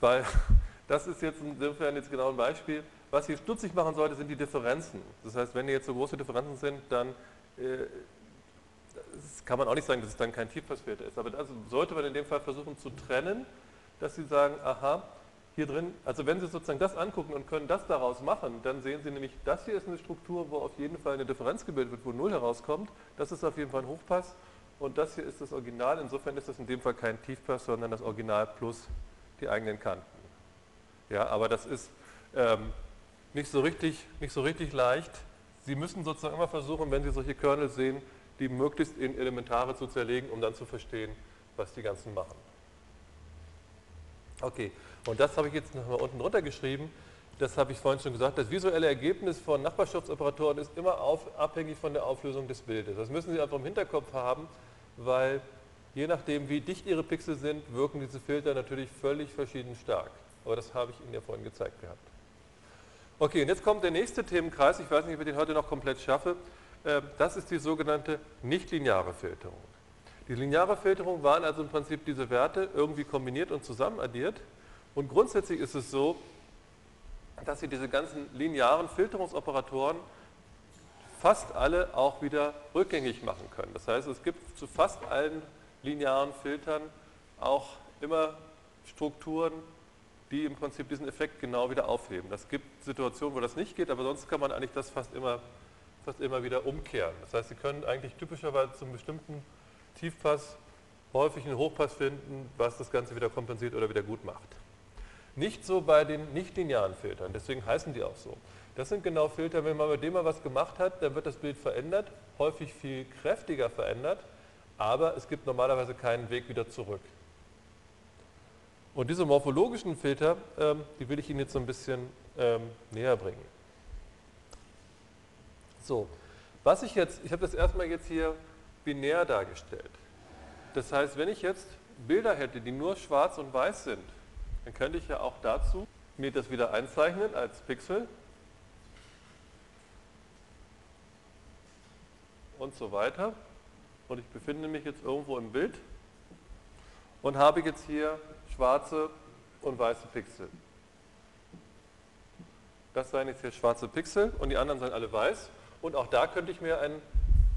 A: weil [LAUGHS] das ist jetzt insofern jetzt genau ein Beispiel, was hier stutzig machen sollte, sind die Differenzen. Das heißt, wenn hier jetzt so große Differenzen sind, dann äh, kann man auch nicht sagen, dass es dann kein Tiefpassfilter ist. Aber das sollte man in dem Fall versuchen zu trennen, dass Sie sagen, aha, hier drin, also wenn Sie sozusagen das angucken und können das daraus machen, dann sehen Sie nämlich, das hier ist eine Struktur, wo auf jeden Fall eine Differenz gebildet wird, wo 0 herauskommt. Das ist auf jeden Fall ein Hochpass. Und das hier ist das Original. Insofern ist das in dem Fall kein Tiefpass, sondern das Original plus die eigenen Kanten. Ja, aber das ist ähm, nicht so richtig, nicht so richtig leicht. Sie müssen sozusagen immer versuchen, wenn Sie solche Kernel sehen, die möglichst in Elementare zu zerlegen, um dann zu verstehen, was die ganzen machen. Okay, und das habe ich jetzt nochmal unten drunter geschrieben. Das habe ich vorhin schon gesagt. Das visuelle Ergebnis von Nachbarschaftsoperatoren ist immer auf, abhängig von der Auflösung des Bildes. Das müssen Sie einfach im Hinterkopf haben, weil je nachdem, wie dicht Ihre Pixel sind, wirken diese Filter natürlich völlig verschieden stark. Aber das habe ich Ihnen ja vorhin gezeigt gehabt. Okay, und jetzt kommt der nächste Themenkreis. Ich weiß nicht, ob ich den heute noch komplett schaffe. Ähm, das ist die sogenannte nichtlineare Filterung. Die lineare Filterung waren also im Prinzip diese Werte irgendwie kombiniert und zusammen addiert. Und grundsätzlich ist es so, dass Sie diese ganzen linearen Filterungsoperatoren fast alle auch wieder rückgängig machen können. Das heißt, es gibt zu fast allen linearen Filtern auch immer Strukturen, die im Prinzip diesen Effekt genau wieder aufheben. Es gibt Situationen, wo das nicht geht, aber sonst kann man eigentlich das fast immer, fast immer wieder umkehren. Das heißt, Sie können eigentlich typischerweise zum bestimmten Tiefpass häufig einen Hochpass finden, was das Ganze wieder kompensiert oder wieder gut macht. Nicht so bei den nicht-linearen Filtern, deswegen heißen die auch so. Das sind genau Filter, wenn man mit dem mal was gemacht hat, dann wird das Bild verändert, häufig viel kräftiger verändert, aber es gibt normalerweise keinen Weg wieder zurück. Und diese morphologischen Filter, ähm, die will ich Ihnen jetzt so ein bisschen ähm, näher bringen. So, was ich jetzt, ich habe das erstmal jetzt hier binär dargestellt. Das heißt, wenn ich jetzt Bilder hätte, die nur schwarz und weiß sind, dann könnte ich ja auch dazu mir das wieder einzeichnen als Pixel und so weiter. Und ich befinde mich jetzt irgendwo im Bild und habe jetzt hier schwarze und weiße Pixel. Das seien jetzt hier schwarze Pixel und die anderen seien alle weiß. Und auch da könnte ich mir einen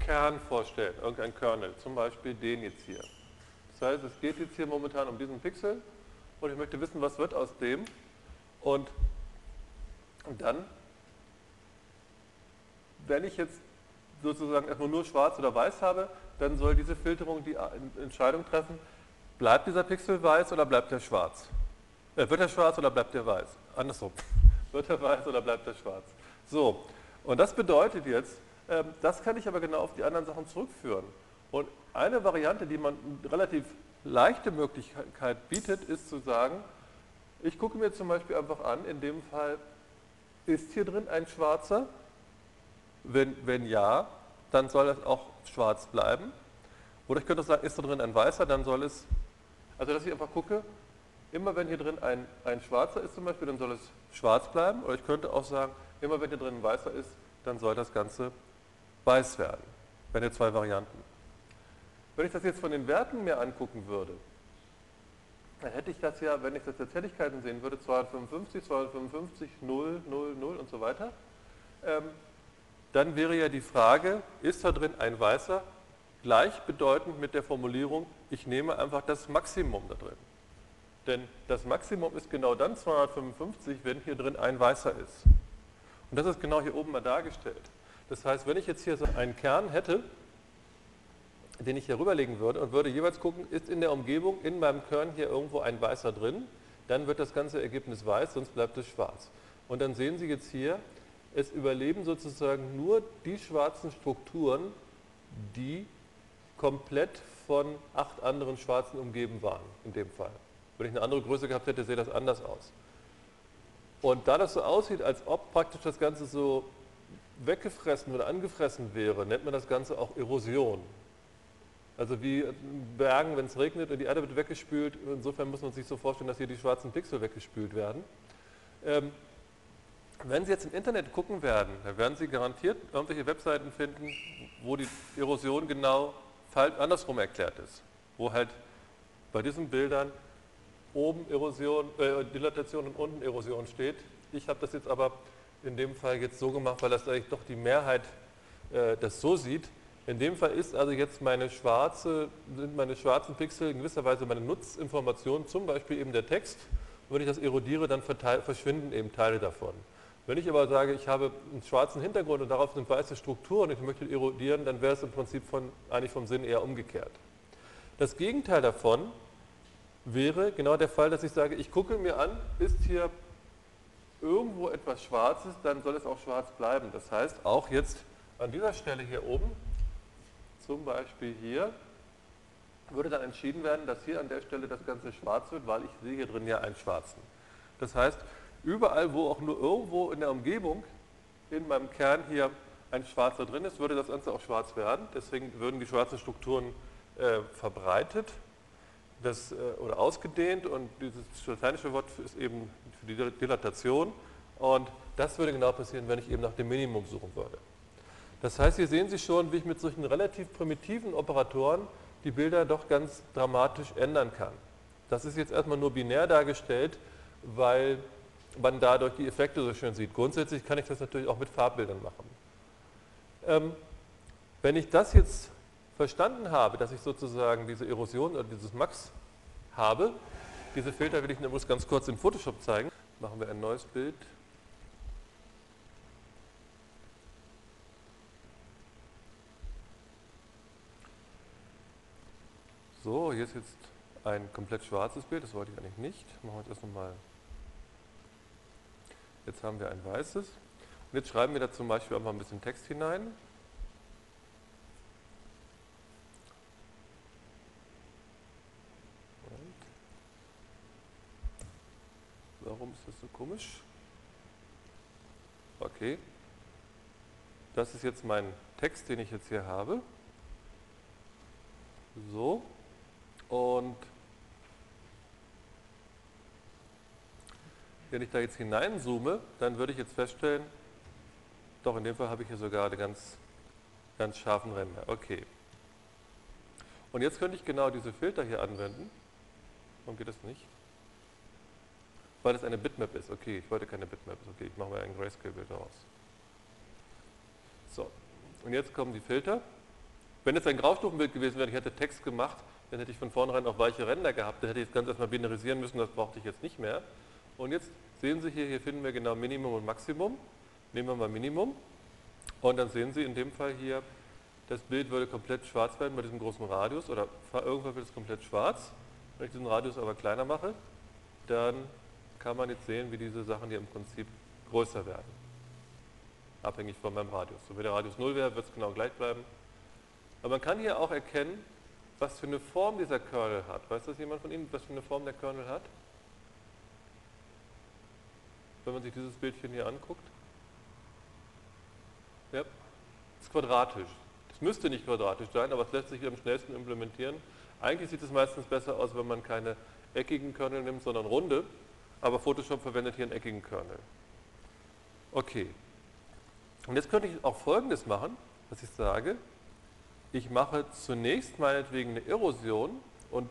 A: Kern vorstellen, irgendein Kernel, zum Beispiel den jetzt hier. Das heißt, es geht jetzt hier momentan um diesen Pixel und ich möchte wissen, was wird aus dem. Und dann, wenn ich jetzt sozusagen erstmal nur schwarz oder weiß habe, dann soll diese Filterung die Entscheidung treffen, bleibt dieser Pixel weiß oder bleibt er schwarz? Äh, wird er schwarz oder bleibt er weiß? Andersrum. [LAUGHS] Wird er weiß oder bleibt er schwarz? So, und das bedeutet jetzt, äh, das kann ich aber genau auf die anderen Sachen zurückführen. Und eine Variante, die man relativ leichte Möglichkeit bietet, ist zu sagen, ich gucke mir zum Beispiel einfach an, in dem Fall, ist hier drin ein schwarzer? Wenn, wenn ja, dann soll es auch schwarz bleiben. Oder ich könnte auch sagen, ist da drin ein weißer, dann soll es, also dass ich einfach gucke, immer wenn hier drin ein, ein schwarzer ist zum Beispiel, dann soll es schwarz bleiben. Oder ich könnte auch sagen, immer wenn hier drin ein weißer ist, dann soll das Ganze weiß werden. Wenn hier zwei Varianten. Wenn ich das jetzt von den Werten mir angucken würde, dann hätte ich das ja, wenn ich das der Zähligkeiten sehen würde, 255, 255, 0, 0, 0 und so weiter. Ähm, dann wäre ja die Frage, ist da drin ein weißer, gleichbedeutend mit der Formulierung, ich nehme einfach das Maximum da drin. Denn das Maximum ist genau dann 255, wenn hier drin ein weißer ist. Und das ist genau hier oben mal dargestellt. Das heißt, wenn ich jetzt hier so einen Kern hätte, den ich hier rüberlegen würde und würde jeweils gucken, ist in der Umgebung in meinem Kern hier irgendwo ein weißer drin, dann wird das ganze Ergebnis weiß, sonst bleibt es schwarz. Und dann sehen Sie jetzt hier, es überleben sozusagen nur die schwarzen Strukturen, die komplett von acht anderen schwarzen umgeben waren, in dem Fall. Wenn ich eine andere Größe gehabt hätte, sähe das anders aus. Und da das so aussieht, als ob praktisch das Ganze so weggefressen oder angefressen wäre, nennt man das Ganze auch Erosion. Also wie Bergen, wenn es regnet und die Erde wird weggespült. Insofern muss man sich so vorstellen, dass hier die schwarzen Pixel weggespült werden. Ähm, wenn Sie jetzt im Internet gucken werden, dann werden Sie garantiert irgendwelche Webseiten finden, wo die Erosion genau andersrum erklärt ist. Wo halt bei diesen Bildern oben Erosion, äh, Dilatation und unten Erosion steht. Ich habe das jetzt aber in dem Fall jetzt so gemacht, weil das eigentlich doch die Mehrheit äh, das so sieht. In dem Fall ist also jetzt meine schwarze, sind meine schwarzen Pixel in gewisser Weise meine Nutzinformation, zum Beispiel eben der Text. Und wenn ich das erodiere, dann verschwinden eben Teile davon. Wenn ich aber sage, ich habe einen schwarzen Hintergrund und darauf sind weiße Strukturen und ich möchte erodieren, dann wäre es im Prinzip von, eigentlich vom Sinn eher umgekehrt. Das Gegenteil davon wäre genau der Fall, dass ich sage, ich gucke mir an, ist hier irgendwo etwas Schwarzes, dann soll es auch schwarz bleiben. Das heißt, auch jetzt an dieser Stelle hier oben zum Beispiel hier, würde dann entschieden werden, dass hier an der Stelle das Ganze schwarz wird, weil ich sehe hier drin ja einen schwarzen. Das heißt, überall, wo auch nur irgendwo in der Umgebung in meinem Kern hier ein schwarzer drin ist, würde das Ganze auch schwarz werden. Deswegen würden die schwarzen Strukturen äh, verbreitet das, äh, oder ausgedehnt und dieses lateinische Wort ist eben für die Dilatation. Und das würde genau passieren, wenn ich eben nach dem Minimum suchen würde. Das heißt, hier sehen Sie schon, wie ich mit solchen relativ primitiven Operatoren die Bilder doch ganz dramatisch ändern kann. Das ist jetzt erstmal nur binär dargestellt, weil man dadurch die Effekte so schön sieht. Grundsätzlich kann ich das natürlich auch mit Farbbildern machen. Ähm, wenn ich das jetzt verstanden habe, dass ich sozusagen diese Erosion oder dieses Max habe, diese Filter will ich Ihnen ganz kurz in Photoshop zeigen. Machen wir ein neues Bild. So, hier ist jetzt ein komplett schwarzes Bild, das wollte ich eigentlich nicht. Machen wir jetzt erst nochmal. Jetzt haben wir ein weißes. Und jetzt schreiben wir da zum Beispiel einfach ein bisschen Text hinein. Warum ist das so komisch? Okay. Das ist jetzt mein Text, den ich jetzt hier habe. So. Und wenn ich da jetzt hineinzoome, dann würde ich jetzt feststellen, doch in dem Fall habe ich hier sogar eine ganz, ganz scharfen Ränder. Okay. Und jetzt könnte ich genau diese Filter hier anwenden. Warum geht das nicht? Weil es eine Bitmap ist. Okay, ich wollte keine Bitmap. Okay, ich mache mal ein Grayscale-Bild daraus. So, und jetzt kommen die Filter. Wenn es ein Graustufenbild gewesen wäre, ich hätte Text gemacht, dann hätte ich von vornherein auch weiche Ränder gehabt, dann hätte ich das Ganze erstmal binarisieren müssen, das brauchte ich jetzt nicht mehr. Und jetzt sehen Sie hier, hier finden wir genau Minimum und Maximum. Nehmen wir mal Minimum. Und dann sehen Sie in dem Fall hier, das Bild würde komplett schwarz werden bei diesem großen Radius oder irgendwann wird es komplett schwarz. Wenn ich diesen Radius aber kleiner mache, dann kann man jetzt sehen, wie diese Sachen hier im Prinzip größer werden. Abhängig von meinem Radius. So, wenn der Radius 0 wäre, wird es genau gleich bleiben. Aber man kann hier auch erkennen, was für eine Form dieser Kernel hat. Weiß das jemand von Ihnen, was für eine Form der Kernel hat? Wenn man sich dieses Bildchen hier anguckt. Ja, ist quadratisch. Es müsste nicht quadratisch sein, aber es lässt sich am schnellsten implementieren. Eigentlich sieht es meistens besser aus, wenn man keine eckigen Kernel nimmt, sondern runde. Aber Photoshop verwendet hier einen eckigen Kernel. Okay. Und jetzt könnte ich auch Folgendes machen, dass ich sage, ich mache zunächst meinetwegen eine Erosion und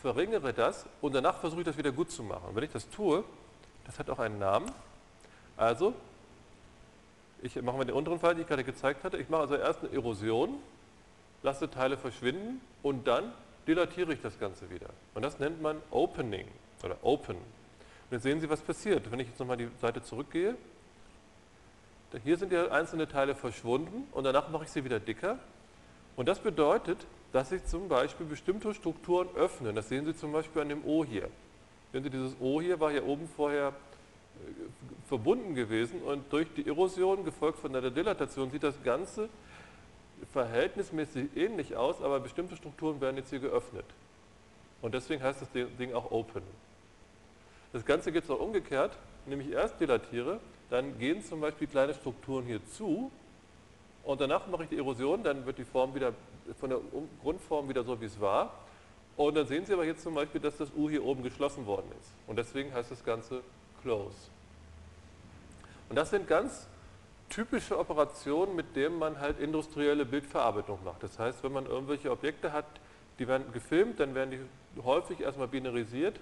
A: verringere das und danach versuche ich das wieder gut zu machen. Und wenn ich das tue, das hat auch einen Namen. Also, ich mache mal den unteren Fall, den ich gerade gezeigt hatte. Ich mache also erst eine Erosion, lasse Teile verschwinden und dann dilatiere ich das Ganze wieder. Und das nennt man Opening oder Open. Und jetzt sehen Sie, was passiert. Wenn ich jetzt nochmal die Seite zurückgehe, hier sind ja einzelne Teile verschwunden und danach mache ich sie wieder dicker. Und das bedeutet, dass sich zum Beispiel bestimmte Strukturen öffnen. Das sehen Sie zum Beispiel an dem O hier. Sehen Sie, dieses O hier war hier oben vorher äh, verbunden gewesen und durch die Erosion, gefolgt von der Dilatation, sieht das Ganze verhältnismäßig ähnlich aus, aber bestimmte Strukturen werden jetzt hier geöffnet. Und deswegen heißt das Ding auch Open. Das Ganze geht auch umgekehrt, nämlich erst dilatiere, dann gehen zum Beispiel kleine Strukturen hier zu und danach mache ich die Erosion, dann wird die Form wieder von der Grundform wieder so, wie es war. Und dann sehen Sie aber jetzt zum Beispiel, dass das U hier oben geschlossen worden ist. Und deswegen heißt das Ganze Close. Und das sind ganz typische Operationen, mit denen man halt industrielle Bildverarbeitung macht. Das heißt, wenn man irgendwelche Objekte hat, die werden gefilmt, dann werden die häufig erstmal binarisiert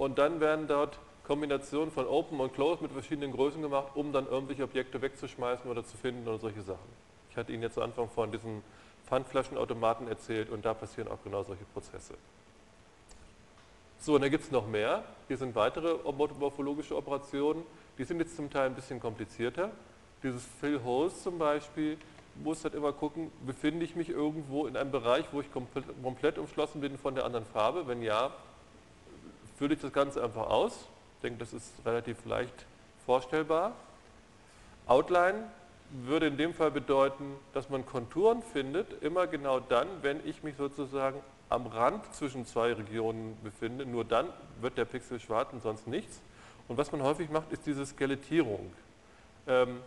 A: und dann werden dort Kombinationen von Open und Close mit verschiedenen Größen gemacht, um dann irgendwelche Objekte wegzuschmeißen oder zu finden oder solche Sachen. Ich hatte Ihnen jetzt am Anfang von diesen Pfandflaschenautomaten erzählt und da passieren auch genau solche Prozesse. So, und da gibt es noch mehr. Hier sind weitere morphologische Operationen. Die sind jetzt zum Teil ein bisschen komplizierter. Dieses Fill Holes zum Beispiel muss halt immer gucken, befinde ich mich irgendwo in einem Bereich, wo ich komplett umschlossen bin von der anderen Farbe? Wenn ja, fülle ich das Ganze einfach aus. Ich denke, das ist relativ leicht vorstellbar. Outline würde in dem Fall bedeuten, dass man Konturen findet, immer genau dann, wenn ich mich sozusagen am Rand zwischen zwei Regionen befinde. Nur dann wird der Pixel schwarz und sonst nichts. Und was man häufig macht, ist diese Skelettierung. Ähm,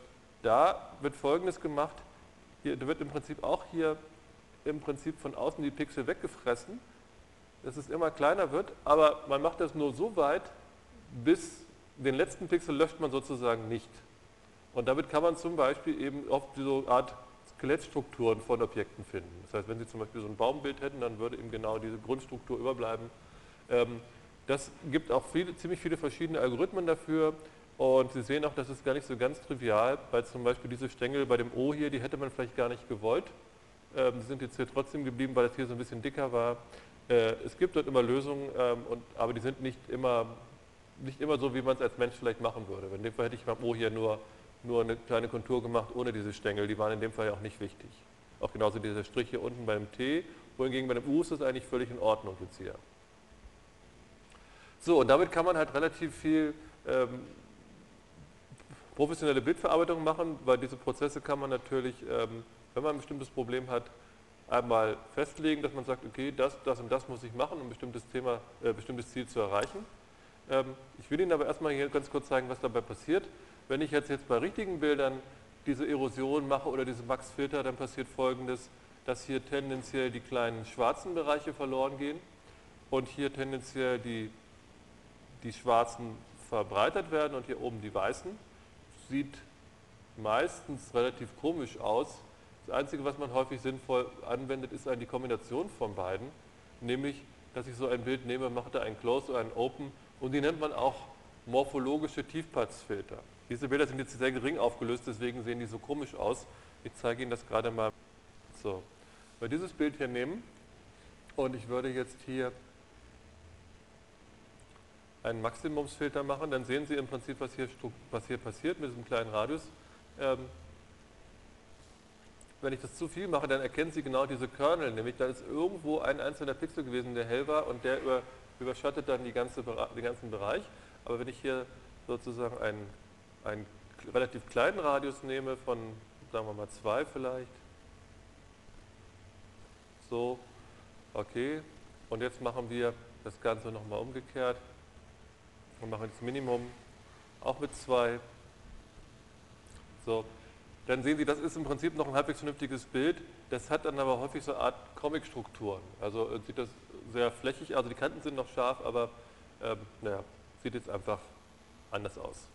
A: da wird Folgendes gemacht, hier wird im Prinzip auch hier im Prinzip von außen die Pixel weggefressen, dass es immer kleiner wird, aber man macht das nur so weit, bis den letzten Pixel löscht man sozusagen nicht. Und damit kann man zum Beispiel eben oft so eine Art Skelettstrukturen von Objekten finden. Das heißt, wenn Sie zum Beispiel so ein Baumbild hätten, dann würde eben genau diese Grundstruktur überbleiben. Ähm, das gibt auch viele, ziemlich viele verschiedene Algorithmen dafür. Und Sie sehen auch, das ist gar nicht so ganz trivial, weil zum Beispiel diese Stängel bei dem O hier, die hätte man vielleicht gar nicht gewollt. Ähm, die sind jetzt hier trotzdem geblieben, weil das hier so ein bisschen dicker war. Äh, es gibt dort immer Lösungen, ähm, und, aber die sind nicht immer, nicht immer so, wie man es als Mensch vielleicht machen würde. In dem Fall hätte ich beim O hier nur nur eine kleine Kontur gemacht ohne diese Stängel. Die waren in dem Fall ja auch nicht wichtig. Auch genauso dieser Strich hier unten beim T, wohingegen bei dem U ist das eigentlich völlig in Ordnung jetzt hier. So, und damit kann man halt relativ viel ähm, professionelle Bildverarbeitung machen, weil diese Prozesse kann man natürlich, ähm, wenn man ein bestimmtes Problem hat, einmal festlegen, dass man sagt, okay, das, das und das muss ich machen, um bestimmtes Thema, äh, bestimmtes Ziel zu erreichen. Ähm, ich will Ihnen aber erstmal hier ganz kurz zeigen, was dabei passiert. Wenn ich jetzt, jetzt bei richtigen Bildern diese Erosion mache oder diese Max-Filter, dann passiert folgendes, dass hier tendenziell die kleinen schwarzen Bereiche verloren gehen und hier tendenziell die, die schwarzen verbreitert werden und hier oben die weißen. Sieht meistens relativ komisch aus. Das Einzige, was man häufig sinnvoll anwendet, ist eine Kombination von beiden, nämlich, dass ich so ein Bild nehme, mache da ein Close oder ein Open und die nennt man auch morphologische Tiefpassfilter. Diese Bilder sind jetzt sehr gering aufgelöst, deswegen sehen die so komisch aus. Ich zeige Ihnen das gerade mal. So, wir dieses Bild hier nehmen und ich würde jetzt hier einen Maximumsfilter machen, dann sehen Sie im Prinzip, was hier, was hier passiert mit diesem kleinen Radius. Ähm, wenn ich das zu viel mache, dann erkennen Sie genau diese Kernel, nämlich da ist irgendwo ein einzelner Pixel gewesen, der hell war und der über, überschattet dann ganze, den ganzen Bereich. Aber wenn ich hier sozusagen einen, einen relativ kleinen Radius nehme, von sagen wir mal zwei vielleicht, so, okay, und jetzt machen wir das Ganze nochmal umgekehrt und machen das Minimum auch mit 2. So, dann sehen Sie, das ist im Prinzip noch ein halbwegs vernünftiges Bild. Das hat dann aber häufig so eine Art Comic-Strukturen. Also äh, sieht das sehr flächig, also die Kanten sind noch scharf, aber ähm, naja, sieht jetzt einfach anders aus.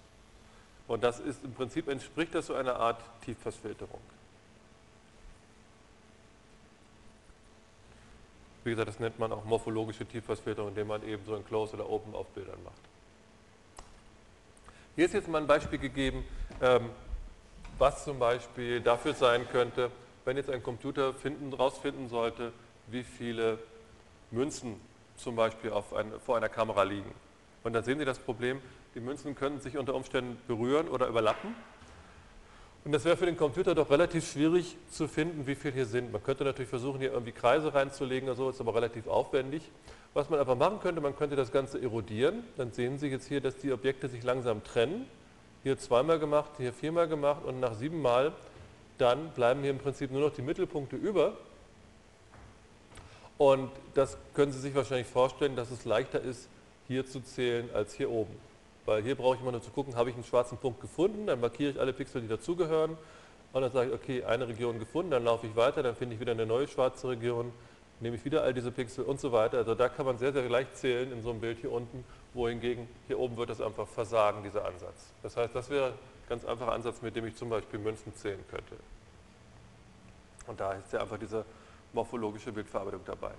A: Und das ist im Prinzip entspricht das so einer Art Tiefpassfilterung. Wie gesagt, das nennt man auch morphologische Tiefpassfilterung, indem man eben so ein Close oder Open auf Bildern macht. Hier ist jetzt mal ein Beispiel gegeben, ähm, was zum Beispiel dafür sein könnte, wenn jetzt ein Computer finden, rausfinden sollte, wie viele Münzen zum Beispiel ein, vor einer Kamera liegen. Und dann sehen Sie das Problem, die Münzen können sich unter Umständen berühren oder überlappen. Und das wäre für den Computer doch relativ schwierig zu finden, wie viel hier sind. Man könnte natürlich versuchen, hier irgendwie Kreise reinzulegen oder so, ist aber relativ aufwendig. Was man einfach machen könnte, man könnte das Ganze erodieren. Dann sehen Sie jetzt hier, dass die Objekte sich langsam trennen. Hier zweimal gemacht, hier viermal gemacht und nach siebenmal dann bleiben hier im Prinzip nur noch die Mittelpunkte über. Und das können Sie sich wahrscheinlich vorstellen, dass es leichter ist, hier zu zählen als hier oben. Weil hier brauche ich immer nur zu gucken, habe ich einen schwarzen Punkt gefunden, dann markiere ich alle Pixel, die dazugehören. Und dann sage ich, okay, eine Region gefunden, dann laufe ich weiter, dann finde ich wieder eine neue schwarze Region nehme ich wieder all diese Pixel und so weiter. Also da kann man sehr, sehr leicht zählen in so einem Bild hier unten, wohingegen hier oben wird das einfach versagen, dieser Ansatz. Das heißt, das wäre ein ganz einfacher Ansatz, mit dem ich zum Beispiel Münzen zählen könnte. Und da ist ja einfach diese morphologische Bildverarbeitung dabei.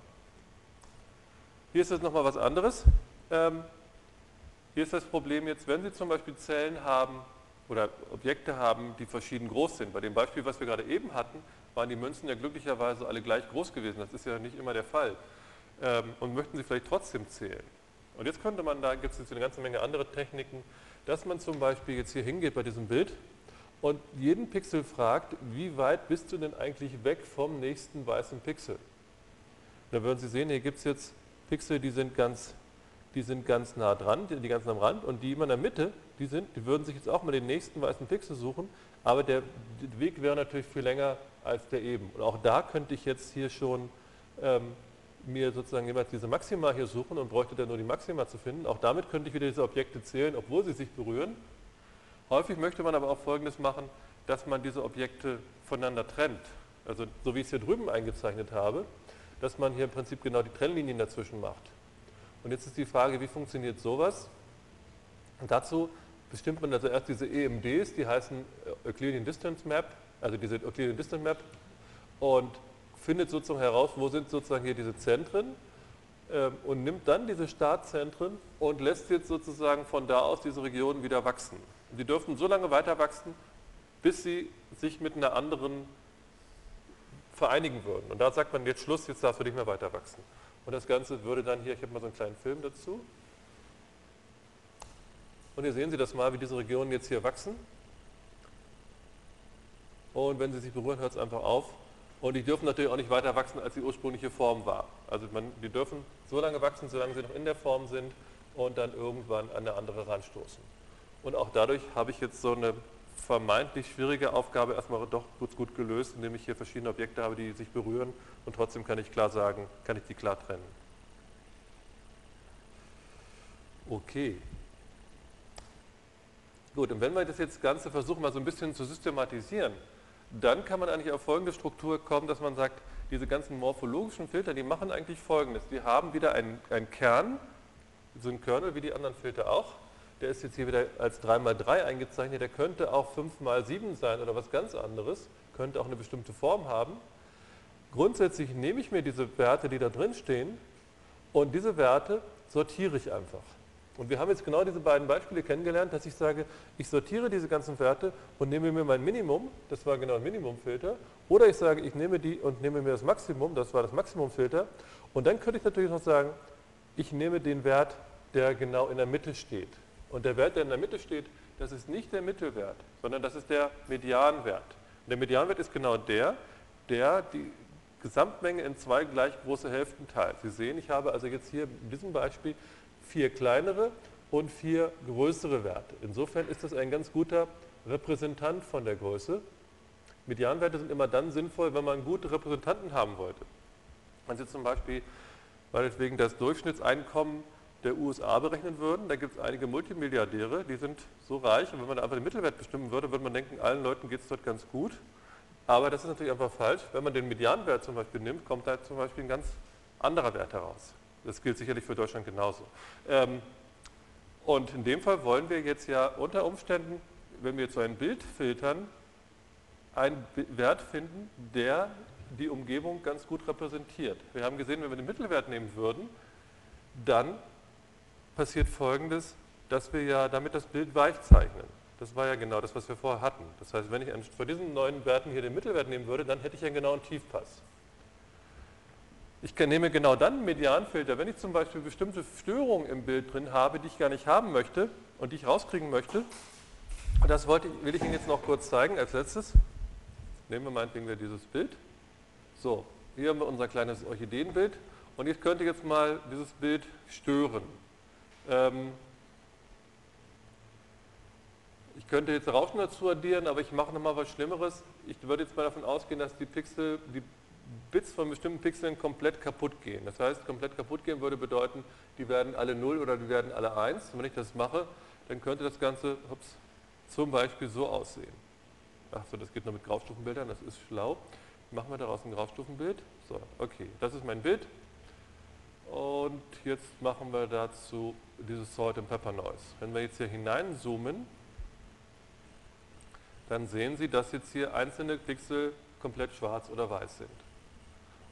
A: Hier ist jetzt nochmal was anderes. Ähm, hier ist das Problem jetzt, wenn Sie zum Beispiel Zellen haben oder Objekte haben, die verschieden groß sind. Bei dem Beispiel, was wir gerade eben hatten, waren die Münzen ja glücklicherweise alle gleich groß gewesen. Das ist ja nicht immer der Fall. Ähm, und möchten sie vielleicht trotzdem zählen. Und jetzt könnte man, da gibt es jetzt eine ganze Menge andere Techniken, dass man zum Beispiel jetzt hier hingeht bei diesem Bild und jeden Pixel fragt, wie weit bist du denn eigentlich weg vom nächsten weißen Pixel? Da würden Sie sehen, hier gibt es jetzt Pixel, die sind ganz, die sind ganz nah dran, die, die ganz am Rand und die immer in der Mitte, die, sind, die würden sich jetzt auch mal den nächsten weißen Pixel suchen, aber der Weg wäre natürlich viel länger als der eben. Und auch da könnte ich jetzt hier schon ähm, mir sozusagen jeweils diese Maxima hier suchen und bräuchte dann nur die Maxima zu finden. Auch damit könnte ich wieder diese Objekte zählen, obwohl sie sich berühren. Häufig möchte man aber auch Folgendes machen, dass man diese Objekte voneinander trennt. Also so wie ich es hier drüben eingezeichnet habe, dass man hier im Prinzip genau die Trennlinien dazwischen macht. Und jetzt ist die Frage, wie funktioniert sowas? Und dazu bestimmt man also erst diese EMDs, die heißen äh, Euclidean Distance Map, also diese Euclidean Distance Map, und findet sozusagen heraus, wo sind sozusagen hier diese Zentren ähm, und nimmt dann diese Startzentren und lässt jetzt sozusagen von da aus diese Regionen wieder wachsen. Die dürfen so lange weiter wachsen, bis sie sich mit einer anderen vereinigen würden. Und da sagt man jetzt Schluss, jetzt darfst du nicht mehr weiter wachsen. Und das Ganze würde dann hier, ich habe mal so einen kleinen Film dazu. Und hier sehen Sie das mal, wie diese Regionen jetzt hier wachsen und wenn sie sich berühren, hört es einfach auf. Und die dürfen natürlich auch nicht weiter wachsen, als die ursprüngliche Form war. Also man, die dürfen so lange wachsen, solange sie noch in der Form sind und dann irgendwann an eine andere ranstoßen. Und auch dadurch habe ich jetzt so eine vermeintlich schwierige Aufgabe erstmal doch gut, gut gelöst, indem ich hier verschiedene Objekte habe, die sich berühren und trotzdem kann ich klar sagen, kann ich die klar trennen. Okay. Gut, und wenn wir das jetzt Ganze versuchen, mal so ein bisschen zu systematisieren, dann kann man eigentlich auf folgende Struktur kommen, dass man sagt, diese ganzen morphologischen Filter, die machen eigentlich folgendes. Die haben wieder einen, einen Kern, so einen Kernel wie die anderen Filter auch. Der ist jetzt hier wieder als 3x3 eingezeichnet. Der könnte auch 5x7 sein oder was ganz anderes. Könnte auch eine bestimmte Form haben. Grundsätzlich nehme ich mir diese Werte, die da drin stehen, und diese Werte sortiere ich einfach. Und wir haben jetzt genau diese beiden Beispiele kennengelernt, dass ich sage, ich sortiere diese ganzen Werte und nehme mir mein Minimum, das war genau ein Minimumfilter, oder ich sage, ich nehme die und nehme mir das Maximum, das war das Maximumfilter, und dann könnte ich natürlich noch sagen, ich nehme den Wert der genau in der Mitte steht. Und der Wert, der in der Mitte steht, das ist nicht der Mittelwert, sondern das ist der Medianwert. Und der Medianwert ist genau der, der die Gesamtmenge in zwei gleich große Hälften teilt. Sie sehen, ich habe also jetzt hier in diesem Beispiel vier kleinere und vier größere Werte. Insofern ist das ein ganz guter Repräsentant von der Größe. Medianwerte sind immer dann sinnvoll, wenn man gute Repräsentanten haben wollte. Wenn Sie zum Beispiel meinetwegen das Durchschnittseinkommen der USA berechnen würden, da gibt es einige Multimilliardäre, die sind so reich und wenn man da einfach den Mittelwert bestimmen würde, würde man denken, allen Leuten geht es dort ganz gut. Aber das ist natürlich einfach falsch. Wenn man den Medianwert zum Beispiel nimmt, kommt da zum Beispiel ein ganz anderer Wert heraus. Das gilt sicherlich für Deutschland genauso. Ähm, und in dem Fall wollen wir jetzt ja unter Umständen, wenn wir jetzt so ein Bild filtern, einen Wert finden, der die Umgebung ganz gut repräsentiert. Wir haben gesehen, wenn wir den Mittelwert nehmen würden, dann passiert Folgendes, dass wir ja damit das Bild weich zeichnen. Das war ja genau das, was wir vorher hatten. Das heißt, wenn ich von diesen neuen Werten hier den Mittelwert nehmen würde, dann hätte ich ja genau einen Tiefpass. Ich nehme genau dann einen Medianfilter, wenn ich zum Beispiel bestimmte Störungen im Bild drin habe, die ich gar nicht haben möchte und die ich rauskriegen möchte. Und das wollte, will ich Ihnen jetzt noch kurz zeigen als letztes. Nehmen wir meinetwegen wieder dieses Bild. So, hier haben wir unser kleines Orchideenbild und ich könnte jetzt mal dieses Bild stören. Ähm, ich könnte jetzt Rauschen dazu addieren, aber ich mache nochmal was Schlimmeres. Ich würde jetzt mal davon ausgehen, dass die Pixel, die Bits von bestimmten Pixeln komplett kaputt gehen. Das heißt, komplett kaputt gehen würde bedeuten, die werden alle 0 oder die werden alle 1. Und wenn ich das mache, dann könnte das Ganze ups, zum Beispiel so aussehen. Achso, das geht nur mit Graustufenbildern, das ist schlau. Machen wir daraus ein Graustufenbild. So, okay, das ist mein Bild. Und jetzt machen wir dazu dieses Salt and Pepper Noise. Wenn wir jetzt hier hineinzoomen, dann sehen Sie, dass jetzt hier einzelne Pixel komplett schwarz oder weiß sind.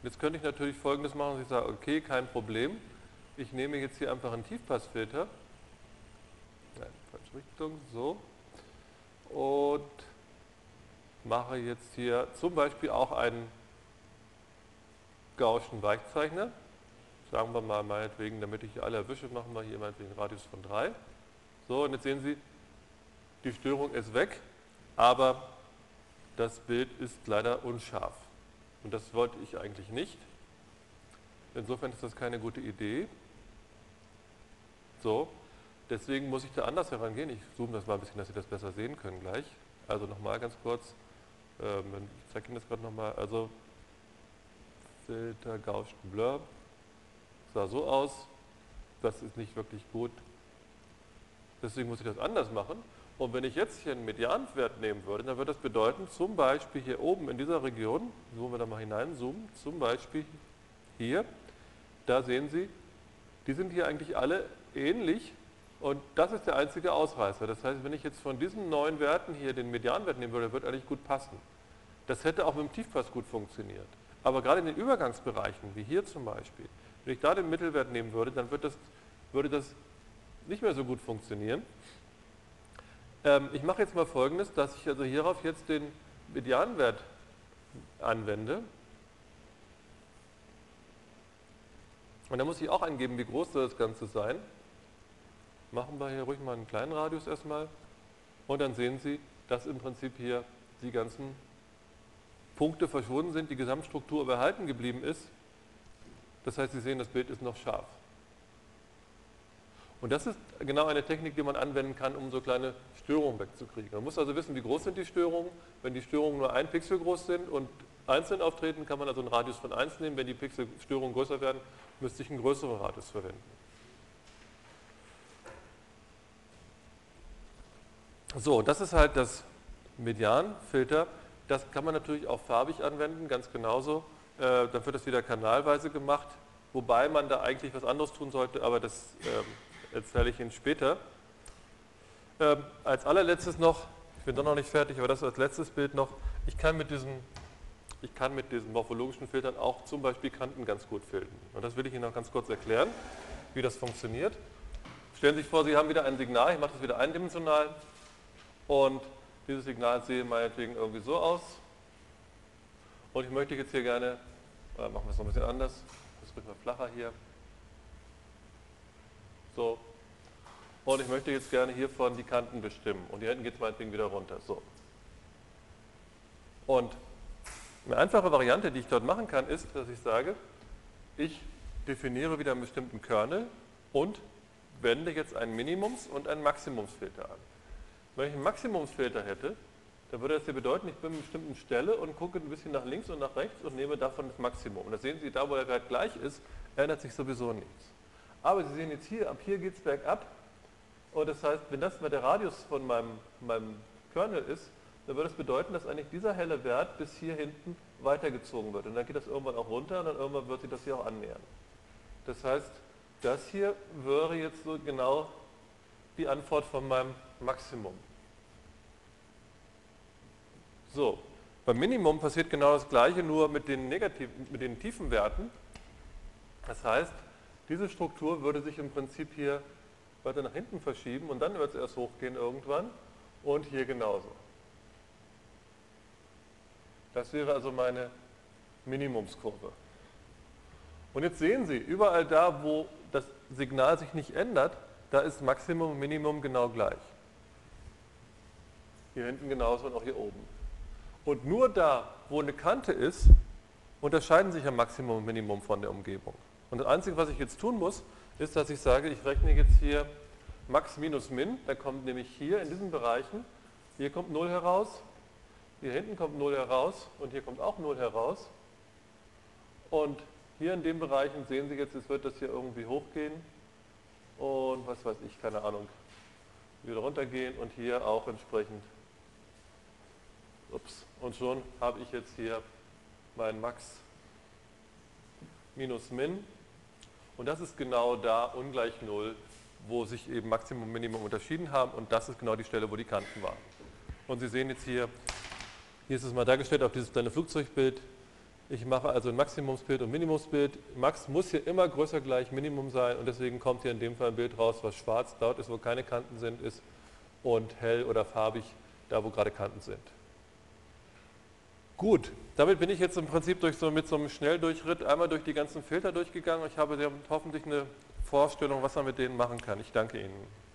A: Jetzt könnte ich natürlich folgendes machen, ich sage, okay, kein Problem, ich nehme jetzt hier einfach einen Tiefpassfilter, nein, falsche Richtung, so, und mache jetzt hier zum Beispiel auch einen Gaußschen Weichzeichner, sagen wir mal meinetwegen, damit ich alle erwische, machen wir hier meinetwegen einen Radius von 3. So, und jetzt sehen Sie, die Störung ist weg aber das Bild ist leider unscharf. Und das wollte ich eigentlich nicht. Insofern ist das keine gute Idee. So, deswegen muss ich da anders herangehen. Ich zoome das mal ein bisschen, dass Sie das besser sehen können gleich. Also nochmal ganz kurz, ähm, ich zeige Ihnen das gerade nochmal. Also Filter Gaussian Blur sah so aus. Das ist nicht wirklich gut. Deswegen muss ich das anders machen. Und wenn ich jetzt hier einen Medianwert nehmen würde, dann würde das bedeuten, zum Beispiel hier oben in dieser Region, wo wir da mal hineinzoomen, zum Beispiel hier, da sehen Sie, die sind hier eigentlich alle ähnlich und das ist der einzige Ausreißer. Das heißt, wenn ich jetzt von diesen neuen Werten hier den Medianwert nehmen würde, würde eigentlich gut passen. Das hätte auch mit dem Tiefpass gut funktioniert. Aber gerade in den Übergangsbereichen, wie hier zum Beispiel, wenn ich da den Mittelwert nehmen würde, dann würde das, würde das nicht mehr so gut funktionieren. Ähm, ich mache jetzt mal folgendes, dass ich also hierauf jetzt den Medianwert anwende. Und da muss ich auch angeben, wie groß soll das Ganze sein. Machen wir hier ruhig mal einen kleinen Radius erstmal. Und dann sehen Sie, dass im Prinzip hier die ganzen Punkte verschwunden sind, die Gesamtstruktur aber geblieben ist. Das heißt, Sie sehen, das Bild ist noch scharf. Und das ist genau eine Technik, die man anwenden kann, um so kleine Störungen wegzukriegen. Man muss also wissen, wie groß sind die Störungen. Wenn die Störungen nur ein Pixel groß sind und einzeln auftreten, kann man also einen Radius von 1 nehmen. Wenn die Pixelstörungen größer werden, müsste ich einen größeren Radius verwenden. So, das ist halt das Medianfilter. Das kann man natürlich auch farbig anwenden, ganz genauso. Äh, dann wird das wieder kanalweise gemacht, wobei man da eigentlich was anderes tun sollte, aber das ähm, erzähle ich Ihnen später. Ähm, als allerletztes noch, ich bin doch noch nicht fertig, aber das als letztes Bild noch, ich kann mit diesen, ich kann mit diesen morphologischen Filtern auch zum Beispiel Kanten ganz gut filtern. Und das will ich Ihnen noch ganz kurz erklären, wie das funktioniert. Stellen Sie sich vor, Sie haben wieder ein Signal, ich mache das wieder eindimensional und dieses Signal sieht meinetwegen irgendwie so aus. Und ich möchte jetzt hier gerne, machen wir es noch ein bisschen anders, das wird mal flacher hier. So, und ich möchte jetzt gerne hiervon die Kanten bestimmen. Und hier hinten geht es meinetwegen wieder runter. So. Und eine einfache Variante, die ich dort machen kann, ist, dass ich sage, ich definiere wieder einen bestimmten Kernel und wende jetzt einen Minimums- und einen Maximumsfilter an. Wenn ich einen Maximumsfilter hätte, dann würde das hier bedeuten, ich bin an einer bestimmten Stelle und gucke ein bisschen nach links und nach rechts und nehme davon das Maximum. Und da sehen Sie, da wo er gerade gleich ist, ändert sich sowieso nichts. Aber Sie sehen jetzt hier, ab hier geht es bergab. Und das heißt, wenn das mal der Radius von meinem, meinem Kernel ist, dann würde das bedeuten, dass eigentlich dieser helle Wert bis hier hinten weitergezogen wird. Und dann geht das irgendwann auch runter und dann irgendwann wird sich das hier auch annähern. Das heißt, das hier wäre jetzt so genau die Antwort von meinem Maximum. So, beim Minimum passiert genau das gleiche, nur mit den, negativen, mit den tiefen Werten. Das heißt, diese Struktur würde sich im Prinzip hier weiter nach hinten verschieben und dann wird es erst hochgehen irgendwann und hier genauso. Das wäre also meine Minimumskurve. Und jetzt sehen Sie, überall da, wo das Signal sich nicht ändert, da ist Maximum und Minimum genau gleich. Hier hinten genauso und auch hier oben. Und nur da, wo eine Kante ist, unterscheiden sich ja Maximum und Minimum von der Umgebung. Und das Einzige, was ich jetzt tun muss, ist, dass ich sage, ich rechne jetzt hier Max minus Min, da kommt nämlich hier in diesen Bereichen, hier kommt 0 heraus, hier hinten kommt 0 heraus. Und hier kommt auch 0 heraus. Und hier in den Bereichen sehen Sie jetzt, es wird das hier irgendwie hochgehen. Und was weiß ich, keine Ahnung, wieder runtergehen und hier auch entsprechend. Ups, und schon habe ich jetzt hier mein Max minus Min und das ist genau da ungleich 0, wo sich eben Maximum und Minimum unterschieden haben und das ist genau die Stelle, wo die Kanten waren. Und Sie sehen jetzt hier, hier ist es mal dargestellt auf dieses kleine Flugzeugbild, ich mache also ein Maximumsbild und Minimumsbild. Max muss hier immer größer gleich Minimum sein und deswegen kommt hier in dem Fall ein Bild raus, was schwarz dort ist, wo keine Kanten sind, ist und hell oder farbig da, wo gerade Kanten sind. Gut, damit bin ich jetzt im Prinzip durch so, mit so einem Schnelldurchritt einmal durch die ganzen Filter durchgegangen. Ich habe hoffentlich eine Vorstellung, was man mit denen machen kann. Ich danke Ihnen.